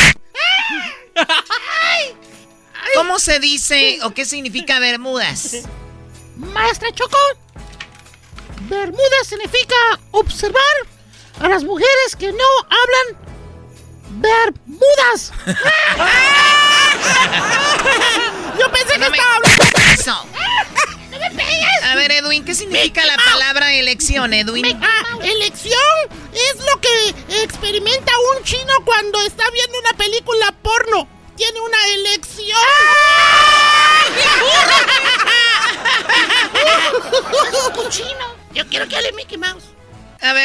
¿Cómo se dice o qué significa Bermudas? Maestra Choco. Bermuda significa observar a las mujeres que no hablan Bermudas. Yo pensé que me- estaba hablando. Eso. ¡No me pegues! A ver, Edwin, ¿qué significa la palabra elección, Edwin? Ah, elección es lo que experimenta un chino cuando está viendo una película porno. Tiene una elección. cochino.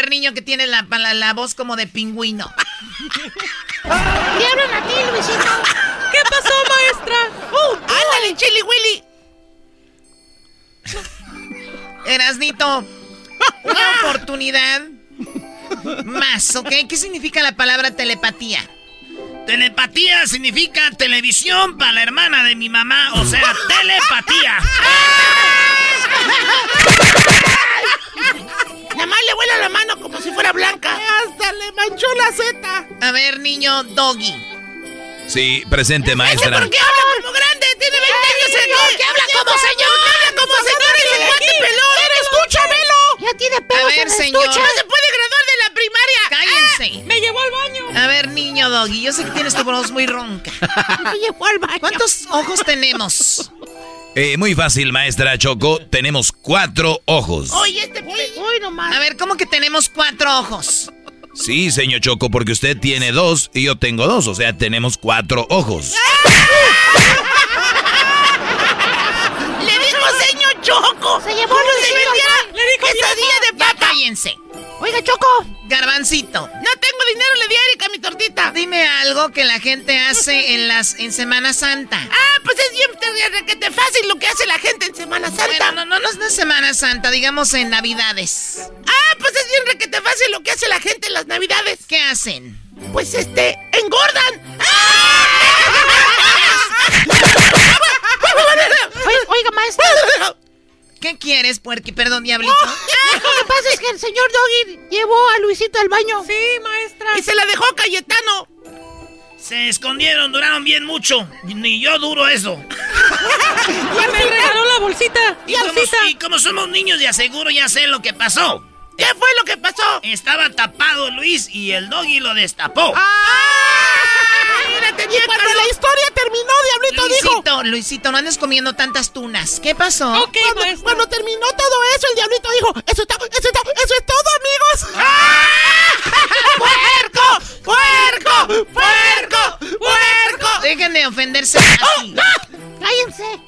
Niño que tiene la, la, la voz como de pingüino. ¿Qué hablan a ti, Luisito? ¿Qué pasó, maestra? ¡Uh! ¡Ándale, Chili Willy! Erasnito, una oportunidad más, ¿ok? ¿Qué significa la palabra telepatía? Telepatía significa televisión para la hermana de mi mamá, o sea, telepatía. Nada más le vuela la mano como si fuera blanca. Hasta le manchó la zeta. A ver, niño Doggy. Sí, presente, maestra. ¿Por qué habla como grande? Tiene 20 años, señor. Que habla como señor. Que habla como señor ese cuate pelón. Escúchamelo. Ya tiene pelos A ver, el señor. No se puede graduar de la primaria. Cállense. Me llevó al baño. A ver, niño Doggy, yo sé que tienes tu voz muy ronca. Me llevó al baño. ¿Cuántos ojos tenemos? Eh, muy fácil, maestra Choco. Tenemos cuatro ojos. Oye, este... Hoy nomás. A ver, ¿cómo que tenemos cuatro ojos? Sí, señor Choco, porque usted tiene dos y yo tengo dos. O sea, tenemos cuatro ojos. Le dijo señor Choco. Se llevó ¿Cómo se llama? Le dijo. Cállense. Oiga, Choco. Garbancito, No tengo dinero, le di a Erika mi tortita. dime algo que la gente hace en las en Semana Santa. Ah, pues es bien requete fácil lo que hace la gente en Semana Santa. Bueno, no, no, no es de Semana Santa, digamos en Navidades. Ah, pues es bien requete fácil lo que hace la gente en las Navidades. ¿Qué hacen? Pues este, engordan. Oiga, maestra. ¿Qué quieres, puerqui? Perdón, diablito. Lo que pasa es que el señor Doggy llevó a Luisito al baño. Sí, maestra. Y se la dejó Cayetano. Se escondieron, duraron bien mucho. Ni yo duro eso. Ya me regaló la bolsita. Y como, y como somos niños de aseguro, ya sé lo que pasó. ¿Qué fue lo que pasó? Estaba tapado Luis y el doggy lo destapó. Cuando la historia terminó, Diablito Luisito, dijo. Luisito, no andes comiendo tantas tunas. ¿Qué pasó? Cuando, terminó todo eso, el Diablito dijo: Eso está, eso está, eso es todo, amigos. ¡Puerco! ¡Puerco! ¡Puerco! ¡Puerco! Dejen de ofenderse así. ¡Cállense!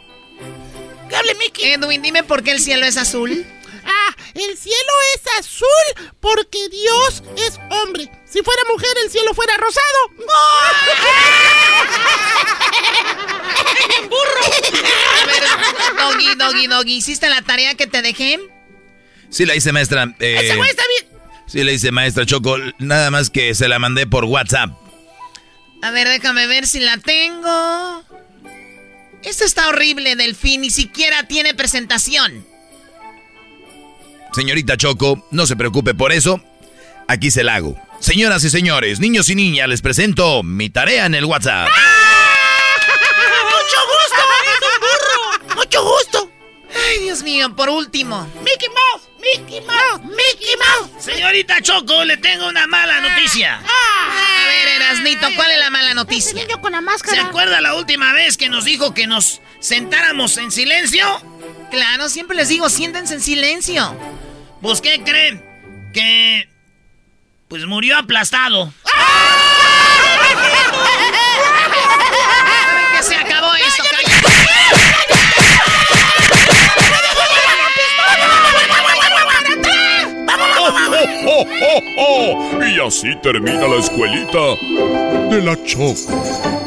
¡Que hable Mickey! Edwin, dime por qué el cielo es azul. Ah, el cielo es azul porque Dios es hombre. Si fuera mujer, el cielo fuera rosado. A ver, Doggy, Doggy, Doggy, ¿hiciste la tarea que te dejé? Sí la hice, maestra. eh, Ese güey está bien. sí la hice, maestra Choco. Nada más que se la mandé por WhatsApp. A ver, déjame ver si la tengo. Esto está horrible, Delfín, ni siquiera tiene presentación. Señorita Choco, no se preocupe por eso. Aquí se la hago. Señoras y señores, niños y niñas, les presento mi tarea en el WhatsApp. ¡Mucho gusto! ¡Mucho gusto! Ay, Dios mío, por último. ¡Mickey Mouse! ¡Mickey Mouse! ¡Mickey Mouse! Señorita Choco, le tengo una mala noticia. A ver, Erasnito, ¿cuál es la mala noticia? niño con la ¿Se máscara. acuerda la última vez que nos dijo que nos sentáramos en silencio? Claro, siempre les digo, siéntense en silencio. Pues, ¿qué creen? Que... Pues murió aplastado. que se acabó esto, cállate. ¡Oh, oh, oh, oh! Y así termina la escuelita de la Choco.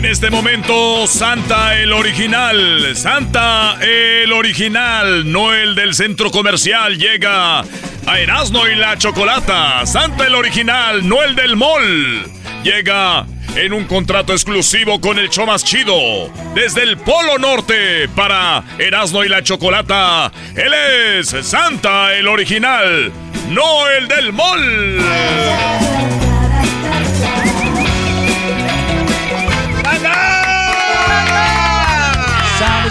En este momento, Santa el original, Santa el original, no el del centro comercial, llega a Erasmo y la Chocolata. Santa el original, no el del mall. Llega en un contrato exclusivo con el show más chido. Desde el Polo Norte para Erasmo y la Chocolata. Él es Santa el original, no el del mall.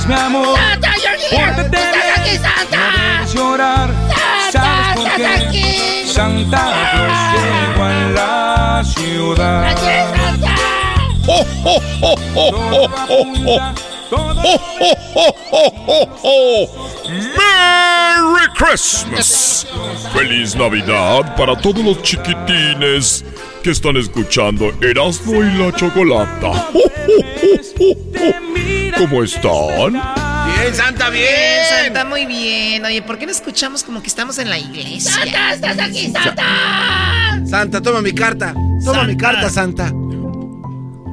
Mi amor, ¡Santa, you're here! pórtate ¡Estás bien, aquí, Santa! no debes llorar. ¿Sabes por estás qué? aquí! Santa Claus llegó a la ciudad. ¡Oh, oh, oh, oh, oh, oh, oh! ¡Oh, oh, oh, oh, oh, oh! ¡Merry Christmas! ¡Feliz Navidad para todos los chiquitines que están escuchando Erasmo y la Chocolata! ¿Cómo están? Bien, Santa, bien. Bien, Santa, muy bien. Oye, ¿por qué no escuchamos como que estamos en la iglesia? ¡Santa, estás aquí, Santa! Santa, toma mi carta. Toma mi carta, Santa.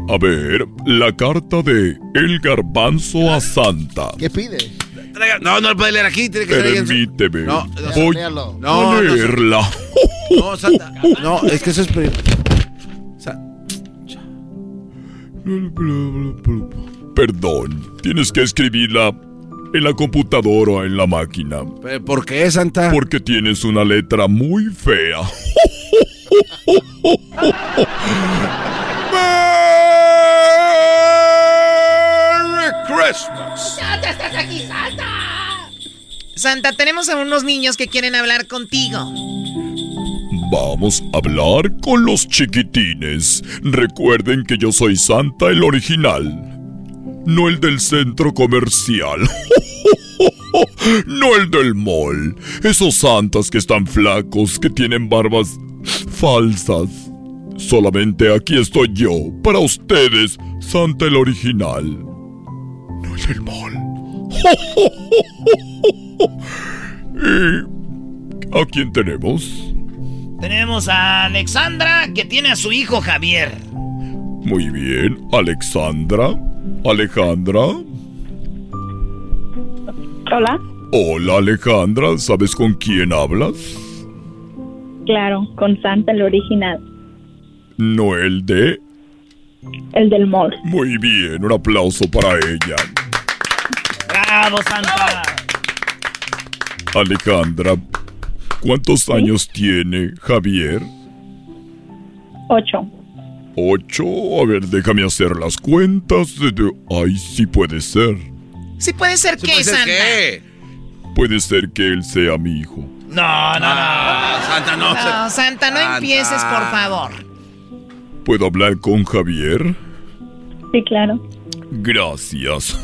A ver, la carta de El Garbanzo a Santa. ¿Qué pide? No, no lo puede leer aquí. Tiene que su- Permíteme. No, no, Voy léalo. a No, no, leerla. No, Santa. No, es que eso es. Sa- Perdón, tienes que escribirla en la computadora o en la máquina. ¿Pero ¿Por qué, Santa? Porque tienes una letra muy fea. ¡Merry Christmas! ¡Santa, estás aquí, Santa! Santa, tenemos a unos niños que quieren hablar contigo. Vamos a hablar con los chiquitines. Recuerden que yo soy Santa el original. No el del centro comercial. No el del mall. Esos santas que están flacos, que tienen barbas falsas. Solamente aquí estoy yo, para ustedes, Santa el original. No el del mall. ¿Y a quién tenemos? Tenemos a Alexandra que tiene a su hijo Javier. Muy bien, Alexandra. Alejandra. Hola. Hola Alejandra, ¿sabes con quién hablas? Claro, con Santa el original. No el de... El del mall. Muy bien, un aplauso para ella. ¡Bravo, Santa! Alejandra, ¿cuántos años tiene Javier? Ocho. Ocho. A ver, déjame hacer las cuentas. Ay, sí puede ser. Sí puede ser que, Santa. Puede ser que él sea mi hijo. No, no, no. Santa, no. No, Santa, no Santa. empieces, por favor. ¿Puedo hablar con Javier? Sí, claro. Gracias.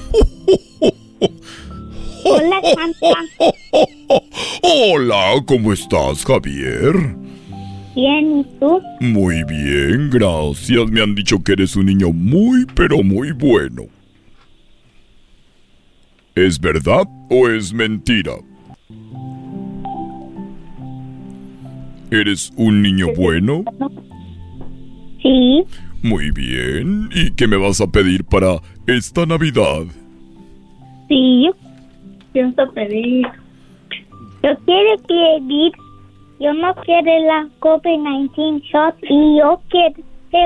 Hola, Santa. Hola, ¿cómo estás, Javier? Bien, ¿y tú? Muy bien, gracias. Me han dicho que eres un niño muy, pero muy bueno. ¿Es verdad o es mentira? ¿Eres un niño bueno? Sí. Muy bien. ¿Y qué me vas a pedir para esta Navidad? Sí, yo, Pienso pedir. yo quiero pedir, yo no quiero la COVID-19 shot y yo quiero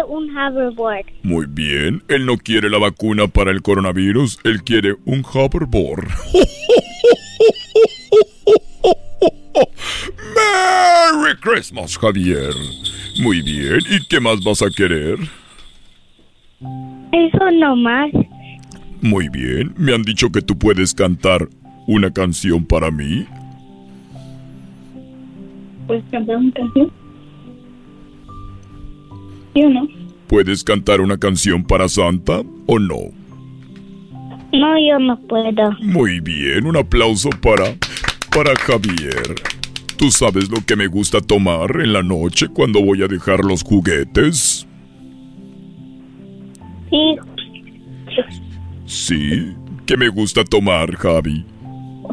un hoverboard. Muy bien. Él no quiere la vacuna para el coronavirus, él quiere un hoverboard. Merry Christmas, Javier. Muy bien. ¿Y qué más vas a querer? Eso nomás. Muy bien. Me han dicho que tú puedes cantar una canción para mí. ¿Puedes cantar una canción? ¿Sí o no? ¿Puedes cantar una canción para Santa o no? No, yo no puedo. Muy bien, un aplauso para para Javier. ¿Tú sabes lo que me gusta tomar en la noche cuando voy a dejar los juguetes? Sí, Sí, ¿qué me gusta tomar, Javi?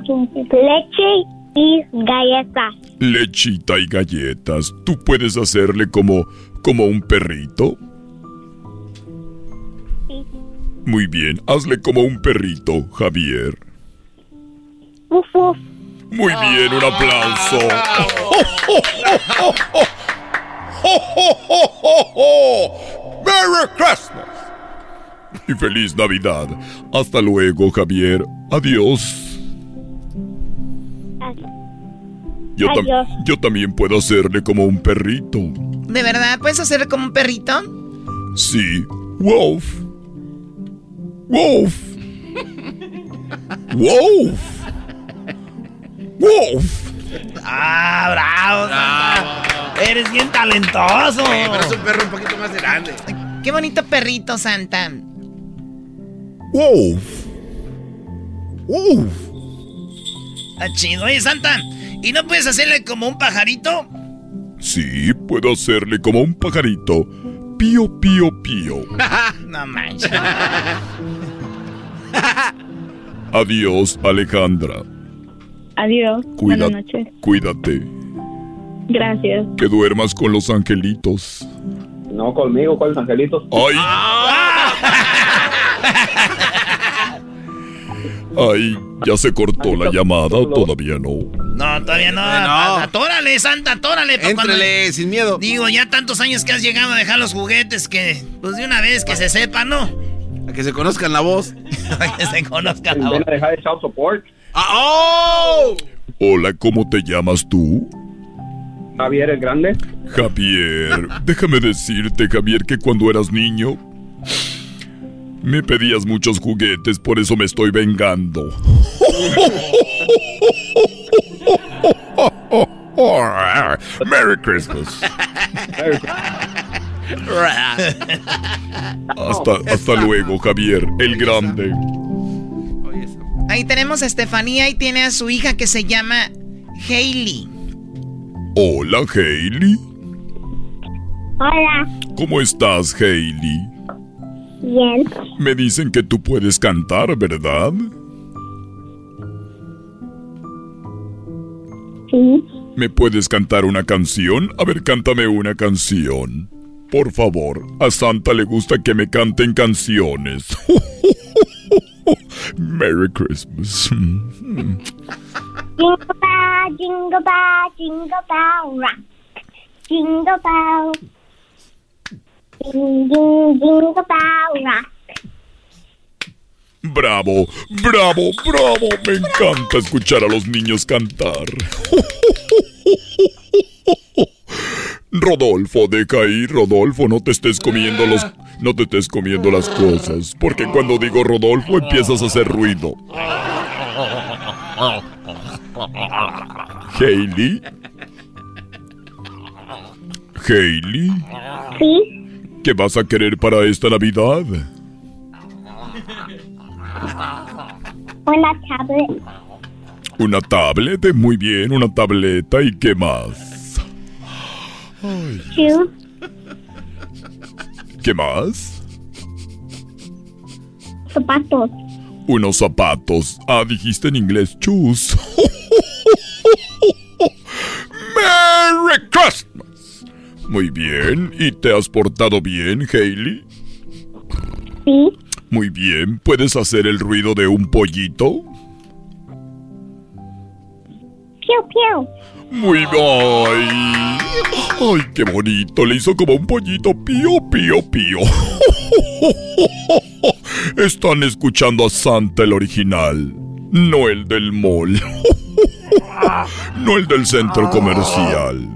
leche y galletas. Lechita y galletas. ¿Tú puedes hacerle como como un perrito? Sí. Muy bien, hazle como un perrito, Javier. Uf, uf. Muy bien, un aplauso. ¡Merry Christmas! Y feliz Navidad. Hasta luego, Javier. Adiós. Yo, tam- yo también puedo hacerle como un perrito. ¿De verdad puedes hacer como un perrito? Sí. Wolf. Wolf. Wolf. Wolf. ¡Ah, bravo! Santa! Eres bien talentoso. pero es un perro un poquito más grande. Qué bonito perrito, Santa. Wolf. Wolf. Está chido. Oye, Santa, ¿y no puedes hacerle como un pajarito? Sí, puedo hacerle como un pajarito. Pío, pío, pío. no manches. Adiós, Alejandra. Adiós. Cuida- Buenas noches. Cuídate. Gracias. Que duermas con los angelitos. No, conmigo, con los angelitos. ¡Ay! Ay, ya se cortó la llamada o todavía no. No, todavía no. no. Atórale, Santa, atórale. pa' Éntrele, sin miedo. Digo, ya tantos años que has llegado a dejar los juguetes que, pues de una vez que se sepa, ¿no? A que se conozcan la voz. que se conozca la Ven a dejar el child support. ¡Oh! Hola, ¿cómo te llamas tú? Javier el Grande. Javier, déjame decirte, Javier, que cuando eras niño me pedías muchos juguetes, por eso me estoy vengando. Merry Christmas. Hasta, hasta luego, Javier, el grande. Ahí tenemos a Estefanía y tiene a su hija que se llama Hailey. Hola, Hailey. Hola. ¿Cómo estás, Hailey? Bien. Me dicen que tú puedes cantar, ¿verdad? Sí. ¿Me puedes cantar una canción? A ver, cántame una canción. Por favor, a Santa le gusta que me canten canciones. Merry Christmas. Jingle bell, jingle bell, jingle bell rock. Jingle bell. Bravo, bravo, bravo. Me encanta escuchar a los niños cantar. Rodolfo, deja ahí, Rodolfo, no te estés comiendo los... No te estés comiendo las cosas, porque cuando digo Rodolfo empiezas a hacer ruido. Hailey. Hailey. Sí. ¿Qué vas a querer para esta Navidad? Una tablet. ¿Una tablet? Muy bien, una tableta. ¿Y qué más? Shoes. ¿Qué más? Zapatos. Unos zapatos. Ah, dijiste en inglés shoes. ¡Merry Christmas! Muy bien. ¿Y te has portado bien, Hailey? Sí. Muy bien. ¿Puedes hacer el ruido de un pollito? Piu, piu. Muy bien. Ay, qué bonito. Le hizo como un pollito. Pío, pío, pío. Están escuchando a Santa el original. No el del mall. No el del centro comercial.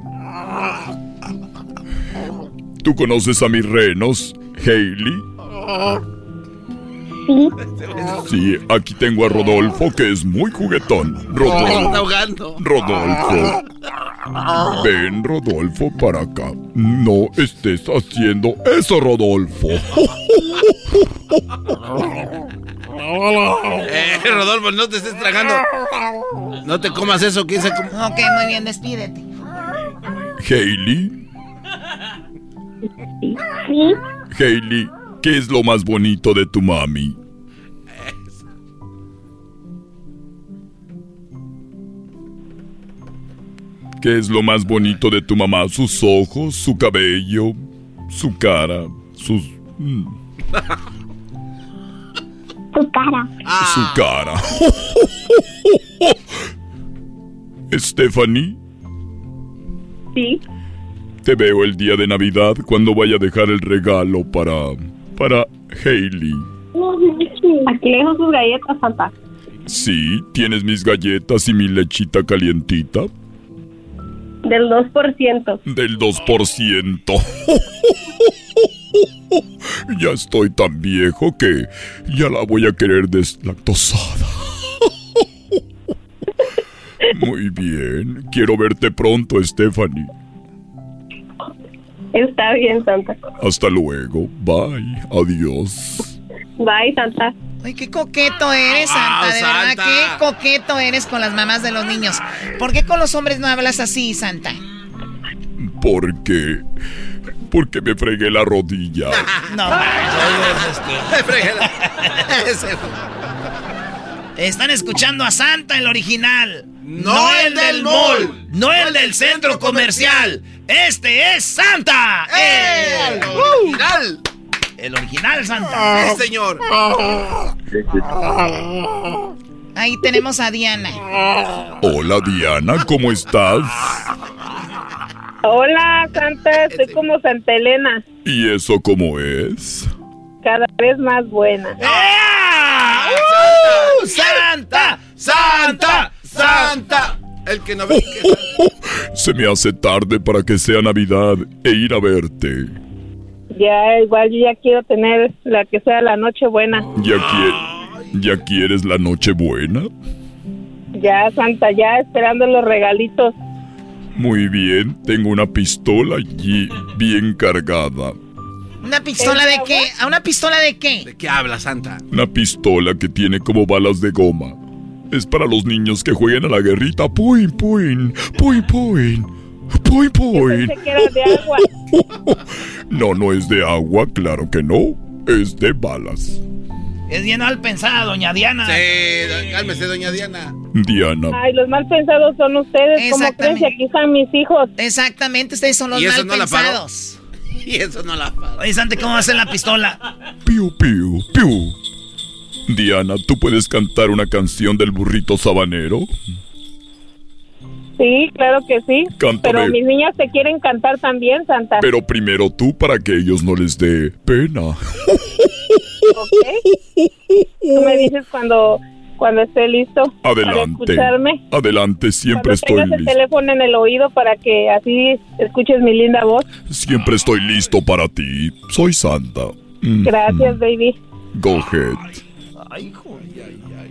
¿Tú conoces a mis renos, Hailey? Sí. Sí, aquí tengo a Rodolfo, que es muy juguetón. Rodolfo. ahogando. Rodolfo. Ven, Rodolfo, para acá. No estés haciendo eso, Rodolfo. Eh, Rodolfo, no te estés tragando. No te comas eso, que dice como... Ok, muy bien, despídete. Hailey, Sí. Hailey, ¿qué es lo más bonito de tu mami? ¿Qué es lo más bonito de tu mamá? Sus ojos, su cabello, su cara, sus... mm, Tu cara. su cara. Stephanie, Sí. Te veo el día de Navidad cuando vaya a dejar el regalo para... para Hailey. Aquí dejo sus galletas, Santa. Sí, tienes mis galletas y mi lechita calientita Del 2%. del 2%. ya estoy tan viejo que ya la voy a querer deslactosada. Muy bien, quiero verte pronto, Stephanie. Está bien, Santa. Hasta luego, bye, adiós. Bye, Santa. Ay, qué coqueto eres, Santa, de verdad, Santa. qué coqueto eres con las mamás de los niños. ¿Por qué con los hombres no hablas así, Santa? Porque... Porque me fregué la rodilla. No, Me fregué la- Están escuchando a Santa, el original. No el del mall. No el del centro comercial. Este es Santa. ¡El ¡Uh! original! El original Santa. Sí, señor. Ahí tenemos a Diana. Hola, Diana, ¿cómo estás? Hola, Santa. Estoy como Santa Elena. ¿Y eso cómo es? Cada vez más buena. ¡Uh! ¡Santa! ¡Santa! ¡Santa! El que no ve que... Se me hace tarde para que sea Navidad e ir a verte. Ya, igual yo ya quiero tener la que sea la noche buena. ¿Ya, qui- ¿Ya quieres la noche buena? Ya, Santa, ya esperando los regalitos. Muy bien, tengo una pistola allí bien cargada. ¿Una pistola de qué? ¿A una pistola de qué? ¿De qué habla, Santa? Una pistola que tiene como balas de goma. Es para los niños que jueguen a la guerrita. Puin, puin, puin, puin. Puin, puin. No, no es de agua, claro que no. Es de balas. Es bien mal pensada, doña Diana. Sí, cálmese, doña Diana. Diana. Ay, los mal pensados son ustedes. ¿Cómo creen que aquí están mis hijos? Exactamente, ustedes son los ¿Y eso mal no la paró? pensados. Y eso no la paró. Oye, Santi, ¿cómo va a ser la pistola? Piu, piu, piu. Diana, ¿tú puedes cantar una canción del burrito sabanero? Sí, claro que sí. Cántame. Pero mis niñas te quieren cantar también, Santa. Pero primero tú para que ellos no les dé pena. ¿Ok? Tú me dices cuando, cuando esté listo para Adelante. escucharme. Adelante, siempre Cuando estoy tengas el listo. teléfono en el oído para que así escuches mi linda voz. Siempre estoy listo para ti. Soy Santa. Mm, Gracias, baby. Go ahead.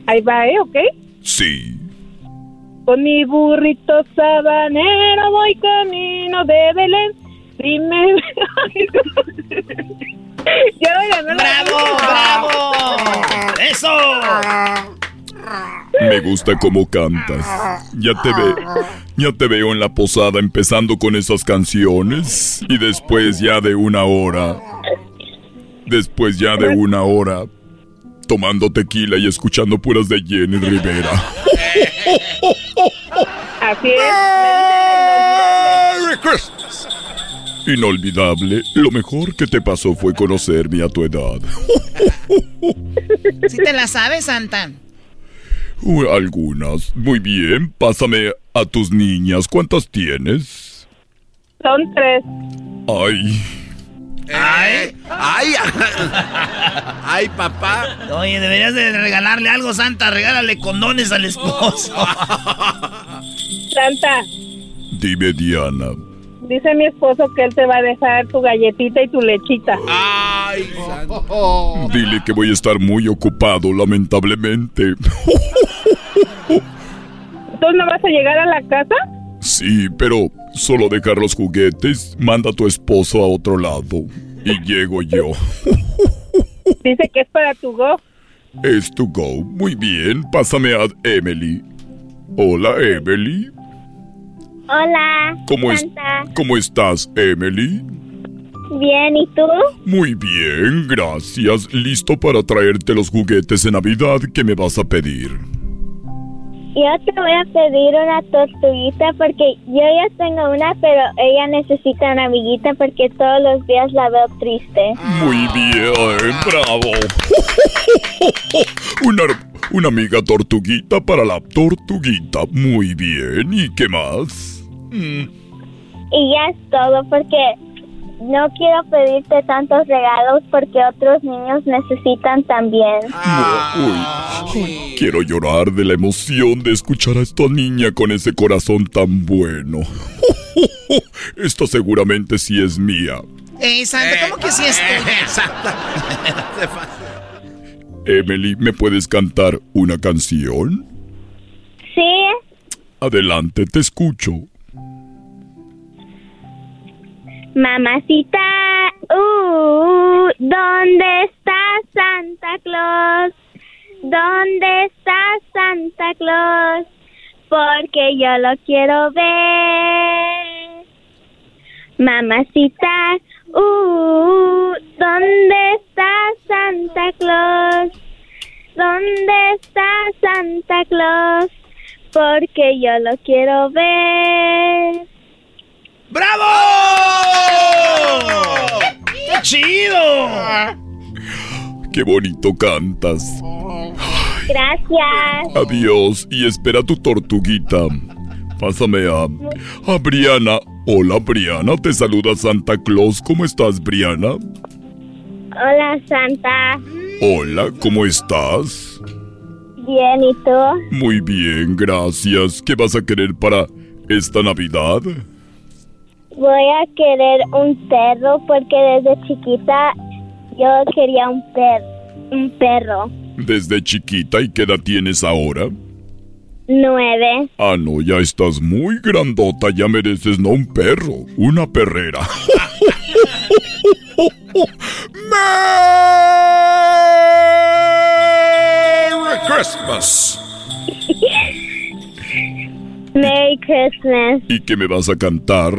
Ahí va, ¿eh? ¿Ok? Sí. Con mi burrito sabanero voy camino de Belén. Dime. ya voy a. ¡Bravo, bravo! ¡Eso! Me gusta cómo cantas. Ya te ve, ya te veo en la posada empezando con esas canciones y después ya de una hora. Después ya de una hora tomando tequila y escuchando puras de Jenny Rivera. Así es. Merry Christmas. Inolvidable, lo mejor que te pasó fue conocerme a tu edad. ¿Sí te la sabes, Santa? Uh, algunas. Muy bien, pásame a tus niñas. ¿Cuántas tienes? Son tres. Ay. Ay, ay, ay, papá. Oye, deberías de regalarle algo, Santa. Regálale condones al esposo. Santa, Dime, Diana. dice mi esposo que él te va a dejar tu galletita y tu lechita. Ay, Dile que voy a estar muy ocupado, lamentablemente. ¿Tú no vas a llegar a la casa? Sí, pero solo dejar los juguetes. Manda a tu esposo a otro lado. Y llego yo. Dice que es para tu go. Es to go. Muy bien, pásame a Emily. Hola, Emily. Hola. ¿Cómo, es. ¿Cómo estás, Emily? Bien, ¿y tú? Muy bien, gracias. Listo para traerte los juguetes de Navidad que me vas a pedir. Yo te voy a pedir una tortuguita porque yo ya tengo una, pero ella necesita una amiguita porque todos los días la veo triste. Muy bien, bravo. Una, una amiga tortuguita para la tortuguita. Muy bien. ¿Y qué más? Y ya es todo porque no quiero pedirte tantos regalos porque otros niños necesitan también. Uy, uy, quiero llorar de la emoción de escuchar a esta niña con ese corazón tan bueno. Esta seguramente sí es mía. Eh, Santa, ¿cómo que sí es tuya? Santa. Emily, ¿me puedes cantar una canción? Sí, Adelante, te escucho. Mamacita, uh, ¿dónde está Santa Claus? ¿Dónde está Santa Claus? Porque yo lo quiero ver. Mamacita, uh, ¿dónde está Santa Claus? ¿Dónde está Santa Claus? Porque yo lo quiero ver. ¡Bravo! ¡Qué chido! Qué bonito cantas. Gracias. Adiós y espera tu tortuguita. Pásame a, a Briana. Hola Briana, te saluda Santa Claus. ¿Cómo estás Briana? Hola, Santa. Hola, ¿cómo estás? Bien, ¿y tú? Muy bien, gracias. ¿Qué vas a querer para esta Navidad? Voy a querer un perro porque desde chiquita yo quería un per un perro. Desde chiquita y qué edad tienes ahora? Nueve. Ah, no, ya estás muy grandota, ya mereces no un perro, una perrera. Merry Christmas. Merry Christmas. ¿Y qué me vas a cantar,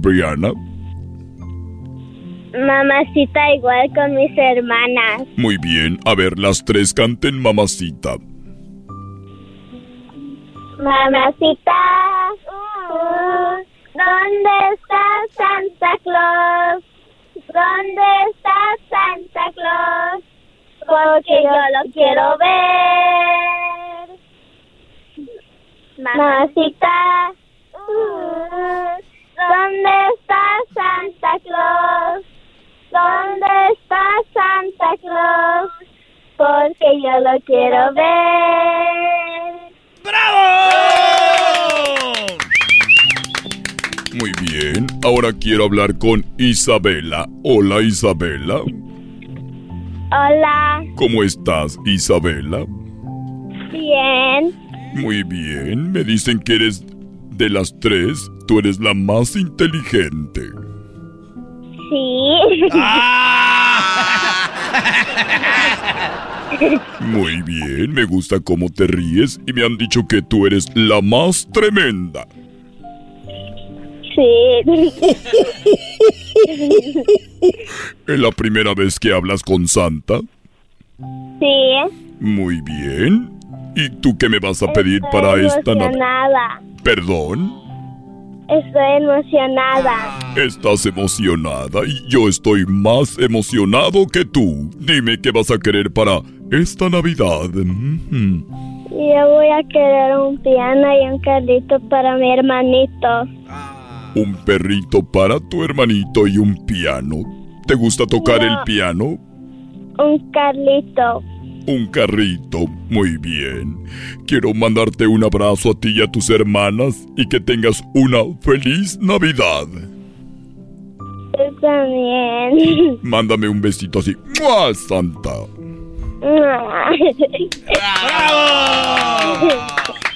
Brianna? Mamacita igual con mis hermanas. Muy bien, a ver, las tres canten mamacita. Mamacita, uh, ¿dónde está Santa Claus? ¿Dónde está Santa Claus? Porque yo lo quiero ver. Mamacita, uh, ¿dónde está Santa Claus? ¿Dónde está Santa Claus? Porque yo lo quiero ver. Muy bien, ahora quiero hablar con Isabela. Hola, Isabela. Hola, ¿Cómo estás, Isabela? bien. Muy bien, me dicen que eres de las tres, tú eres la más inteligente. Sí. Muy bien, me gusta cómo te ríes y me han dicho que tú eres la más tremenda. Sí. ¿Es la primera vez que hablas con Santa? Sí. Muy bien. ¿Y tú qué me vas a pedir Estoy para esta Navidad? ¿Perdón? Estoy emocionada. Estás emocionada y yo estoy más emocionado que tú. Dime qué vas a querer para esta Navidad. Yo voy a querer un piano y un carrito para mi hermanito. Un perrito para tu hermanito y un piano. ¿Te gusta tocar el No. piano? Un carrito. Un carrito. Muy bien. Quiero mandarte un abrazo a ti y a tus hermanas y que tengas una feliz Navidad. Yo también. Mándame un besito así. ¡Mua, Santa!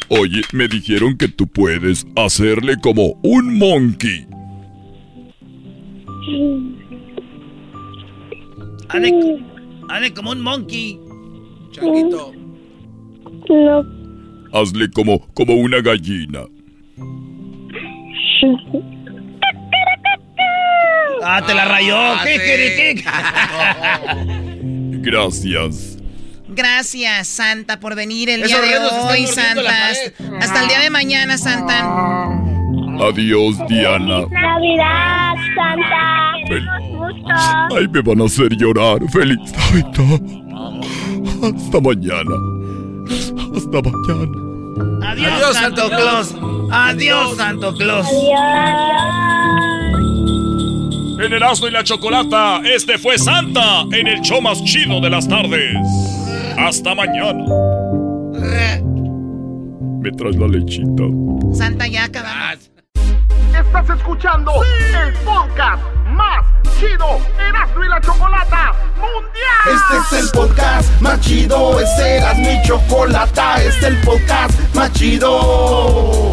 Oye, me dijeron que tú puedes hacerle como un monkey. Hazle, hazle como un monkey. No. Hazle como, como una gallina. Ah, te la rayó. Ah. Gracias. Gracias, Santa, por venir el Esos día de hoy, Santa. Hasta el día de mañana, Santa. Adiós, Diana. Navidad, Santa. Fel-. Ay, me van a hacer llorar. Feliz Navidad. Hasta mañana. Hasta mañana. Adiós, Adiós, Santo Claus. Adiós, Santo Claus. En Erasmo y la Chocolata, este fue Santa en el show más chido de las tardes. Hasta mañana. ¿Me traes la lechita? Santa, ya acabamos. Estás escuchando el podcast más chido Erasmo y la Chocolata Mundial. Este es el podcast más chido, este era mi chocolata, este es el podcast más chido.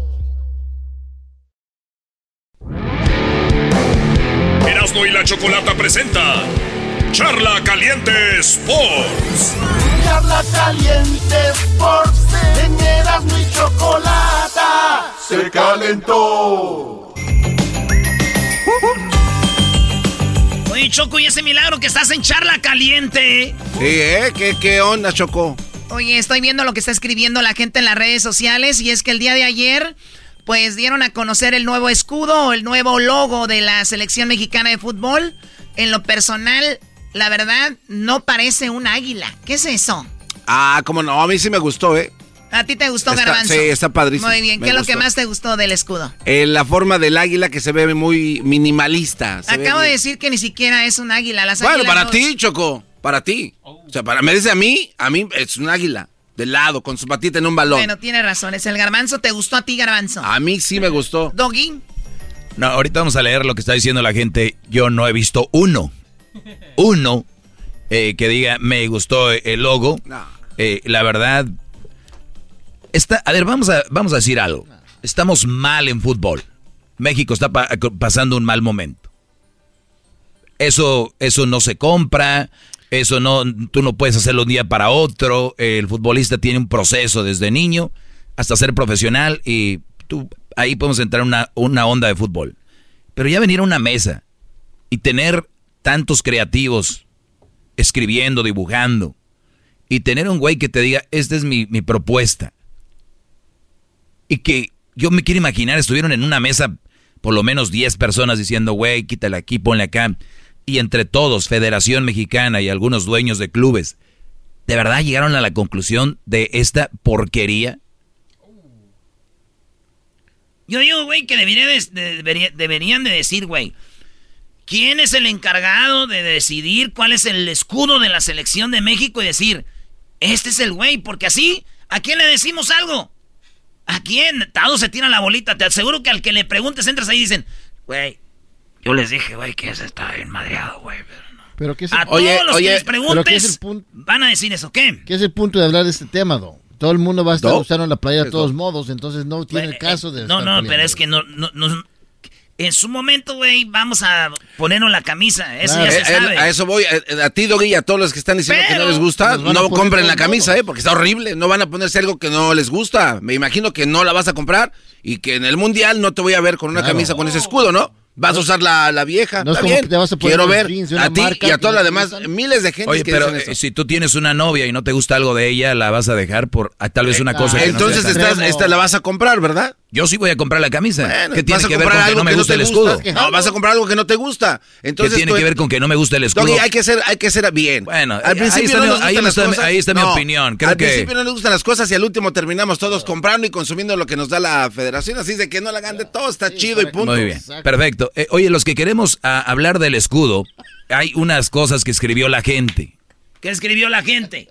Erasmo y la Chocolata presenta Charla Caliente Sports. Charla caliente Sports en Erasmo y Chocolata se calentó. Oye, Choco, ¿y ese milagro que estás en charla caliente? Sí, ¿eh? ¿Qué, qué onda, Choco? Oye, estoy viendo lo que está escribiendo la gente en las redes sociales y es que el día de ayer, pues dieron a conocer el nuevo escudo, el nuevo logo de la selección mexicana de fútbol. En lo personal, la verdad, no parece un águila. ¿Qué es eso? Ah, como no, a mí sí me gustó, ¿eh? ¿A ti te gustó Está- Garbanzo? sí, está padrísimo. Muy bien. Me ¿Qué es lo que más te gustó del escudo? Eh, la forma del águila que se ve muy minimalista. se Acabo de bien. decir que ni siquiera es un águila. Las Bueno, para no- ti, Choco. Para ti. O sea, para me dice a mí, a mí es un águila. De lado, con su patita en un balón. Bueno, tiene razón. Es el garbanzo. ¿Te gustó a ti, garbanzo? A mí sí me gustó. Doggy. No, ahorita vamos a leer lo que está diciendo la gente. Yo no he visto uno. Uno eh, que diga, me gustó el logo. Eh, la verdad. Está, a ver, vamos a, vamos a decir algo. Estamos mal en fútbol. México está pa- pasando un mal momento. Eso, eso no se compra. Eso no, tú no puedes hacerlo un día para otro. El futbolista tiene un proceso desde niño hasta ser profesional y tú, ahí podemos entrar en una, una onda de fútbol. Pero ya venir a una mesa y tener tantos creativos escribiendo, dibujando, y tener un güey que te diga, esta es mi, mi propuesta. Y que yo me quiero imaginar, estuvieron en una mesa por lo menos 10 personas diciendo, güey, quítale aquí, ponle acá. Y entre todos, Federación Mexicana y algunos dueños de clubes, ¿de verdad llegaron a la conclusión de esta porquería? Yo digo, güey, que de- de- debería- deberían de decir, güey, ¿quién es el encargado de decidir cuál es el escudo de la selección de México y decir, este es el güey? Porque así, ¿a quién le decimos algo? ¿A quién? Todos se tiran la bolita. Te aseguro que al que le preguntes, entras ahí y dicen, güey, yo les dije, güey, que ese está bien madreado, güey. Pero ¿qué es A el, todos los que les pero ¿qué es preguntes, el punto? van a decir eso, ¿qué? ¿Qué es el punto de hablar de este tema, Do? Todo el mundo va a estar ¿Do? usando la playa de ¿Qué todos do? modos, entonces no tiene el caso de No, estar no, peleando. pero es que no, no, no- en su momento, güey, vamos a ponernos la camisa. Eso Claro. ya Eh, se eh, sabe. a eso voy. A, a ti, Doggy, y a todos los que están diciendo que Pero- no les gusta, a no compren la camisa, ¿eh? Porque está horrible. No van a ponerse algo que no les gusta. Me imagino que no la vas a comprar y que en el mundial no te voy a ver con una Claro. camisa con ese escudo, ¿no? Vas a usar la, la vieja. No es Está como te vas a poner Quiero ver jeans de una a ti marca y a todas no las demás miles de gente Oye, que pero dicen eh, eso. si tú tienes una novia y no te gusta algo de ella, la vas a dejar por ah, tal vez una cosa que no Entonces tan- estás, esta la vas a comprar, ¿verdad? Yo sí voy a comprar la camisa. Bueno, ¿Qué tiene que ver con que no me que gusta el gusta. escudo? No, vas a comprar algo que no te gusta. Entonces ¿Qué tiene tú- que ver con que no me gusta el escudo? Doggy, hay que ser, hay que ser bien. Bueno, al ahí principio está no mi- nos ahí gustan las está mi- cosas. ahí está mi No, opinión. Creo al que- principio no nos gustan las cosas y al último terminamos todos comprando y consumiendo lo que nos da la federación. Así de que no la hagan de todo, está chido y punto. Muy bien, perfecto. Eh, oye, los que queremos ah, hablar del escudo, hay unas cosas que escribió la gente. ¿Qué escribió la gente?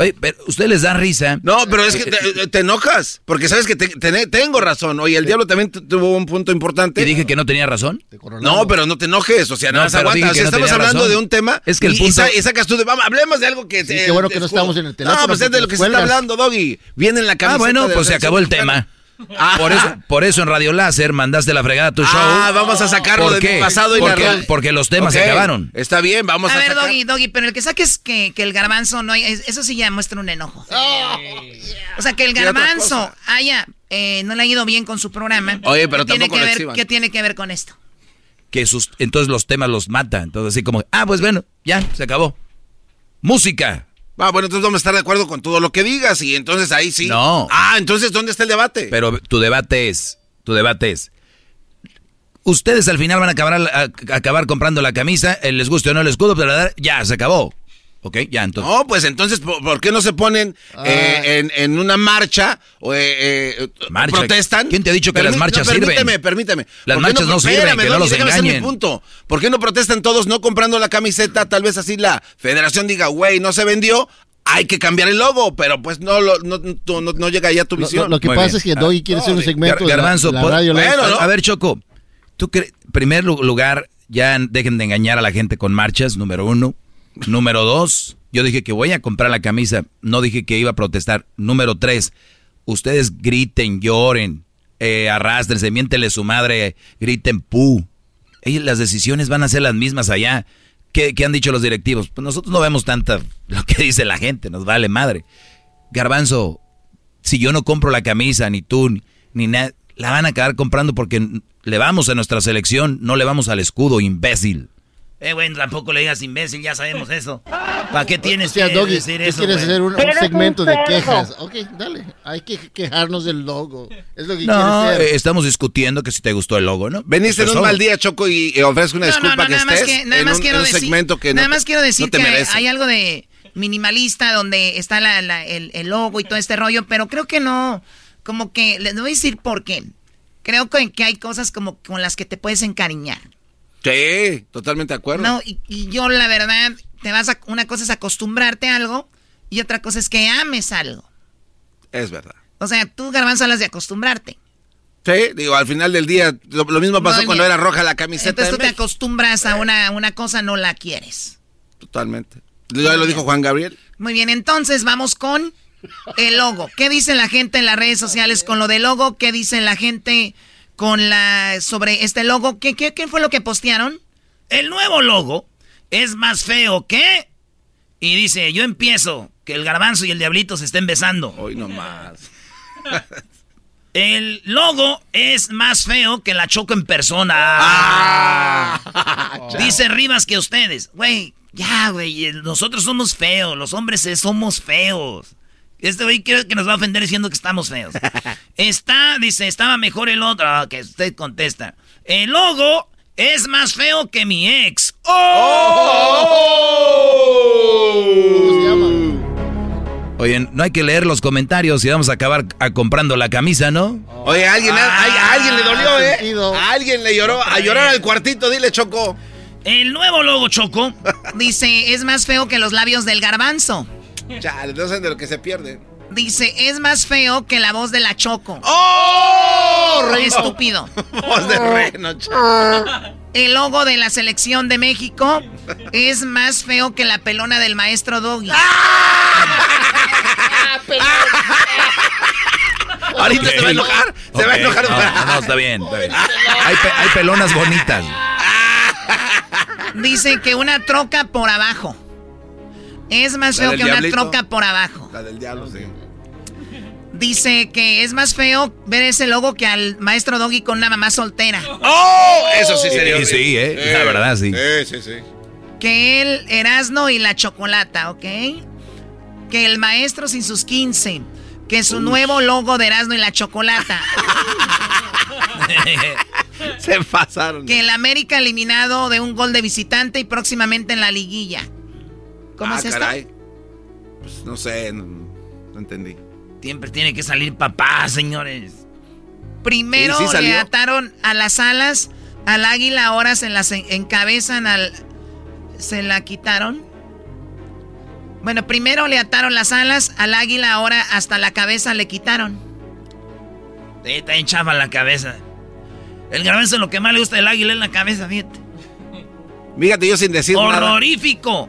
Oye, pero ¿ustedes les da risa? No, pero es que te, te enojas, porque sabes que te- te- tengo razón. Oye, el diablo también tu- tuvo un punto importante. ¿Y dije que no tenía razón? No, pero no te enojes, o sea, No, nada más pero aguanta. dije O sea, no estamos hablando razón. de un tema Es que el punto- sa- y sacas tú de, vamos, hablemos de algo que... Sí, qué bueno que no estamos en el teléfono, No, pues es de lo que se está hablando, Doggy. Viene en la camiseta Ah, bueno, pues se acabó el tema. Ajá. Por eso, por eso en Radio Láser mandaste la fregada a tu show. Ah, vamos a sacarlo ¿Por de qué? mi pasado y porque, la porque los temas se acabaron. Está bien, vamos a, a ver, sacar. Doggy, Doggy, pero el que saques que, que el garbanzo no hay, es- eso sí ya muestra un enojo. O sea, que el garbanzo haya, eh, no le ha ido bien con su programa. Oye, pero ¿qué tiene tampoco que ver. ¿Qué tiene que ver con esto? Que sus, entonces los temas los mata. Entonces así como, ah, pues bueno, ya, se acabó. Música. Ah, bueno, entonces vamos a estar de acuerdo con todo lo que digas y entonces ahí sí. No. Ah, entonces, ¿dónde está el debate? Pero tu debate es, tu debate es, ustedes al final van a acabar, a- a acabar comprando la camisa, eh, les guste o no el escudo, pero la- ya, se acabó. ¿Ok? Ya, entonces. No, pues entonces, ¿por, por qué no se ponen eh, en, en una marcha o eh, eh, Marcha. protestan? ¿quién te ha dicho que las marchas no, permíteme, sirven? Permíteme, Las ¿Por marchas no sirven, espérame, que no Doggy, los engañen. punto. ¿Por qué no protestan todos no comprando la camiseta? Tal vez así la federación diga, güey, no se vendió, hay que cambiar el logo, pero pues no, lo- no, no, no- no llega ya a tu visión. lo- lo que Muy pasa bien. es que Doggy quiere hacer un segmento Gar- Garbanzo, de la, la radio. bueno, a ver, Choco, tú cre- primer lu- lugar, ya dejen de engañar a la gente con marchas, número uno. Número dos, yo dije que voy a comprar la camisa, no dije que iba a protestar. Número tres, ustedes griten, lloren, eh, arrastrense, miéntele su madre, griten pu. Ellos, las decisiones van a ser las mismas allá. ¿Qué, qué han dicho los directivos? Pues nosotros no vemos tanta lo que dice la gente, nos vale madre. Garbanzo, si yo no compro la camisa, ni tú, ni, ni nada, la van a acabar comprando porque le vamos a nuestra selección, no le vamos al escudo, imbécil. Eh, bueno, tampoco le digas imbécil, ya sabemos eso. ¿Para qué tienes O sea, que Doggy, decir eso, quieres hacer un, un es un segmento de quejas. Ok, dale. Hay que quejarnos del logo. Es lo que No, quiere eh, hacer. estamos discutiendo que si te gustó el logo, ¿no? Veniste en un mal día, Choco, y eh, ofrezco una No, no, disculpa no, que nada más estés que, nada en más un, quiero en un decir, segmento que no, nada más quiero decir no te que hay, merece. hay algo de minimalista donde está la, la- el, el logo y todo este rollo, pero creo que no, como que, les voy a decir por qué. Creo que, que hay cosas como con las que te puedes encariñar. Sí, totalmente de acuerdo. No, y, y yo la verdad, te vas a, una cosa es acostumbrarte a algo y otra cosa es que ames algo. Es verdad. O sea, tú garbanzo hablas de acostumbrarte. Sí, digo, al final del día, lo, lo mismo pasó cuando era roja la camiseta. Entonces tú te acostumbras a una, una cosa, no la quieres. Totalmente. Ya lo dijo Juan Gabriel. Muy bien, entonces vamos con el logo. ¿Qué dice la gente en las redes sociales con lo del logo? ¿Qué dice la gente con la sobre este logo? ¿Qué, qué, qué fue lo que postearon? El nuevo logo es más feo que... Y dice, yo empiezo, que el garbanzo y el diablito se estén besando. Hoy nomás. El logo es más feo que la choco en persona. Ah. Dice Rivas que ustedes. Güey, ya, güey, nosotros somos feos, los hombres somos feos. Este güey creo que nos va a ofender diciendo que estamos feos. Está, dice, estaba mejor el otro. Ah, que usted contesta. El logo es más feo que mi ex. Oye, no hay que leer los comentarios y vamos a acabar a comprando la camisa, ¿no? Oye, a alguien, a, a alguien le dolió, ¿eh? sentido. A alguien le lloró. A llorar al cuartito, dile, Choco. El nuevo logo, Choco. Dice, es más feo que los labios del garbanzo. Chale, no saben de lo que se pierde. Dice, es más feo que la voz de la Choco. ¡Oh! Rey- Estúpido. Voz de reno. El logo de la selección de México es más feo que la pelona del maestro Doggy. Ahorita se va a enojar. Se va a enojar. No, no, está bien, está bien. Hay, pe- hay pelonas bonitas. Dice que una troca por abajo. Es más feo que una troca por abajo. La del diablo, sí. Dice que es más feo ver ese logo que al maestro Doggy con una mamá soltera. ¡Oh! Eso sí sería. Sí, sí, eh, la verdad, sí. Sí, sí, sí. Que el Erasno y la chocolata, ¿ok? Que el maestro sin sus 15. Que su nuevo logo de Erasno y la chocolata. Se pasaron. que el América eliminado de un gol de visitante y próximamente en la liguilla. ¿Cómo Ah, es esto? caray. Pues no sé, no, no entendí. Siempre tiene que salir papá, señores. Primero Sí, sí salió. le ataron a las alas al águila, ahora se las en- encabezan al... ¿Se la quitaron? Bueno, primero le ataron las alas al águila, ahora hasta la cabeza le quitaron. Sí, está bien chafa la cabeza. El garbanzo lo que más le gusta del águila es la cabeza, fíjate. Fíjate, yo sin decir nada. ¡Horrorífico!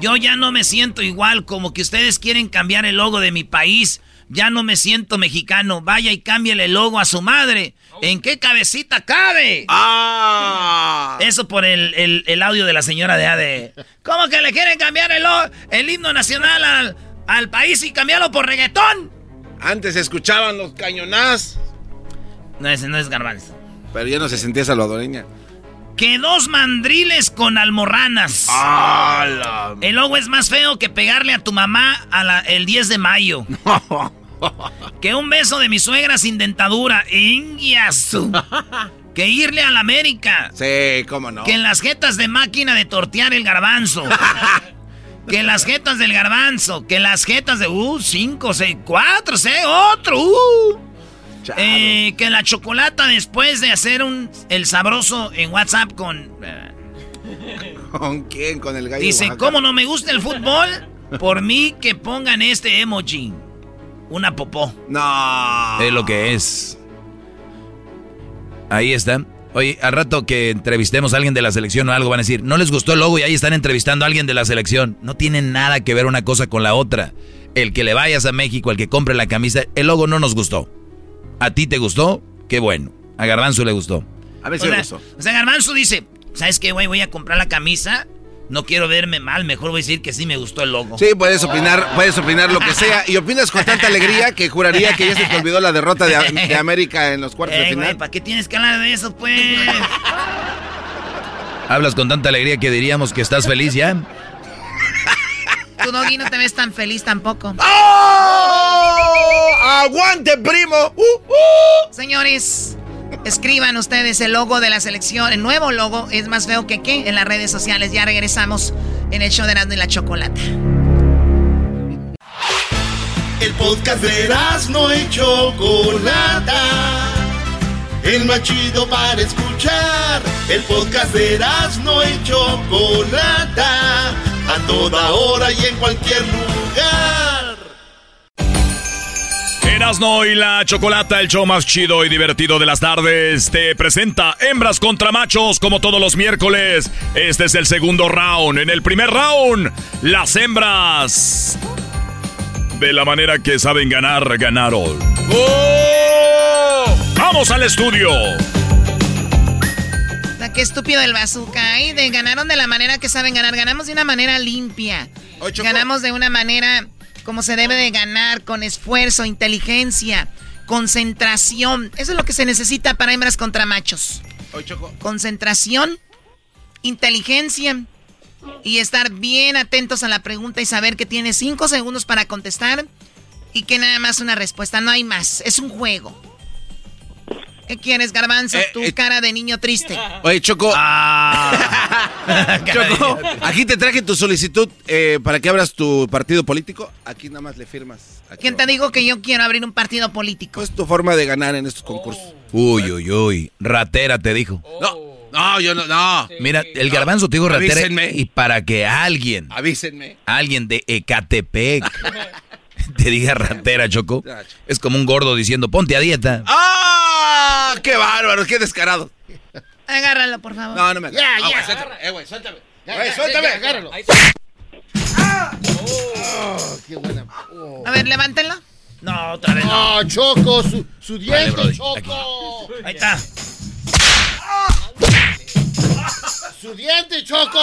Yo ya no me siento igual, como que ustedes quieren cambiar el logo de mi país. Ya no me siento mexicano. Vaya y cámbiale el logo a su madre. ¿En qué cabecita cabe? ¡Ah! Eso por el, el- el audio de la señora de AD. ¿Cómo que le quieren cambiar el, el himno nacional al, al país y cambiarlo por reggaetón? Antes se escuchaban los cañonás. No, ese no es garbanzo. Pero ya no se sentía salvadoreña. Que dos mandriles con almorranas. ¡Hala! El logo es más feo que pegarle a tu mamá a la- el 10 de mayo. que un beso de mi suegra sin dentadura. Ingiasu. que irle a la América. Sí, cómo no. Que en las jetas de máquina de tortear el garbanzo. que las jetas del garbanzo. Que las jetas de. Uh, 5, 6, 4, 6, otro. Uh. Eh, que la chocolata después de hacer un el sabroso en WhatsApp con. eh, ¿Con quién? Con el gallo. Dice, Oaxaca. ¿cómo no me gusta el fútbol? Por mí que pongan este emoji. Una popó. No. Es lo que es. Ahí está. Oye, al rato que entrevistemos a alguien de la selección o algo van a decir, no les gustó el logo y ahí están entrevistando a alguien de la selección. No tiene nada que ver una cosa con la otra. El que le vayas a México, el que compre la camisa, el logo no nos gustó. ¿A ti te gustó? Qué bueno. A Garbanzo le gustó. A ver O sea, o sea, Garbanzo dice, ¿sabes qué, güey? Voy a comprar la camisa. No quiero verme mal, mejor voy a decir que sí me gustó el logo. Sí, puedes opinar, puedes opinar lo que sea. Y opinas con tanta alegría que juraría que ya se te olvidó la derrota de, de América en los cuartos de güey, final. ¿para qué tienes que hablar de eso, pues? Hablas con tanta alegría que diríamos que estás feliz ya. Tu doggy no te ves tan feliz tampoco. ¡Oh! ¡Aguante, primo! ¡Uh, uh! Señores, escriban ustedes el logo de la selección. El nuevo logo es más feo que qué en las redes sociales. Ya regresamos en el show de Erasmo y la Chocolata. El podcast de no y Chocolata. El más chido para escuchar. El podcast de no y Chocolata. A toda hora y en cualquier lugar. Erasno y la Chocolata, el show más chido y divertido de las tardes, te presenta Hembras contra Machos como todos los miércoles. Este es el segundo round. En el primer round, las hembras de la manera que saben ganar, ganaron. ¡Oh! ¡Vamos al estudio! qué estúpido el bazooka. ¿eh? De, ganaron de la manera que saben ganar. Ganamos de una manera limpia. Ganamos de una manera como se debe de ganar, con esfuerzo, inteligencia, concentración. Eso es lo que se necesita para hembras contra machos. Concentración, inteligencia y estar bien atentos a la pregunta y saber que tienes cinco segundos para contestar y que nada más una respuesta, no hay más, es un juego. ¿Qué quieres, Garbanzo? Eh, tu eh. cara de niño triste. Oye, Choco. Ah. Choco, aquí te traje tu solicitud eh, para que abras tu partido político. Aquí nada más le firmas. ¿Quién te dijo que yo quiero abrir un partido político? Es tu forma de ganar en estos concursos. Uy, uy, uy. Ratera te dijo. No. No, yo no, no. Mira, el garbanzo te digo ratera y para que alguien, avísenme, alguien de Ecatepec te diga ratera, Choco, es como un gordo diciendo, ponte a dieta. ¡Ah! ¡Qué bárbaro! ¡Qué descarado! Agárralo, por favor. No, no me Ya, ah, ya. suéltame. Eh, güey, suéltame. Güey, suéltame. agárralo. ¡Ah! Oh, qué buena. Oh. A ver, levántenlo. No, otra vez no. Choco, su, su diente, Choco. Ahí está. ¡Su diente, Choco!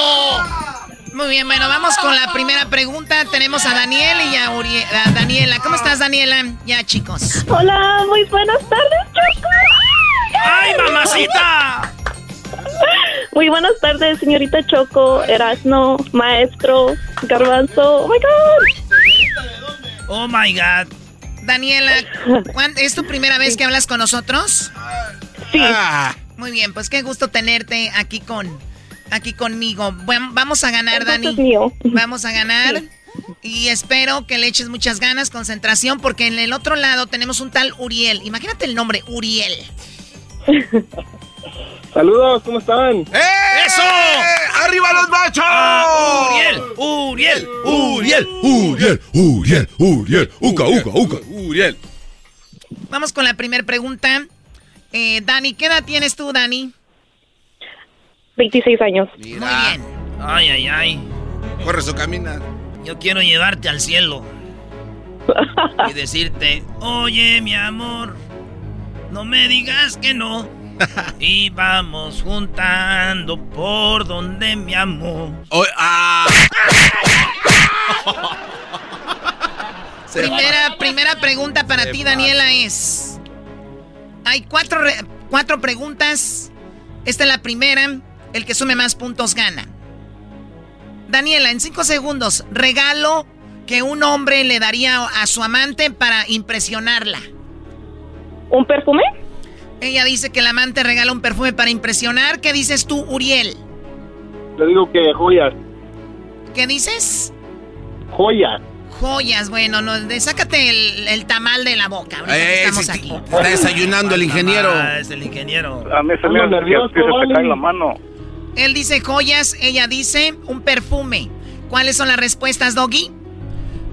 Muy bien, bueno, vamos con la primera pregunta. Tenemos a Daniel y a, a Daniela. ¿Cómo estás, Daniela? Ya, chicos. Hola, muy buenas tardes, Choco. ¡Ay, mamacita! Muy buenas tardes, señorita Choco, Erasno, maestro, Garbanzo. Oh my God. Oh my God. Daniela, ¿es tu primera vez que hablas con nosotros? Sí. Ah. Muy bien, pues qué gusto tenerte aquí con aquí conmigo. Bueno, vamos a ganar, Dani. Vamos a ganar. Y espero que le eches muchas ganas, concentración, porque en el otro lado tenemos un tal Uriel. Imagínate el nombre, Uriel. Saludos, ¿cómo están? ¡Eh! ¡Eso! ¡Arriba los machos! Ah, Uriel, Uriel, Uriel, Uriel, Uriel, Uriel, Uca, Uca, Uca, Uriel. Vamos con la primera pregunta. Eh, Dani, ¿qué edad tienes tú, Dani? 26 años. Muy bien. Ay, ay, ay. Corre su camina. Yo quiero llevarte al cielo. y decirte, oye, mi amor, no me digas que no. y vamos juntando por donde mi amor. ah. primera, primera pregunta para ti, Daniela, es... Hay cuatro, cuatro preguntas. Esta es la primera. El que sume más puntos gana. Daniela, en cinco segundos, regalo que un hombre le daría a su amante para impresionarla. ¿Un perfume? Ella dice que el amante regala un perfume para impresionar. ¿Qué dices tú, Uriel? Le digo que joyas. ¿Qué dices? Joyas. Joyas, bueno, no, sácate el, tamal de la boca. Eh, estamos aquí. Está desayunando el ingeniero. Ah, es el ingeniero. A mí se me nervioso, que se te cae la mano. Él dice joyas, ella dice un perfume. ¿Cuáles son las respuestas, Doggy?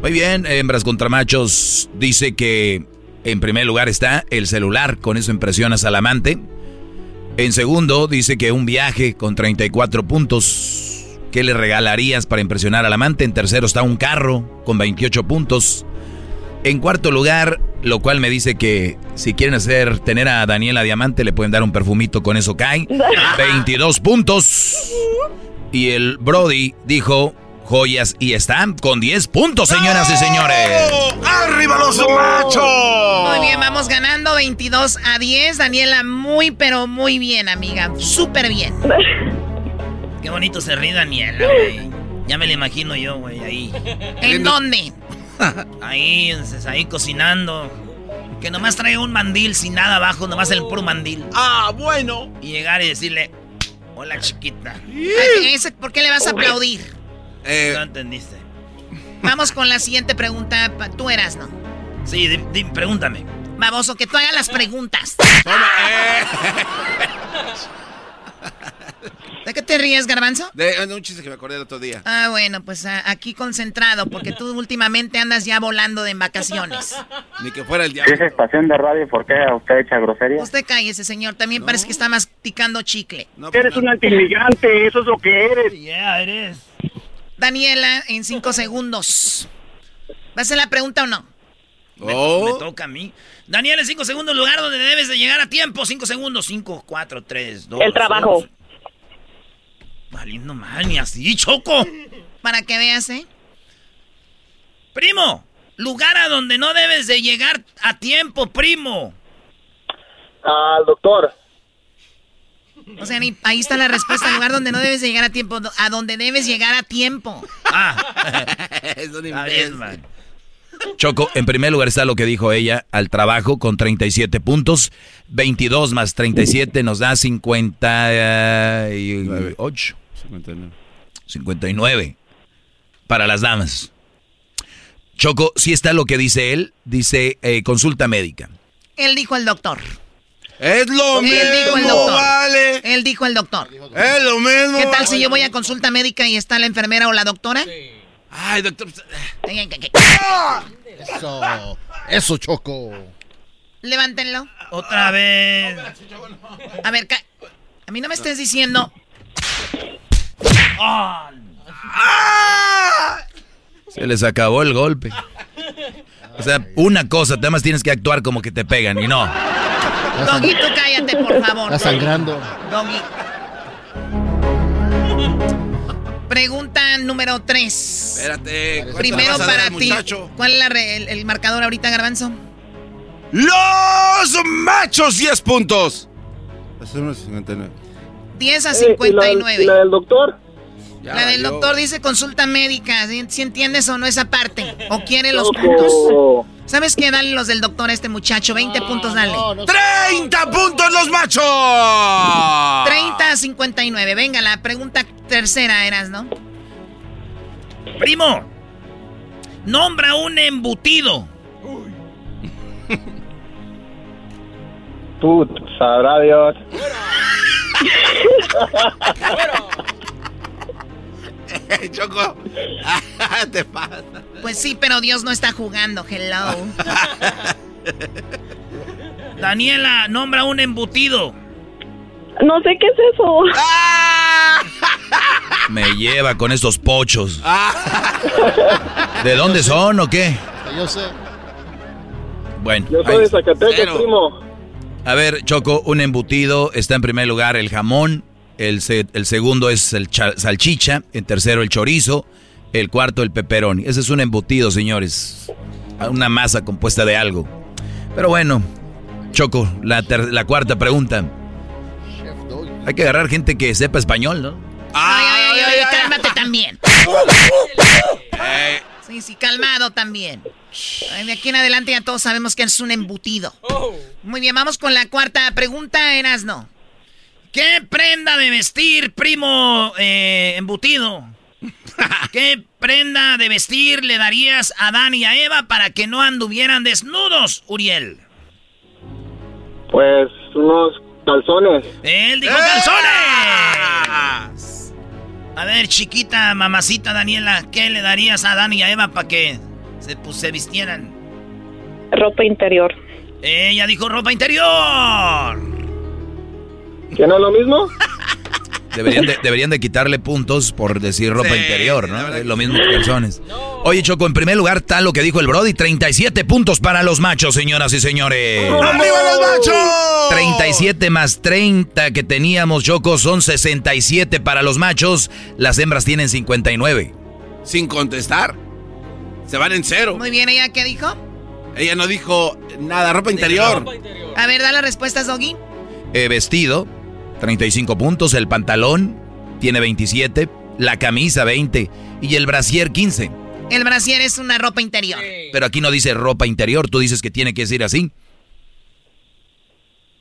Muy bien, hembras contra machos dice que en primer lugar está el celular, con eso impresionas al amante. En segundo dice que un viaje con 34 puntos. ¿Qué le regalarías para impresionar al amante? En tercero está un carro con 28 puntos. En cuarto lugar, lo cual me dice que si quieren hacer tener a Daniela Diamante, le pueden dar un perfumito, con eso cae. 22 puntos. Y el Brody dijo joyas y están con 10 puntos, señoras y señores. ¡Arriba los machos! Muy bien, vamos ganando 22 a 10. Daniela, muy, pero muy bien, amiga. Súper bien. Qué bonito se ríe Daniela, güey. Ya me lo imagino yo, güey, ahí. ¿En dónde? Ahí, ahí cocinando. Que nomás traiga un mandil sin nada abajo, nomás el puro mandil. Ah, bueno. Y llegar y decirle, hola chiquita. ¿Por qué le vas a aplaudir? Eh, no entendiste. Vamos con la siguiente pregunta. Tú eras, ¿no? Sí, di- di- pregúntame. Baboso, que tú hagas las preguntas. ¿De qué te ríes, Garbanzo? De, de un chiste que me acordé el otro día. Ah, bueno, pues aquí concentrado, porque tú últimamente andas ya volando de en vacaciones. Ni que fuera el diablo. es estación de radio, ¿por qué usted echa grosería? Usted cállese, señor. También parece que está masticando chicle. Eres un antimigrante, eso es lo que eres. Yeah, eres. Daniela, en cinco segundos. ¿Va a hacer la pregunta o no? Me, Oh. me toca a mí. Daniel, en cinco segundos, lugar donde debes de llegar a tiempo. Cinco segundos. Cinco, cuatro, tres, dos. El trabajo. Valiendo mal, ni así, Choco. Para que veas, ¿eh? Primo, lugar a donde no debes de llegar a tiempo, primo. Al doctor. O sea, ahí está la respuesta, al lugar donde no debes de llegar a tiempo, a donde debes llegar a tiempo. Ah, Es un está imbécil. bien, man. Choco, en primer lugar está lo que dijo ella, al trabajo con 37 puntos. 22 más 37 nos da 58. 59. 59 para las damas. Choco, si está lo que dice él, dice eh, consulta médica. Él dijo el doctor. Es lo Él dijo el mismo, doctor. vale. Él dijo el doctor. Es lo mismo. ¿Qué tal si yo voy a consulta médica y está la enfermera o la doctora? Ay, doctor. Ay, ay. Eso. Eso, Choco. Levántenlo. Otra vez. A ver, ca- a mí no me estés diciendo. Ah, Se les acabó el golpe. O sea, una cosa, además tienes que actuar como que te pegan y no. Doggy, tú cállate, por favor. Está sangrando. Doggy. Pregunta número 3. Espérate. ¿cuánto Primero para ti. muchacho? ¿Cuál es la re- el, el marcador ahorita, Garbanzo? Los machos 10 puntos. Es unos 59. 10 a Eh, ¿y la del- 59. ¿Y la del doctor? Ya La del doctor dice consulta médica. ¿Si entiendes o no esa parte? ¿O quiere los puntos? ¿Sabes qué? Dale los del doctor a este muchacho. 20 puntos, dale. No, no. 30 puntos los machos. 30 a 59. Venga, la pregunta tercera eras, ¿no? primo, nombra un embutido. Tú, sabrá Dios. Choco. Te pasa. Pues sí, pero Dios no está jugando. Hello. Daniela, nombra un embutido. No sé qué es eso. Me lleva con estos pochos. ¿De dónde son o qué? Yo sé. Bueno, Yo soy de Zacatecas, primo. A ver, Choco, un embutido está en primer lugar el jamón, el, se- el segundo es el cha- salchicha, el tercero el chorizo, el cuarto el pepperoni. Ese es un embutido, señores. Una masa compuesta de algo. Pero bueno, Choco, la, ter- la cuarta pregunta. Hay que agarrar gente que sepa español, ¿no? Ay, ay, ay, ay, cálmate también. Sí, sí, calmado también. Ay, de aquí en adelante ya todos sabemos que es un embutido. Muy bien, vamos con la cuarta pregunta, Erasno. ¿Qué prenda de vestir, primo eh, embutido? ¿Qué prenda de vestir le darías a Dan y a Eva para que no anduvieran desnudos, Uriel? Pues unos calzones. Él dijo calzones. A ver, chiquita, mamacita Daniela, ¿qué le darías a Dan y a Eva para que se, pues, se vistieran? Ropa interior. Ella dijo ropa interior. ¿Que no es lo mismo? Deberían de, deberían de quitarle puntos por decir ropa Sí, interior, ¿no? verdad Es lo mismo que calzones. Oye, Choco, en primer lugar está lo que dijo el Brody, 37 puntos para los machos, señoras y señores. ¡Arriba los machos! 37 más 30 que teníamos, Choco, son 67 para los machos. Las hembras tienen 59. Sin contestar. Se van en cero. Muy bien, ¿ella qué dijo? Ella no dijo nada, ropa interior. A ver, da las respuestas, Doggy. Eh, vestido, 35 puntos. El pantalón tiene 27. La camisa, 20. Y el brasier, 15. El brasier es una ropa interior. Pero aquí no dice ropa interior, tú dices que tiene que decir así.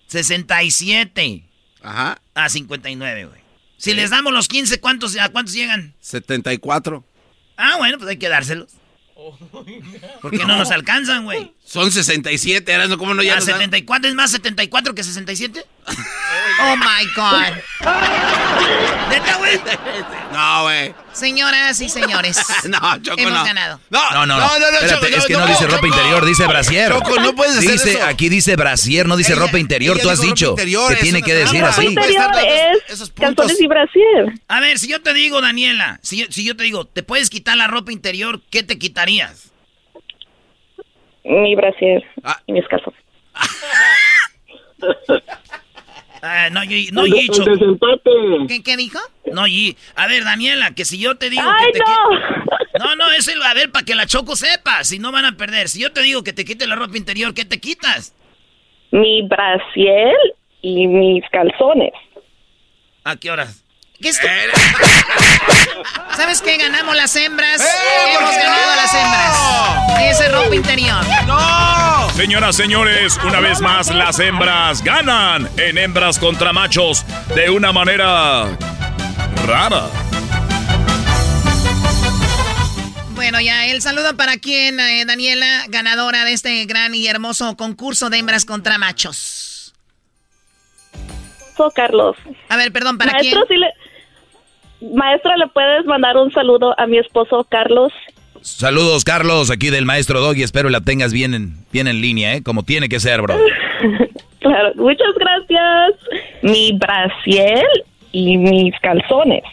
67 Ajá. a 59, güey. Si les damos los 15, ¿cuántos, ¿a cuántos llegan? 74. Ah, bueno, pues hay que dárselos. ¿Por qué no, nos alcanzan, güey? Son 67, ahora no, ¿cómo no ya ¿A nos dan? 74 es más 74 que 67? Oh my God. ¿Neta, güey? No, güey. Señoras y señores. No, Choco, hemos no. ganado. No, No, no, no. no, no, no, Espérate, Choco, es que no, no, dice ropa interior, dice brasier. Choco, no puedes hacer dice, eso. Aquí dice brasier, no dice Ella- ropa interior. Tú has dicho interior, que tiene que decir así. Ropa interior es calzones y brasier. A ver, si yo te digo, Daniela, si yo, si yo te digo, ¿te puedes quitar la ropa interior? ¿Qué te quitarías? Mi brasier Ah. y mis calzones. Ah, no, yo, no, El Yicho. el desempate. ¿Qué, ¿Qué dijo? No, Yi. A ver, Daniela, que si yo te digo ¡Ay, que te no! qui- No, no, es el, a ver, para que la Choco sepa, si no van a perder. Si yo te digo que te quites la ropa interior, ¿qué te quitas? Mi brasier y mis calzones. ¿A qué horas? ¿Qué es ¿Sabes qué? Ganamos las hembras. Hemos ganado las hembras. Esa es ropa interior. ¡No! Señoras, señores, una vez más las hembras ganan en hembras contra machos de una manera rara. Bueno, ya el saludo para quién, eh, Daniela, ganadora de este gran y hermoso concurso de hembras contra machos. Carlos. A ver, perdón, ¿para Maestro, quién? sí le... Maestra, ¿le puedes mandar un saludo a mi esposo Carlos? Saludos, Carlos, aquí del maestro Doggy. Espero la tengas bien en, bien en línea, ¿eh? Como tiene que ser, bro. Claro, muchas gracias. Mi brasier y mis calzones.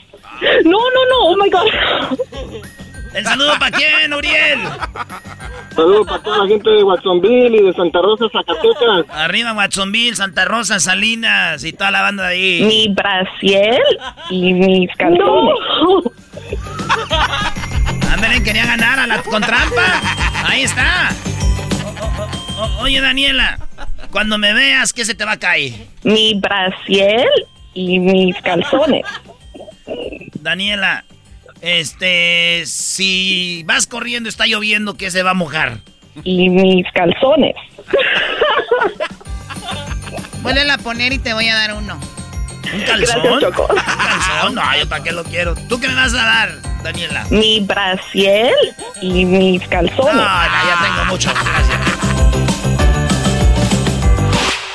No, no, no, oh my God. ¿El saludo para quién, Uriel? Saludos para toda la gente de Watsonville y de Santa Rosa, Zacatecas. Arriba, Watsonville, Santa Rosa, Salinas y toda la banda de ahí. Mi brasier y mis calzones. Ándale, quería ganar a la con trampa. Ahí está. O- o- o- oye, Daniela, cuando me veas, ¿qué se te va a caer? Mi brasier y mis calzones. Daniela, este, si vas corriendo, está lloviendo, ¿qué se va a mojar? Y mis calzones. Vuelve a poner y te voy a dar uno. ¿Un calzón? Gracias, Choco. ¿Un calzón? No, yo para qué lo quiero. ¿Tú qué me vas a dar, Daniela? Mi brasier y mis calzones. No, no, ya tengo mucho. Gracias.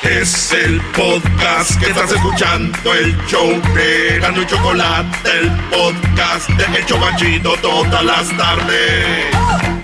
Es el podcast que estás escuchando, el show de Gano y Chocolate, el podcast de El Chobachito todas las tardes.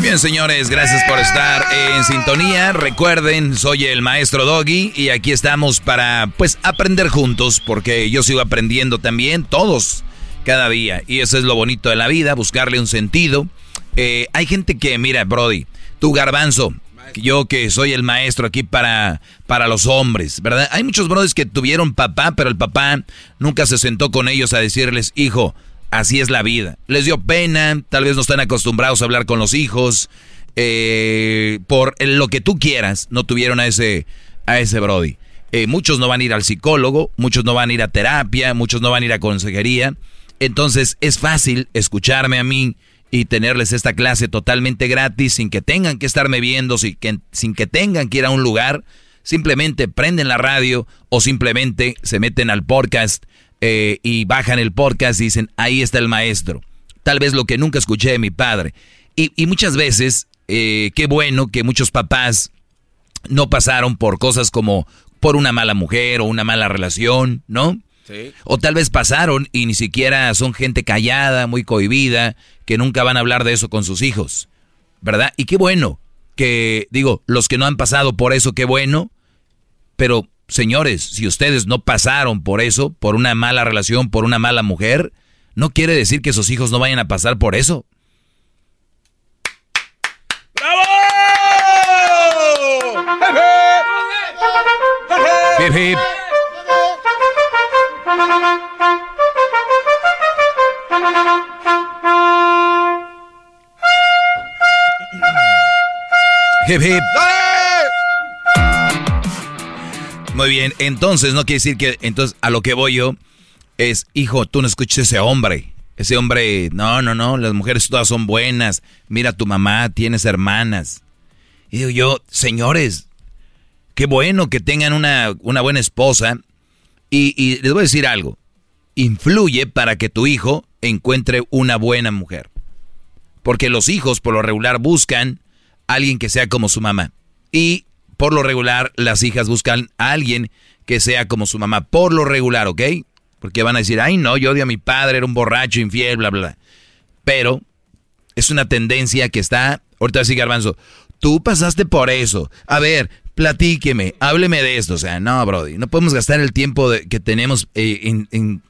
Bien, señores, gracias por estar en sintonía. Recuerden, soy el maestro Doggy y aquí estamos para, pues, aprender juntos, porque yo sigo aprendiendo también, todos, cada día. Y eso es lo bonito de la vida, buscarle un sentido. Eh, hay gente que, mira, Brody, tu garbanzo, yo que soy el maestro aquí para, para los hombres, ¿verdad? Hay muchos brodis que tuvieron papá, pero el papá nunca se sentó con ellos a decirles, hijo, así es la vida. Les dio pena, tal vez no están acostumbrados a hablar con los hijos, eh, por lo que tú quieras, no tuvieron a ese, a ese Brody. Eh, muchos no van a ir al psicólogo, muchos no van a ir a terapia, muchos no van a ir a consejería. Entonces es fácil escucharme a mí y tenerles esta clase totalmente gratis sin que tengan que estarme viendo, sin que, sin que tengan que ir a un lugar. Simplemente prenden la radio o simplemente se meten al podcast eh, y bajan el podcast y dicen, ahí está el maestro. Tal vez lo que nunca escuché de mi padre. Y, y muchas veces, eh, qué bueno que muchos papás no pasaron por cosas como por una mala mujer o una mala relación, ¿no? Sí. O tal vez pasaron y ni siquiera son gente callada, muy cohibida, que nunca van a hablar de eso con sus hijos. ¿verdad? Y qué bueno que, digo, los que no han pasado por eso, qué bueno, pero señores, si ustedes no pasaron por eso, por una mala relación, por una mala mujer, no quiere decir que sus hijos no vayan a pasar por eso. ¡Bravo! Hip, hip. Hip, hip. Muy bien, entonces no quiere decir que, entonces a lo que voy yo es, hijo, tú no escuches ese hombre. Ese hombre, no, no, no, las mujeres todas son buenas. Mira tu mamá, tienes hermanas. Y digo yo, señores, qué bueno que tengan una, una buena esposa. Y, y les voy a decir algo, influye para que tu hijo encuentre una buena mujer. Porque los hijos por lo regular buscan a alguien que sea como su mamá. Y por lo regular las hijas buscan a alguien que sea como su mamá. Por lo regular, ¿ok? Porque van a decir, ay no, yo odio a mi padre, era un borracho, infiel, bla, bla. Pero es una tendencia que está, ahorita sí, Garbanzo, tú pasaste por eso. A ver, platíqueme, hábleme de esto. O sea, no, Brody, no podemos gastar el tiempo que tenemos eh, en,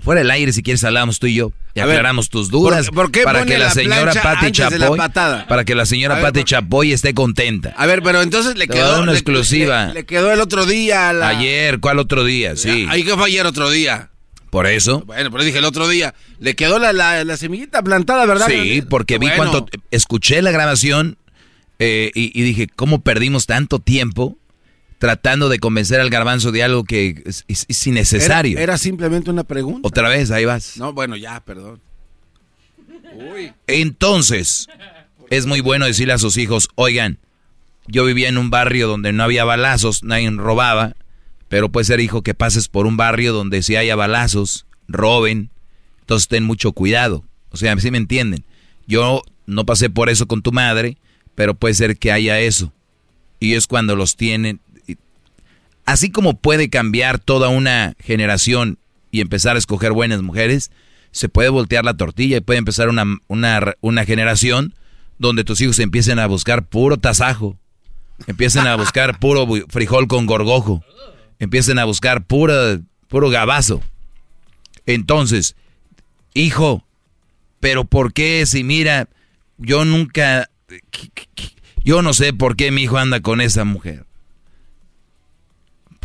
Fuera del aire, si quieres, hablamos tú y yo. Y A ver, aclaramos tus dudas. ¿por- por qué para que la, la señora Pati Chapoy. Para que la señora ver, Pati Chapoy esté contenta. A ver, pero entonces le quedó una le- exclusiva. Le, le quedó el otro día la... Ayer, ¿cuál otro día? Sí. Ahí que fue ayer otro día. Por eso. Bueno, pero dije el otro día. Le quedó la, la, la semillita plantada, ¿verdad? Sí, porque vi Bueno. cuánto. Escuché la grabación eh, y, y dije, ¿cómo perdimos tanto tiempo tratando de convencer al garbanzo de algo que es, es- es innecesario? Era, era simplemente una pregunta. Otra vez, ahí vas. No, bueno, ya, perdón. Entonces, es muy bueno decirle a sus hijos, oigan, yo vivía en un barrio donde no había balazos, nadie robaba, pero puede ser hijo que pases por un barrio donde sí haya balazos, roben, entonces ten mucho cuidado. O sea, si me entienden. Yo no pasé por eso con tu madre, pero puede ser que haya eso. Y es cuando los tienen. Así como puede cambiar toda una generación y empezar a escoger buenas mujeres, se puede voltear la tortilla y puede empezar una, una, una generación donde tus hijos empiecen a buscar puro tasajo, empiecen a buscar puro frijol con gorgojo, empiecen a buscar pura, puro gabazo. Entonces, hijo, pero ¿por qué si mira, yo nunca, yo no sé por qué mi hijo anda con esa mujer?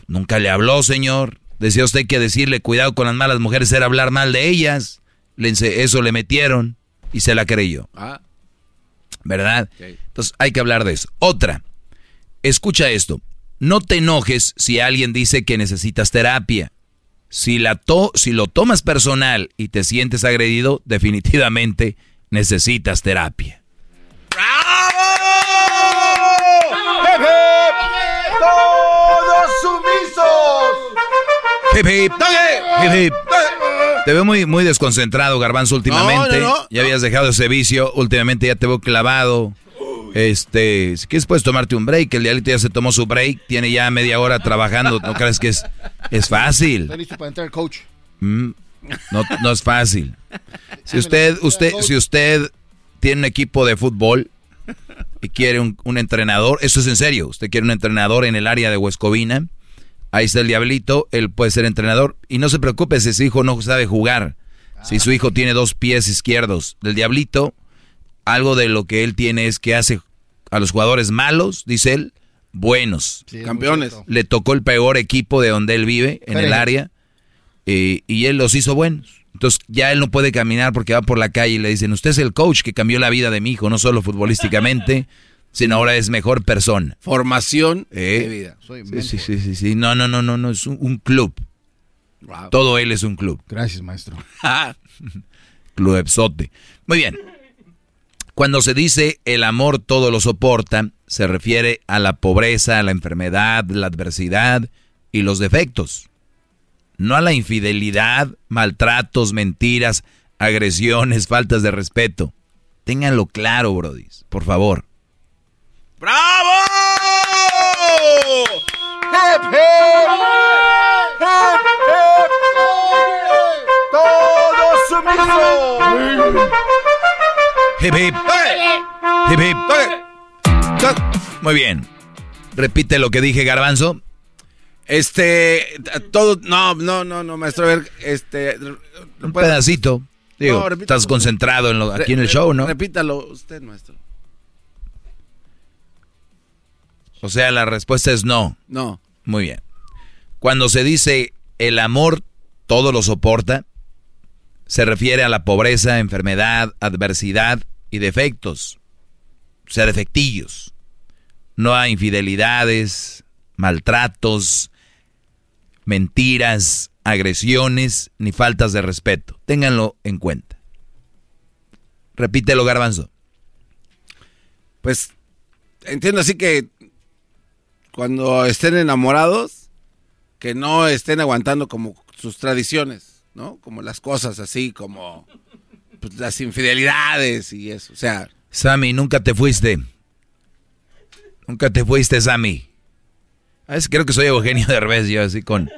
Nunca le habló, señor. Decía usted que decirle cuidado con las malas mujeres era hablar mal de ellas. Eso le metieron y se la creyó. Ah, ¿Verdad? Entonces hay que hablar de eso. Otra, escucha esto. No te enojes si alguien dice que necesitas terapia. Si, la to- si lo tomas personal y te sientes agredido, definitivamente necesitas terapia. ¡Todos Hip, hip. Hip, hip. Te veo muy, muy desconcentrado, Garbanzo, últimamente. No, no, no. Ya habías dejado ese vicio. Últimamente ya te veo clavado. Este, si quieres puedes tomarte un break. El diablito ya se tomó su break. Tiene ya media hora trabajando. ¿No crees que es, es fácil? Está listo para entrar coach. Mm, no, no es fácil. Si usted, usted, si usted tiene un equipo de fútbol y quiere un, un entrenador, eso es en serio. Usted quiere un entrenador en el área de Huescovina. Ahí está el diablito, él puede ser entrenador. Y no se preocupe si su hijo no sabe jugar. Si su hijo tiene dos pies izquierdos del diablito, algo de lo que él tiene es que hace a los jugadores malos, dice él, buenos. Sí, Campeones. Le tocó el peor equipo de donde él vive, en el área, eh, y él los hizo buenos. Entonces ya él no puede caminar porque va por la calle y le dicen, usted es el coach que cambió la vida de mi hijo, no solo futbolísticamente, sino ahora es mejor persona. Formación Eh, de vida. Sí, sí, sí, sí, sí. No, no, no, no, no, es un, un club. Todo él es un club. Gracias, maestro. Clubsote. Muy bien. Cuando se dice el amor todo lo soporta, se refiere a la pobreza, a la enfermedad, la adversidad y los defectos. No a la infidelidad, maltratos, mentiras, agresiones, faltas de respeto. Ténganlo claro, brodis, por favor. ¡Bravo! ¡Hip, hip! ¡Hip, hip! ¡Todos sumisos! Hip, hip. Hip, hip. Muy bien. Repite lo que dije, Garbanzo. Este, todo, no, no, no, no, maestro, a ver, este... Un pedacito. Digo, No, estás concentrado en lo, aquí en el show, ¿no? Repítalo usted, maestro. O sea, la respuesta es no. No. Muy bien. Cuando se dice el amor todo lo soporta, se refiere a la pobreza, enfermedad, adversidad y defectos. O sea, defectillos. No a infidelidades, maltratos, mentiras, agresiones ni faltas de respeto. Ténganlo en cuenta. Repítelo, garbanzo. Pues entiendo así que cuando estén enamorados, que no estén aguantando como sus tradiciones, ¿no? Como las cosas así, como pues, las infidelidades y eso. O sea, Sammy, nunca te fuiste. Nunca te fuiste, Sammy. A veces creo que soy Eugenio Derbez, yo así con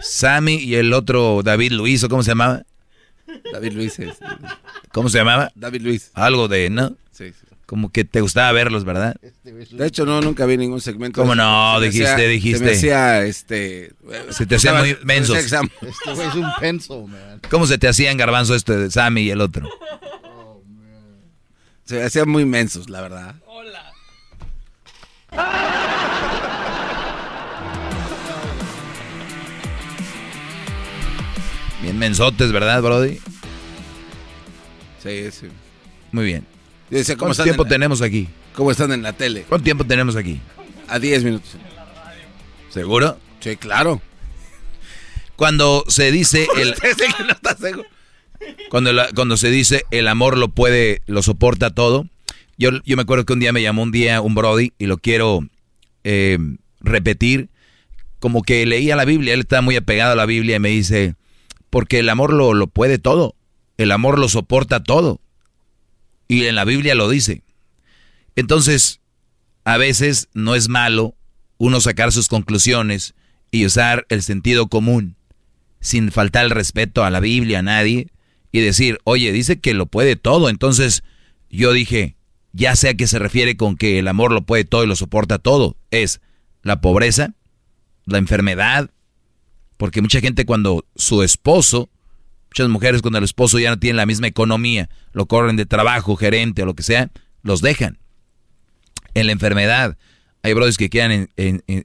Sammy y el otro David Luis, ¿o cómo se llamaba? David Luis es. ¿Cómo se llamaba? David Luis. Algo de, ¿no? Sí, sí. Como que te gustaba verlos, ¿verdad? De hecho, no, nunca vi ningún segmento. ¿Cómo no? Se Dijiste, hacía- dijiste. Se me hacía, este... Se te hacían muy se me mensos. Este güey es un pencil, man. ¿Cómo se te hacían garbanzo este de Sammy y el otro? Se me hacían muy mensos, la verdad. Bien mensotes, ¿verdad, Brody? Sí, sí. Muy bien. Yo decía, ¿cómo ¿Cuánto tiempo la- tenemos aquí? ¿Cómo están en la tele? ¿Cuánto tiempo tenemos aquí? A 10 minutos. ¿Seguro? Sí, claro. Cuando se dice el, no está seguro. Cuando, la- cuando se dice el amor lo puede, lo soporta todo. Yo, yo me acuerdo que un día me llamó un día un Brody y lo quiero eh, repetir. Como que leía la Biblia, él está muy apegado a la Biblia y me dice, porque el amor lo, lo puede todo. El amor lo soporta todo. Y en la Biblia lo dice. Entonces, a veces no es malo uno sacar sus conclusiones y usar el sentido común sin faltar el respeto a la Biblia, a nadie, y decir, oye, dice que lo puede todo. Entonces yo dije, ya sé a qué se refiere con que el amor lo puede todo y lo soporta todo. Es la pobreza, la enfermedad, porque mucha gente cuando su esposo, muchas mujeres cuando el esposo ya no tiene la misma economía, lo corren de trabajo, gerente o lo que sea, los dejan. En la enfermedad, hay brothers que quedan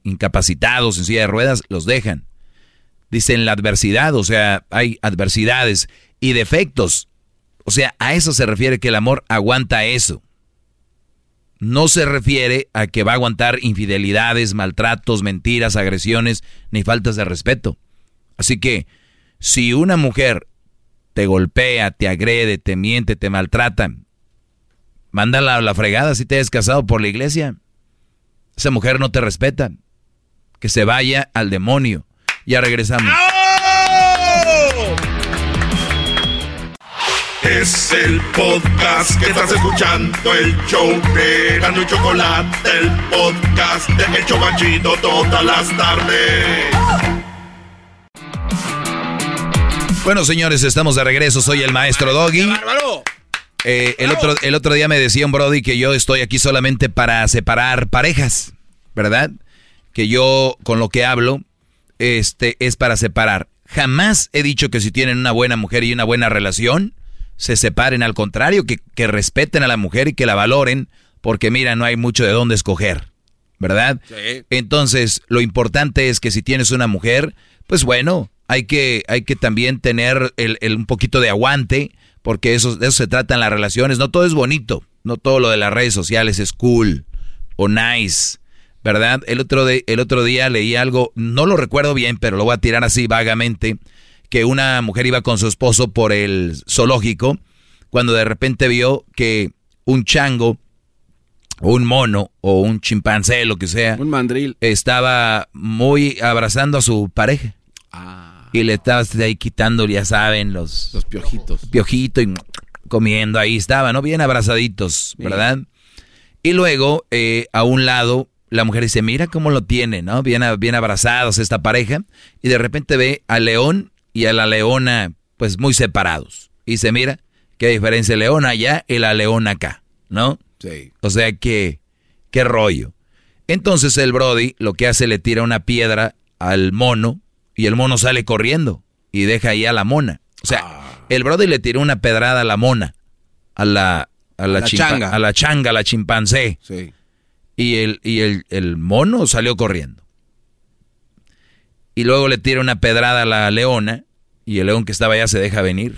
incapacitados en silla de ruedas, los dejan. Dicen la adversidad, o sea, hay adversidades y defectos. O sea, a eso se refiere que el amor aguanta eso. No se refiere a que va a aguantar infidelidades, maltratos, mentiras, agresiones, ni faltas de respeto. Así que, si una mujer te golpea, te agrede, te miente, te maltrata, mándala a la fregada si te has casado por la iglesia. Esa mujer no te respeta. Que se vaya al demonio. Ya regresamos. Es el podcast que estás escuchando, el show de Gano y Chocolate, el podcast de El todas las tardes. Bueno, señores, estamos de regreso. Soy el maestro Doggy. Eh, el, otro, el otro día me decía un Brody que yo estoy aquí solamente para separar parejas, ¿verdad? Que yo con lo que hablo este, es para separar. Jamás he dicho que si tienen una buena mujer y una buena relación, se separen. Al contrario, que, que respeten a la mujer y que la valoren, porque mira, no hay mucho de dónde escoger, ¿verdad? Sí. Entonces, lo importante es que si tienes una mujer, pues bueno, hay que, hay que también tener el, el un poquito de aguante, porque eso, de eso se tratan las relaciones. No todo es bonito, no todo lo de las redes sociales es cool o nice, ¿verdad? El otro, de, el otro día leí algo, no lo recuerdo bien, pero lo voy a tirar así vagamente, que una mujer iba con su esposo por el zoológico, cuando de repente vio que un chango o un mono o un chimpancé, lo que sea, un mandril, estaba muy abrazando a su pareja. Y le estaba ahí quitando, ya saben, los, los piojitos. Piojito y comiendo, ahí estaba, ¿no? Bien abrazaditos, ¿verdad? Y luego, eh, a un lado, la mujer dice, mira cómo lo tiene, ¿no? Bien, bien abrazados esta pareja. Y de repente ve al león y a la leona, pues muy separados. Y dice, mira, qué diferencia el león allá y la leona acá, ¿no? Sí. O sea que, qué rollo. Entonces el Brody lo que hace le tira una piedra al mono y el mono sale corriendo y deja ahí a la mona. O sea, Ah. el Brody le tiró una pedrada a la mona, a la, a la, changa. a la changa, a la chimpancé. Sí. Y el, y el, el mono salió corriendo. Y luego le tira una pedrada a la leona y el león que estaba allá se deja venir.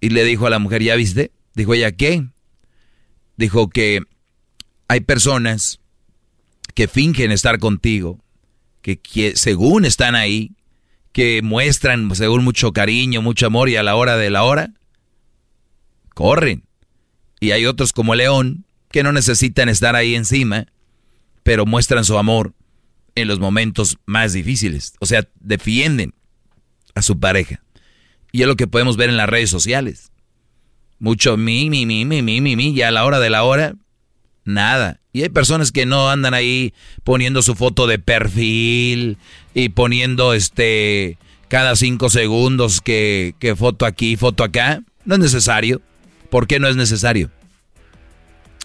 Y le dijo a la mujer, ¿ya viste? Dijo ella, ¿qué? Dijo que hay personas que fingen estar contigo, que, según están ahí, que muestran según mucho cariño, mucho amor y a la hora de la hora, corren. Y hay otros como León que no necesitan estar ahí encima, pero muestran su amor en los momentos más difíciles. O sea, defienden a su pareja. Y es lo que podemos ver en las redes sociales. Mucho mi, mi, mi, mi, mi, mi, mi, y a la hora de la hora, nada. Y hay personas que no andan ahí poniendo su foto de perfil y poniendo este cada cinco segundos que, que foto aquí, foto acá. No es necesario. ¿Por qué no es necesario?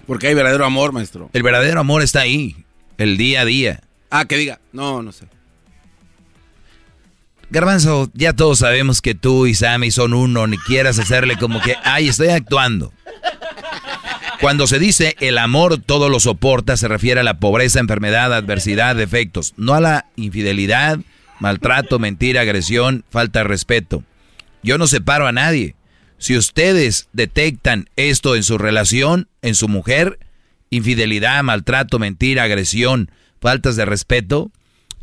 Porque hay verdadero amor, maestro. El verdadero amor está ahí, el día a día. Ah, que diga. No, no sé. Garbanzo, ya todos sabemos que tú y Sammy son uno, ni quieras hacerle como que, ay, estoy actuando. Cuando se dice el amor todo lo soporta, se refiere a la pobreza, enfermedad, adversidad, defectos, no a la infidelidad, maltrato, mentira, agresión, falta de respeto. Yo no separo a nadie. Si ustedes detectan esto en su relación, en su mujer, infidelidad, maltrato, mentira, agresión, faltas de respeto,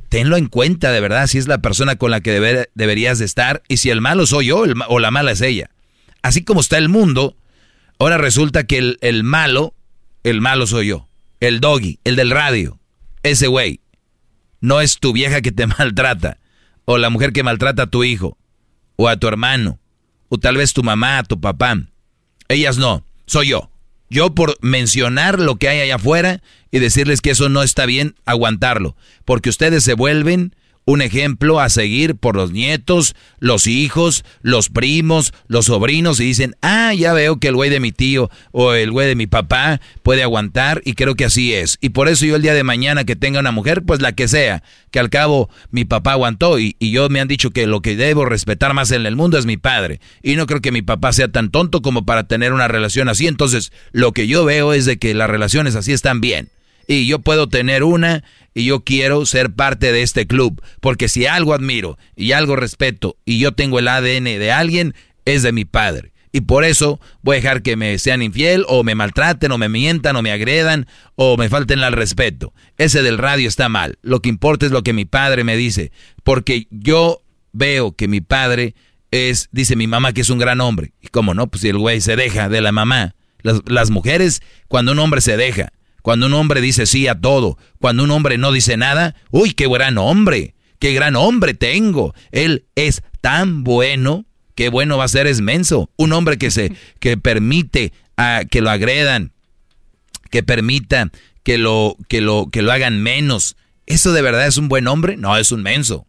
tenlo en cuenta de verdad si es la persona con la que deber- deberías de estar y si el malo soy yo el o la mala es ella. Así como está el mundo, ahora resulta que el, el malo, el malo soy yo. El doggy, el del radio, ese güey. No es tu vieja que te maltrata o la mujer que maltrata a tu hijo o a tu hermano o tal vez tu mamá, tu papá. Ellas no, soy yo. Yo por mencionar lo que hay allá afuera y decirles que eso no está bien, aguantarlo. Porque ustedes se vuelven un ejemplo a seguir por los nietos, los hijos, los primos, los sobrinos y dicen, ah, ya veo que el güey de mi tío o el güey de mi papá puede aguantar y creo que así es. Y por eso yo el día de mañana que tenga una mujer, pues la que sea, que al cabo mi papá aguantó y, y yo me han dicho que lo que debo respetar más en el mundo es mi padre. Y no creo que mi papá sea tan tonto como para tener una relación así. Entonces, lo que yo veo es de que las relaciones así están bien y yo puedo tener una y yo quiero ser parte de este club, porque si algo admiro y algo respeto y yo tengo el ADN de alguien, es de mi padre. Y por eso voy a dejar que me sean infiel o me maltraten o me mientan o me agredan o me falten al respeto. Ese del radio está mal. Lo que importa es lo que mi padre me dice, porque yo veo que mi padre es, dice mi mamá que es un gran hombre. Y como no, pues si el güey se deja de la mamá. Las, las mujeres, cuando un hombre se deja, cuando un hombre dice sí a todo, cuando un hombre no dice nada, uy, qué gran hombre, qué gran hombre tengo. Él es tan bueno, qué bueno va a ser es menso. Un hombre que se, que permite a que lo agredan, que permita que lo, que lo, que lo hagan menos. ¿Eso de verdad es un buen hombre? No, es un menso.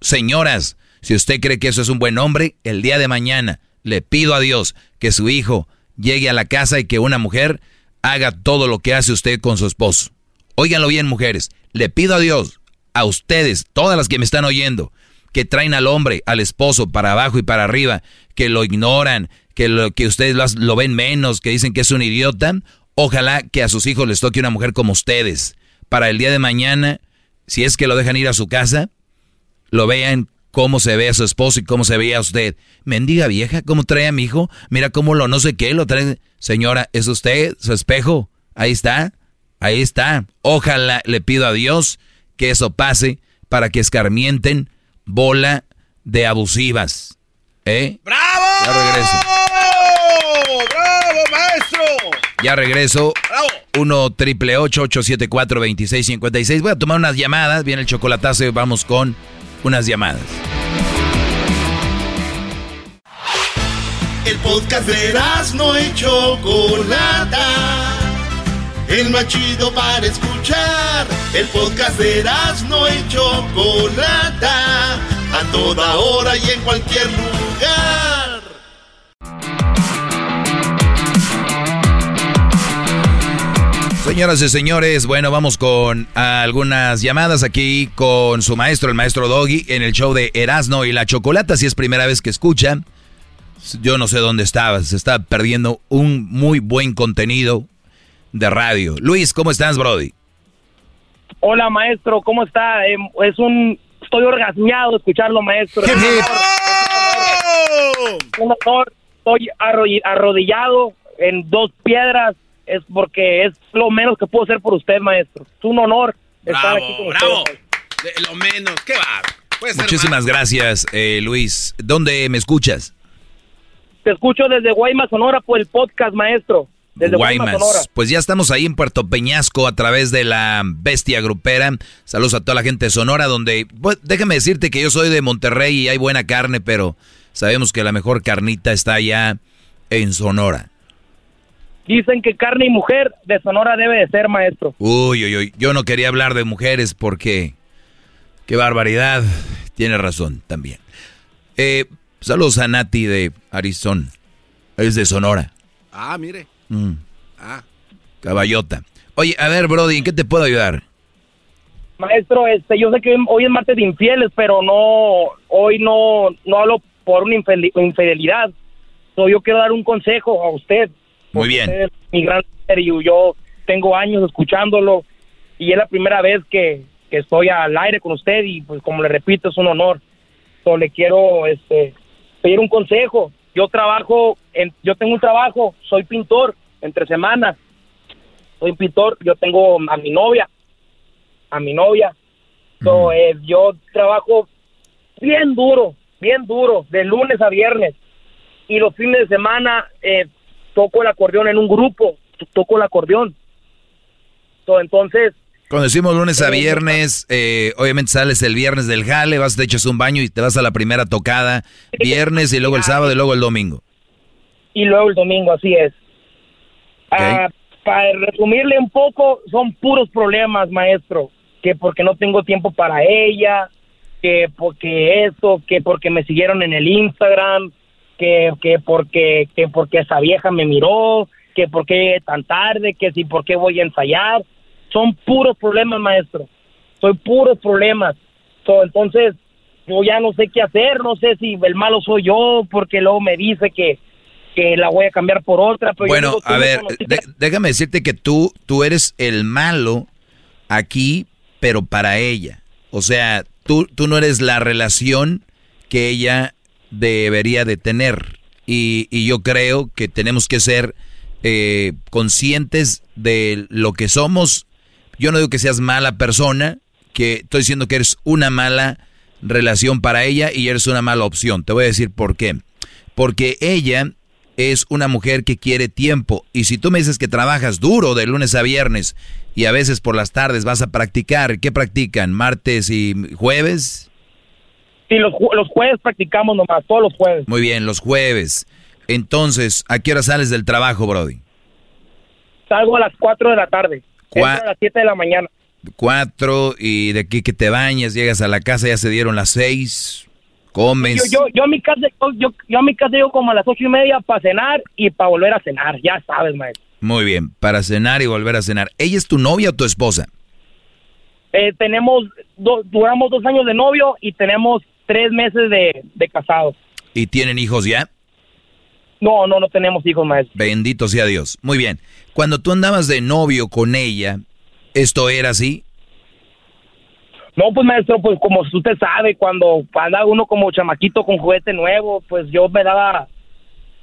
Señoras, si usted cree que eso es un buen hombre, el día de mañana le pido a Dios que su hijo llegue a la casa y que una mujer haga todo lo que hace usted con su esposo. Óiganlo bien, mujeres. Le pido a Dios, a ustedes, todas las que me están oyendo, que traen al hombre, al esposo, para abajo y para arriba, que lo ignoran, que, lo, que ustedes lo, lo ven menos, que dicen que es un idiota. Ojalá que a sus hijos les toque una mujer como ustedes. Para el día de mañana, si es que lo dejan ir a su casa, lo vean cómo se ve a su esposo y cómo se veía a usted. Mendiga vieja, cómo trae a mi hijo, mira cómo lo no sé qué, lo trae. Señora, ¿es usted su espejo? Ahí está, ahí está. Ojalá le pido a Dios que eso pase para que escarmienten bola de abusivas. ¿Eh? ¡Bravo! Ya regreso. ¡Bravo, maestro! Ya regreso. 1 triple 874 2656 Voy a tomar unas llamadas. Viene el chocolatazo y vamos con unas llamadas. El podcast de no y Chocolata. El más chido para escuchar. El podcast de no y Chocolata. A toda hora y en cualquier lugar. Señoras y señores, bueno, vamos con algunas llamadas aquí con su maestro, el maestro Doggy, en el show de Erasno y la Chocolata. Si es primera vez que escucha, yo no sé dónde estaba, se está perdiendo un muy buen contenido de radio. Luis, ¿cómo estás, Brody? Hola, maestro, ¿cómo está? Em, es un... Estoy orgasmeado escucharlo, maestro. Es un honor. Estoy arrodillado en dos piedras es porque es lo menos que puedo hacer por usted, maestro. Es un honor estar aquí con bravo. usted. De lo menos, ¿qué va? Puede ser Muchísimas gracias, eh, Luis. ¿Dónde me escuchas? Te escucho desde Guaymas, Sonora, por el podcast, maestro. Desde Guaymas. Pues ya estamos ahí en Puerto Peñasco a través de la Bestia Grupera. Saludos a toda la gente de Sonora, donde, pues, déjame decirte que yo soy de Monterrey y hay buena carne, pero sabemos que la mejor carnita está allá en Sonora. Dicen que carne y mujer de Sonora debe de ser, maestro. Uy, uy, uy, yo no quería hablar de mujeres porque... Qué barbaridad. Tiene razón también. Eh, saludos a Nati de Arizona. Es de Sonora. Ah, mire. Mm, Ah. caballota. Oye, a ver, Brody, ¿en qué te puedo ayudar? Maestro, este, yo sé que hoy es martes de infieles, pero no, hoy no, no hablo por una infidelidad. So, yo quiero dar un consejo a usted. Muy bien. Usted es mi gran y yo tengo años escuchándolo y es la primera vez que, que estoy al aire con usted y pues como le repito es un honor. So, le quiero este, pedir un consejo. Yo trabajo, en, yo tengo un trabajo, soy pintor entre semanas. Soy pintor, yo tengo a mi novia, a mi novia. So, eh, yo trabajo bien duro, bien duro, de lunes a viernes. Y los fines de semana eh, toco el acordeón en un grupo, to- toco el acordeón. Entonces, Cuando decimos lunes a viernes, eh, obviamente sales el viernes del jale, vas, te echas un baño y te vas a la primera tocada viernes y luego el sábado y luego el domingo. y luego el domingo, así es. Ah, para resumirle un poco, son puros problemas, maestro. Que porque no tengo tiempo para ella, que porque eso, que porque me siguieron en el Instagram, que, que porque que porque esa vieja me miró, que porque tan tarde, que si por qué voy a ensayar. Son puros problemas, maestro. Son puros problemas. So, entonces, yo ya no sé qué hacer, no sé si el malo soy yo, porque luego me dice que, que la voy a cambiar por otra. Pero yo Bueno, digo, tú a ver, de- déjame decirte que tú, tú eres el malo aquí, pero para ella. O sea, tú, tú no eres la relación que ella debería de tener. Y, y yo creo que tenemos que ser eh, conscientes de lo que somos. Yo no digo que seas mala persona, que estoy diciendo que eres una mala relación para ella y eres una mala opción. Te voy a decir por qué. Porque ella es una mujer que quiere tiempo. Y si tú me dices que trabajas duro de lunes a viernes y a veces por las tardes vas a practicar, ¿qué practican? ¿Martes y jueves? Sí, los, los jueves practicamos nomás, todos los jueves. Muy bien, los jueves. Entonces, ¿a qué hora sales del trabajo, Brody? Salgo a las 4 de la tarde. Cua- a las 7 de la mañana. Cuatro y de aquí que te bañas, llegas a la casa, ya se dieron las seis, Yo, comes. yo, yo a mi casa, yo, yo, yo a mi casa llego como a las ocho y media para cenar y para volver a cenar, ya sabes, maestro. Muy bien, para cenar y volver a cenar. ¿Ella es tu novia o tu esposa? Eh, tenemos, do- duramos dos años de novio y tenemos tres meses de, de casados. ¿Y tienen hijos ya? No, no, no tenemos hijos, maestro. Bendito sea Dios. Muy bien. Cuando tú andabas de novio con ella, ¿esto era así? No, pues maestro, pues como usted sabe, cuando anda uno como chamaquito con juguete nuevo, pues yo me daba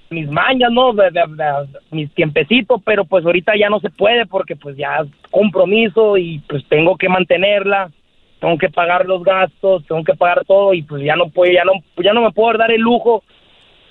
mis mañas, ¿no? De, de- de- mis tiempecitos, pero pues ahorita ya no se puede porque pues ya compromiso y pues tengo que mantenerla, tengo que pagar los gastos, tengo que pagar todo y pues ya no puedo, ya no, ya no me puedo dar el lujo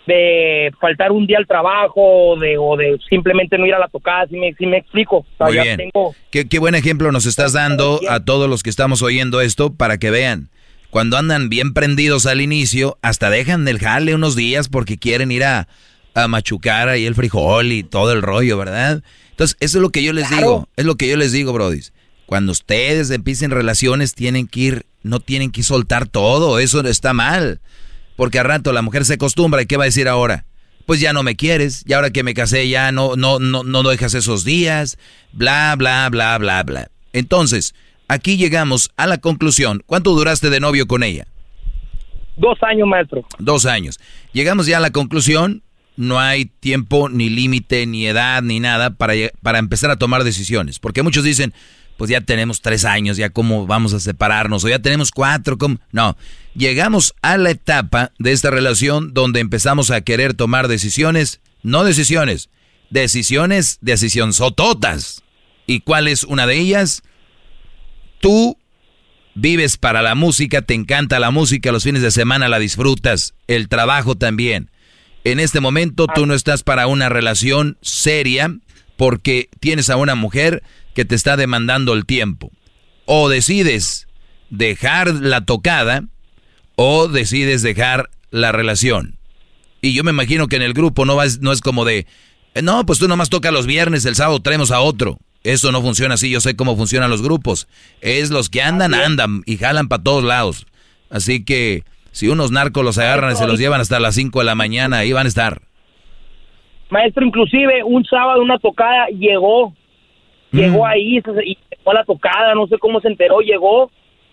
de faltar un día al trabajo o de, o de simplemente no ir a la tocada, si me, si me explico. O sea, Muy ya bien. tengo- Qué, qué buen ejemplo nos estás dando a todos los que estamos oyendo esto para que vean. Cuando andan bien prendidos al inicio, hasta dejan el jale unos días porque quieren ir a, a machucar ahí el frijol y todo el rollo, ¿verdad? Entonces, eso es lo que yo les digo. Es lo que yo les digo, brodis. Cuando ustedes empiecen relaciones, tienen que ir, no tienen que soltar todo. Eso está mal. Porque al rato la mujer se acostumbra y ¿qué va a decir ahora? pues ya no me quieres, y ahora que me casé ya no, no, no, no dejas esos días, bla, bla, bla, bla, bla. Entonces, aquí llegamos a la conclusión. ¿Cuánto duraste de novio con ella? Dos años, maestro. Dos años. Llegamos ya a la conclusión, no hay tiempo, ni límite, ni edad, ni nada para, para empezar a tomar decisiones. Porque muchos dicen, pues ya tenemos tres años, ya cómo vamos a separarnos, o ya tenemos cuatro, ¿cómo? No, llegamos a la etapa de esta relación donde empezamos a querer tomar decisiones, no decisiones, decisiones, decisión sototas. ¿Y cuál es una de ellas? Tú vives para la música, te encanta la música, los fines de semana la disfrutas, el trabajo también. En este momento tú no estás para una relación seria porque tienes a una mujer que te está demandando el tiempo. O decides dejar la tocada o decides dejar la relación. Y yo me imagino que en el grupo no, no es como de, no, pues tú nomás toca los viernes, el sábado traemos a otro. Eso no funciona así, yo sé cómo funcionan los grupos. Es los que andan, andan y jalan para todos lados. Así que si unos narcos los agarran y se los llevan hasta las 5 de la mañana, ahí van a estar. Maestro, inclusive un sábado una tocada llegó Llegó mm. ahí y llegó a la tocada, no sé cómo se enteró, llegó,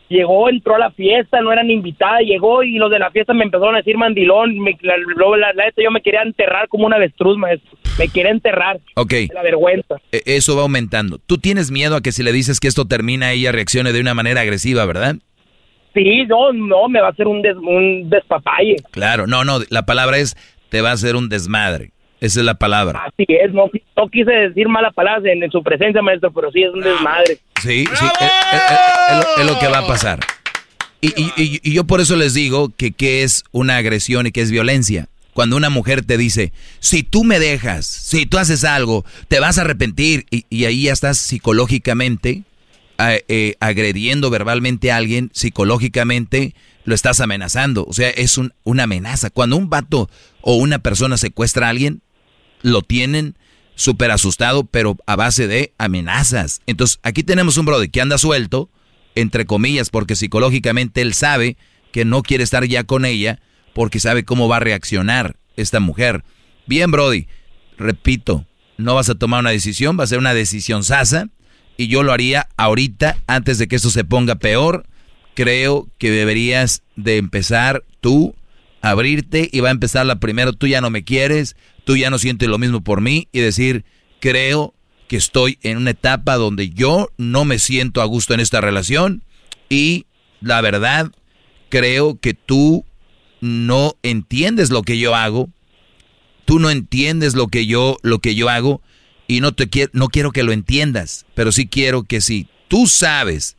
llegó, entró a la fiesta, no eran invitadas, llegó y los de la fiesta me empezaron a decir mandilón, me, la, la, yo me quería enterrar como una avestruz, maestro, me quería enterrar. Ok. La vergüenza. E, eso va aumentando. Tú tienes miedo a que si le dices que esto termina, ella reaccione de una manera agresiva, ¿verdad? Sí, no, no, me va a hacer un, un despapalle. Claro, no, no, la palabra es, te va a hacer un desmadre. Esa es la palabra. Así es, no, no quise decir mala palabra en, su presencia, maestro, pero sí es un desmadre. Sí, sí, es, lo que va a pasar. Y, y, y, yo por eso les digo que qué es una agresión y qué es violencia. Cuando una mujer te dice, si tú me dejas, si tú haces algo, te vas a arrepentir. Y, ahí ya estás psicológicamente eh, agrediendo verbalmente a alguien, psicológicamente lo estás amenazando. O sea, es un, una amenaza. Cuando un vato o una persona secuestra a alguien, lo tienen súper asustado, pero a base de amenazas. Entonces, aquí tenemos un brother que anda suelto, entre comillas, porque psicológicamente él sabe que no quiere estar ya con ella, porque sabe cómo va a reaccionar esta mujer. Bien, Brody, repito, no vas a tomar una decisión, va a ser una decisión sasa, y yo lo haría ahorita, antes de que esto se ponga peor. Creo que deberías de empezar tú a abrirte y va a empezar la primera, tú ya no me quieres, tú ya no sientes lo mismo por mí y decir, creo que estoy en una etapa donde yo no me siento a gusto en esta relación y la verdad creo que tú no entiendes lo que yo hago, tú no entiendes lo que yo lo que yo hago y no te no quiero que lo entiendas, pero sí quiero que si tú sabes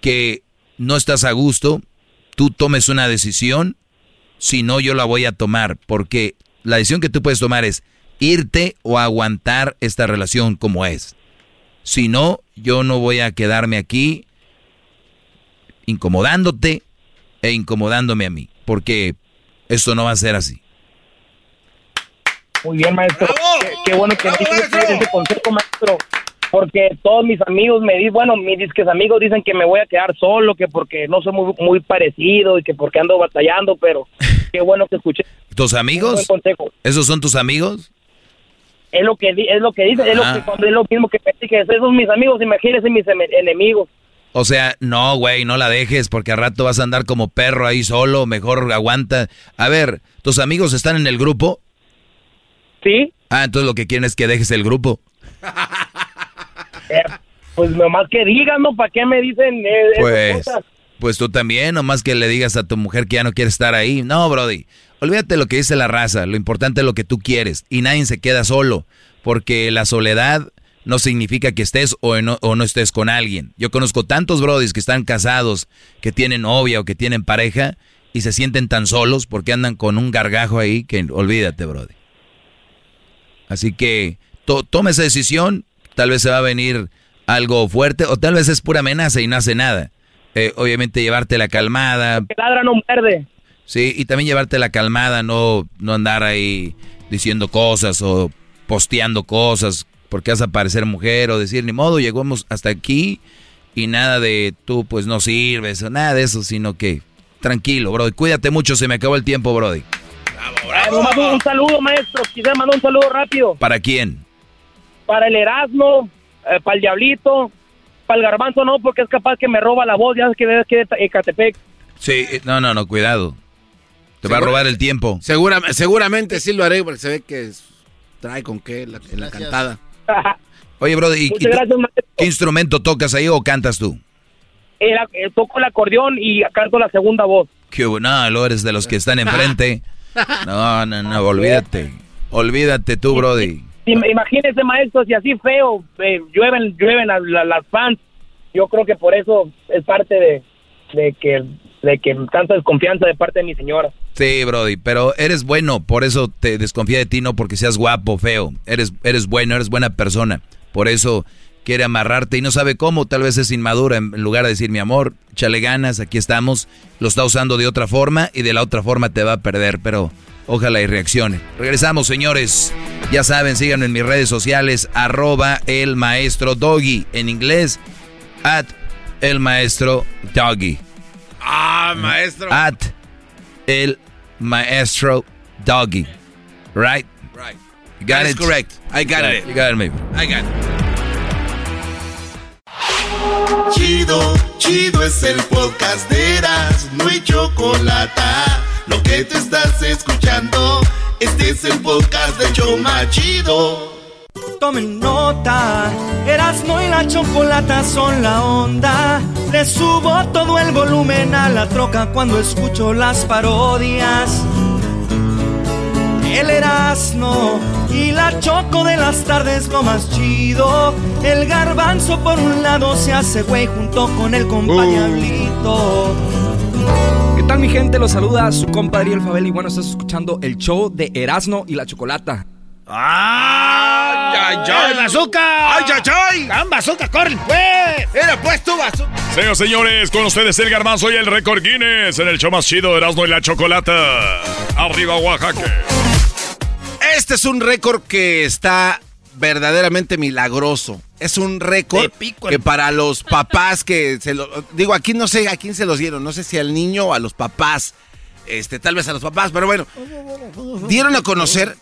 que no estás a gusto, tú tomes una decisión, si no yo la voy a tomar porque la decisión que tú puedes tomar es irte o aguantar esta relación como es. Si no, yo no voy a quedarme aquí incomodándote e incomodándome a mí, porque esto no va a ser así. Muy bien, maestro. Qué, bueno que me ese consejo, maestro. Porque todos mis amigos me dicen, bueno, mis disques amigos dicen que me voy a quedar solo, que porque no soy muy, muy parecido y que porque ando batallando, pero qué bueno que escuché. ¿Tus amigos? ¿Esos son tus amigos? Es lo que es lo que dice, es lo, que, es lo mismo que me dije, esos son mis amigos, imagínense mis enemigos. O sea, no, güey, no la dejes porque al rato vas a andar como perro ahí solo, mejor aguanta. A ver, ¿tus amigos están en el grupo? Sí. Ah, entonces lo que quieren es que dejes el grupo. Eh, pues nomás que digan, ¿no? ¿Para qué me dicen eh, pues, pues tú también, nomás que le digas a tu mujer que ya no quiere estar ahí. No, Brody, olvídate lo que dice la raza, lo importante es lo que tú quieres y nadie se queda solo, porque la soledad no significa que estés o no, estés con alguien. Yo conozco tantos Brodis que están casados, que tienen novia o que tienen pareja y se sienten tan solos porque andan con un gargajo ahí que olvídate, Brody. Así que toma esa decisión, tal vez se va a venir algo fuerte o tal vez es pura amenaza y no hace nada. Eh, obviamente llevarte la calmada. Que ladra no muerde. Sí, y también llevarte la calmada, no, no andar ahí diciendo cosas o posteando cosas porque vas a parecer mujer o decir, ni modo, llegamos hasta aquí y nada de tú pues no sirves o nada de eso, sino que tranquilo, bro. Cuídate mucho, se me acabó el tiempo, Brody. Bravo, bravo. un saludo, maestro. Quisiera mandar un saludo rápido. ¿Para quién? Para el Erasmo, eh, para el Diablito, para el Garbanzo no, porque es capaz que me roba la voz, ya es que es que de Ecatepec. Sí, eh, no, no, no, cuidado. Te va a robar el tiempo. Segura, seguramente sí lo haré porque se ve que es- trae con qué la- en la cantada. Oye, Brody, ¿y- gracias. ¿qué instrumento tocas ahí o cantas tú? Era- eh, toco el acordeón y canto la segunda voz. Que no, lo eres de los que están enfrente. No, no, no, olvídate. Olvídate tú, Brody. Im- Imagínese, maestro, si así feo eh, llueven, llueven las, las- las fans. Yo creo que por eso es parte de, de que de que tanta desconfianza de parte de mi señora. Sí, Brody, pero eres bueno, por eso te desconfía de ti, no porque seas guapo, feo. Eres, eres bueno, eres buena persona. Por eso quiere amarrarte y no sabe cómo, tal vez es inmadura. En lugar de decir, mi amor, chale ganas, aquí estamos, lo está usando de otra forma y de la otra forma te va a perder, pero ojalá y reaccione. Regresamos, señores. Ya saben, síganme en mis redes sociales, arroba el maestro Doggy, en inglés, at el maestro Doggy. Ah, maestro. At el maestro Doggy. Right? Right. You got That is it? correct. I got it. You got it, maybe. I got it. Chido, chido es el podcast de Eras, no hay chocolate. Lo que te estás escuchando, este es el podcast de Choma Chido. Tomen nota, Erasmo y la chocolata son la onda. Le subo todo el volumen a la troca cuando escucho las parodias. El Erasmo y la choco de las tardes lo más chido. El garbanzo por un lado se hace güey junto con el compañablito. ¿Qué tal mi gente? Los saluda su compa Ariel Fabel y bueno, estás escuchando el show de Erasmo y la Chocolata. ¡Ay, ay, ¡Ay, bazooka! ¡Ay, ay, ay! ¡Can bazooka, corre, pues! Era pues tu bazooka. Señoras y señores, con ustedes el garbanzo y el récord Guinness en el show más chido de Erasmo y la Chocolata. Arriba, Oaxaca. Este es un récord que está verdaderamente milagroso. Es un récord que para los papás que se lo digo aquí no sé a quién se los dieron, no sé si al niño o a los papás. Este, tal vez a los papás, pero bueno, dieron a conocer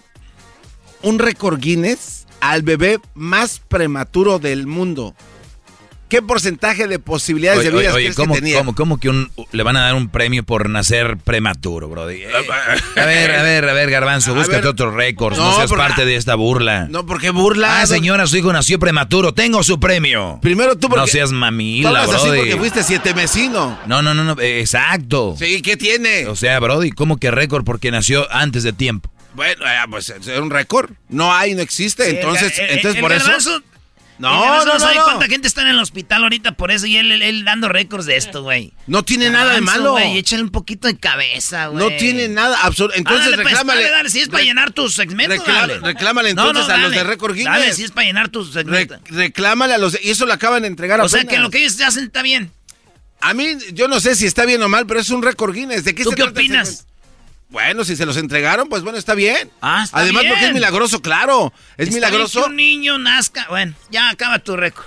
un récord Guinness al bebé más prematuro del mundo. ¿Qué porcentaje de posibilidades Oye, de vida crees ¿cómo, que tenía? cómo- cómo que un- le van a dar un premio por nacer prematuro, Brody? Eh, a ver, a ver, a ver, Garbanzo, A búscate ver. otros récords, no, No, seas porque- parte de esta burla. No, porque burla. Ah, señora, su hijo nació prematuro, tengo su premio. Primero tú porque No seas mamila, hablas así porque fuiste siete mesino. No, no, no, no, eh, exacto. Sí, ¿qué tiene? O sea, Brody, ¿cómo que récord porque nació antes de tiempo? Bueno, eh, pues es un récord. No hay, no existe. Sí, entonces, el- entonces el por eso. No, no, no, sabe no. cuánta gente está en el hospital ahorita por eso y él, él- él dando récords de esto, güey. No tiene nada de malo. güey, échale un poquito de cabeza, güey. No tiene nada absoluto. Entonces Ándale, pues, reclámale. dale, dale, si es para llenar tus segmentos, dale. reclámale no, entonces a los dale. de Récord Guinness. Dale, si es para llenar tus Re- segmentos. reclámale a los. Y eso lo acaban de entregar o sea que lo que ellos hacen está bien. A mí, yo no sé si está bien o mal, pero es un récord Guinness. ¿De qué ¿Tú se qué trata opinas? Bueno, si se los entregaron, pues bueno, está bien. Ah, está Además, bien. porque es milagroso, claro. Es Está milagroso. que un niño nazca. Bueno, ya acaba tu récord.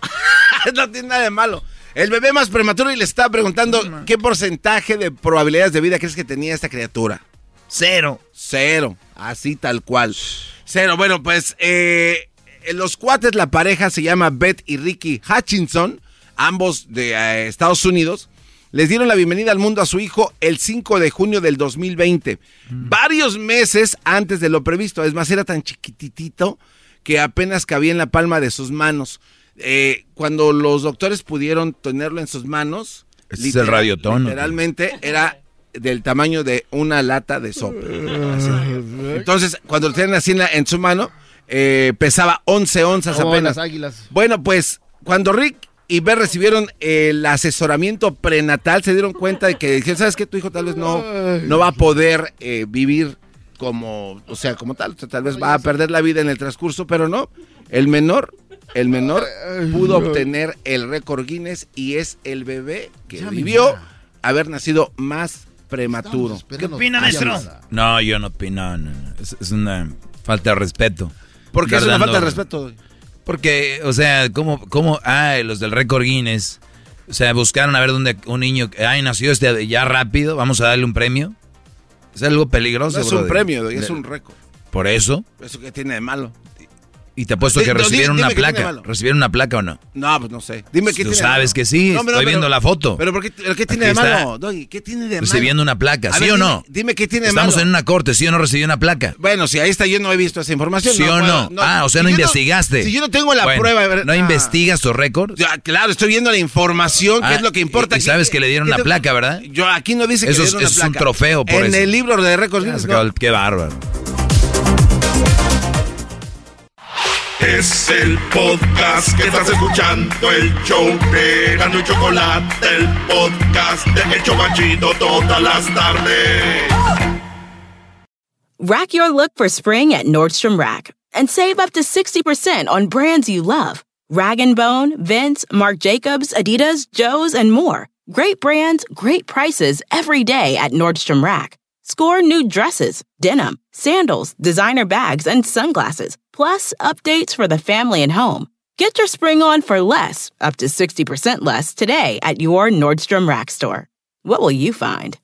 no tiene nada de malo. El bebé más prematuro y le estaba preguntando qué porcentaje de probabilidades de vida crees que tenía esta criatura. Cero. Cero. Así tal cual. Cero. Bueno, pues eh, los cuates, la pareja se llama Beth y Ricky Hutchinson, ambos de eh, Estados Unidos. Les dieron la bienvenida al mundo a su hijo el 5 de junio del 2020, varios meses antes de lo previsto. Es más, era tan chiquititito que apenas cabía en la palma de sus manos. Eh, cuando los doctores pudieron tenerlo en sus manos, Ese es el radiotono. literalmente era del tamaño de una lata de sopa. Así. Entonces, cuando lo tienen así en, la- en su mano, eh, pesaba 11 onzas Como apenas. las águilas. Bueno, pues cuando Rick y Beth recibieron el asesoramiento prenatal, se dieron cuenta de que dijeron, ¿sabes qué? Tu hijo tal vez no, no va a poder eh, vivir como, o sea, como tal. O sea, tal vez va a perder la vida en el transcurso, pero no. El menor, el menor pudo obtener el récord Guinness y es el bebé que Ya, vivió haber nacido más prematuro. ¿Qué opina, maestro? No, yo no opino, no, no. Es, es una falta de respeto. ¿Por qué es una falta de respeto? Porque, o sea, ¿cómo, cómo, ay, los del récord Guinness, o sea, buscaron a ver dónde un niño, ay, nació este ya rápido, vamos a darle un premio. Es algo peligroso, No es un premio, es un récord. Por eso. ¿Eso qué tiene de malo? Y te apuesto Di- que recibieron dime- una dime placa. ¿Recibieron una placa o no? No, pues no sé. Dime qué Tú tiene de sabes que sí. No, hombre, no, Estoy pero- viendo la foto. Pero ¿por qué, tiene Aquí de malo? Doggy? ¿Qué tiene de malo? Recibiendo una placa, ¿sí ver, o no? Dime qué tiene de Estamos malo. en una corte, ¿sí o no recibió una placa? Bueno, si ahí está, yo no he visto esa información. ¿Sí o no? Ah, o sea, Si no investigaste. si yo no tengo la Bueno, prueba. ver, ¿No ah. investigas tus récords? Ya, claro, estoy viendo la información, que Ah, es lo que importa. y- sabes que le dieron ¿Qué una placa, ¿verdad? Yo aquí no dice que Eso le es, dieron una eso es un placa. trofeo por En eso. el libro de récords. Qué bárbaro. Es el podcast que estás escuchando, el show de Gano y Chocolate, el podcast de El Chobachito todas las tardes. Rack your look for spring at Nordstrom Rack and save up to 60% on brands you love. Rag & Bone, Vince, Marc Jacobs, Adidas, Joe's, and more. Great brands, great prices every day at Nordstrom Rack. Score new dresses, denim, sandals, designer bags, and sunglasses, plus updates for the family and home. Get your spring on for less, up to 60% less, today at your Nordstrom Rack store. What will you find?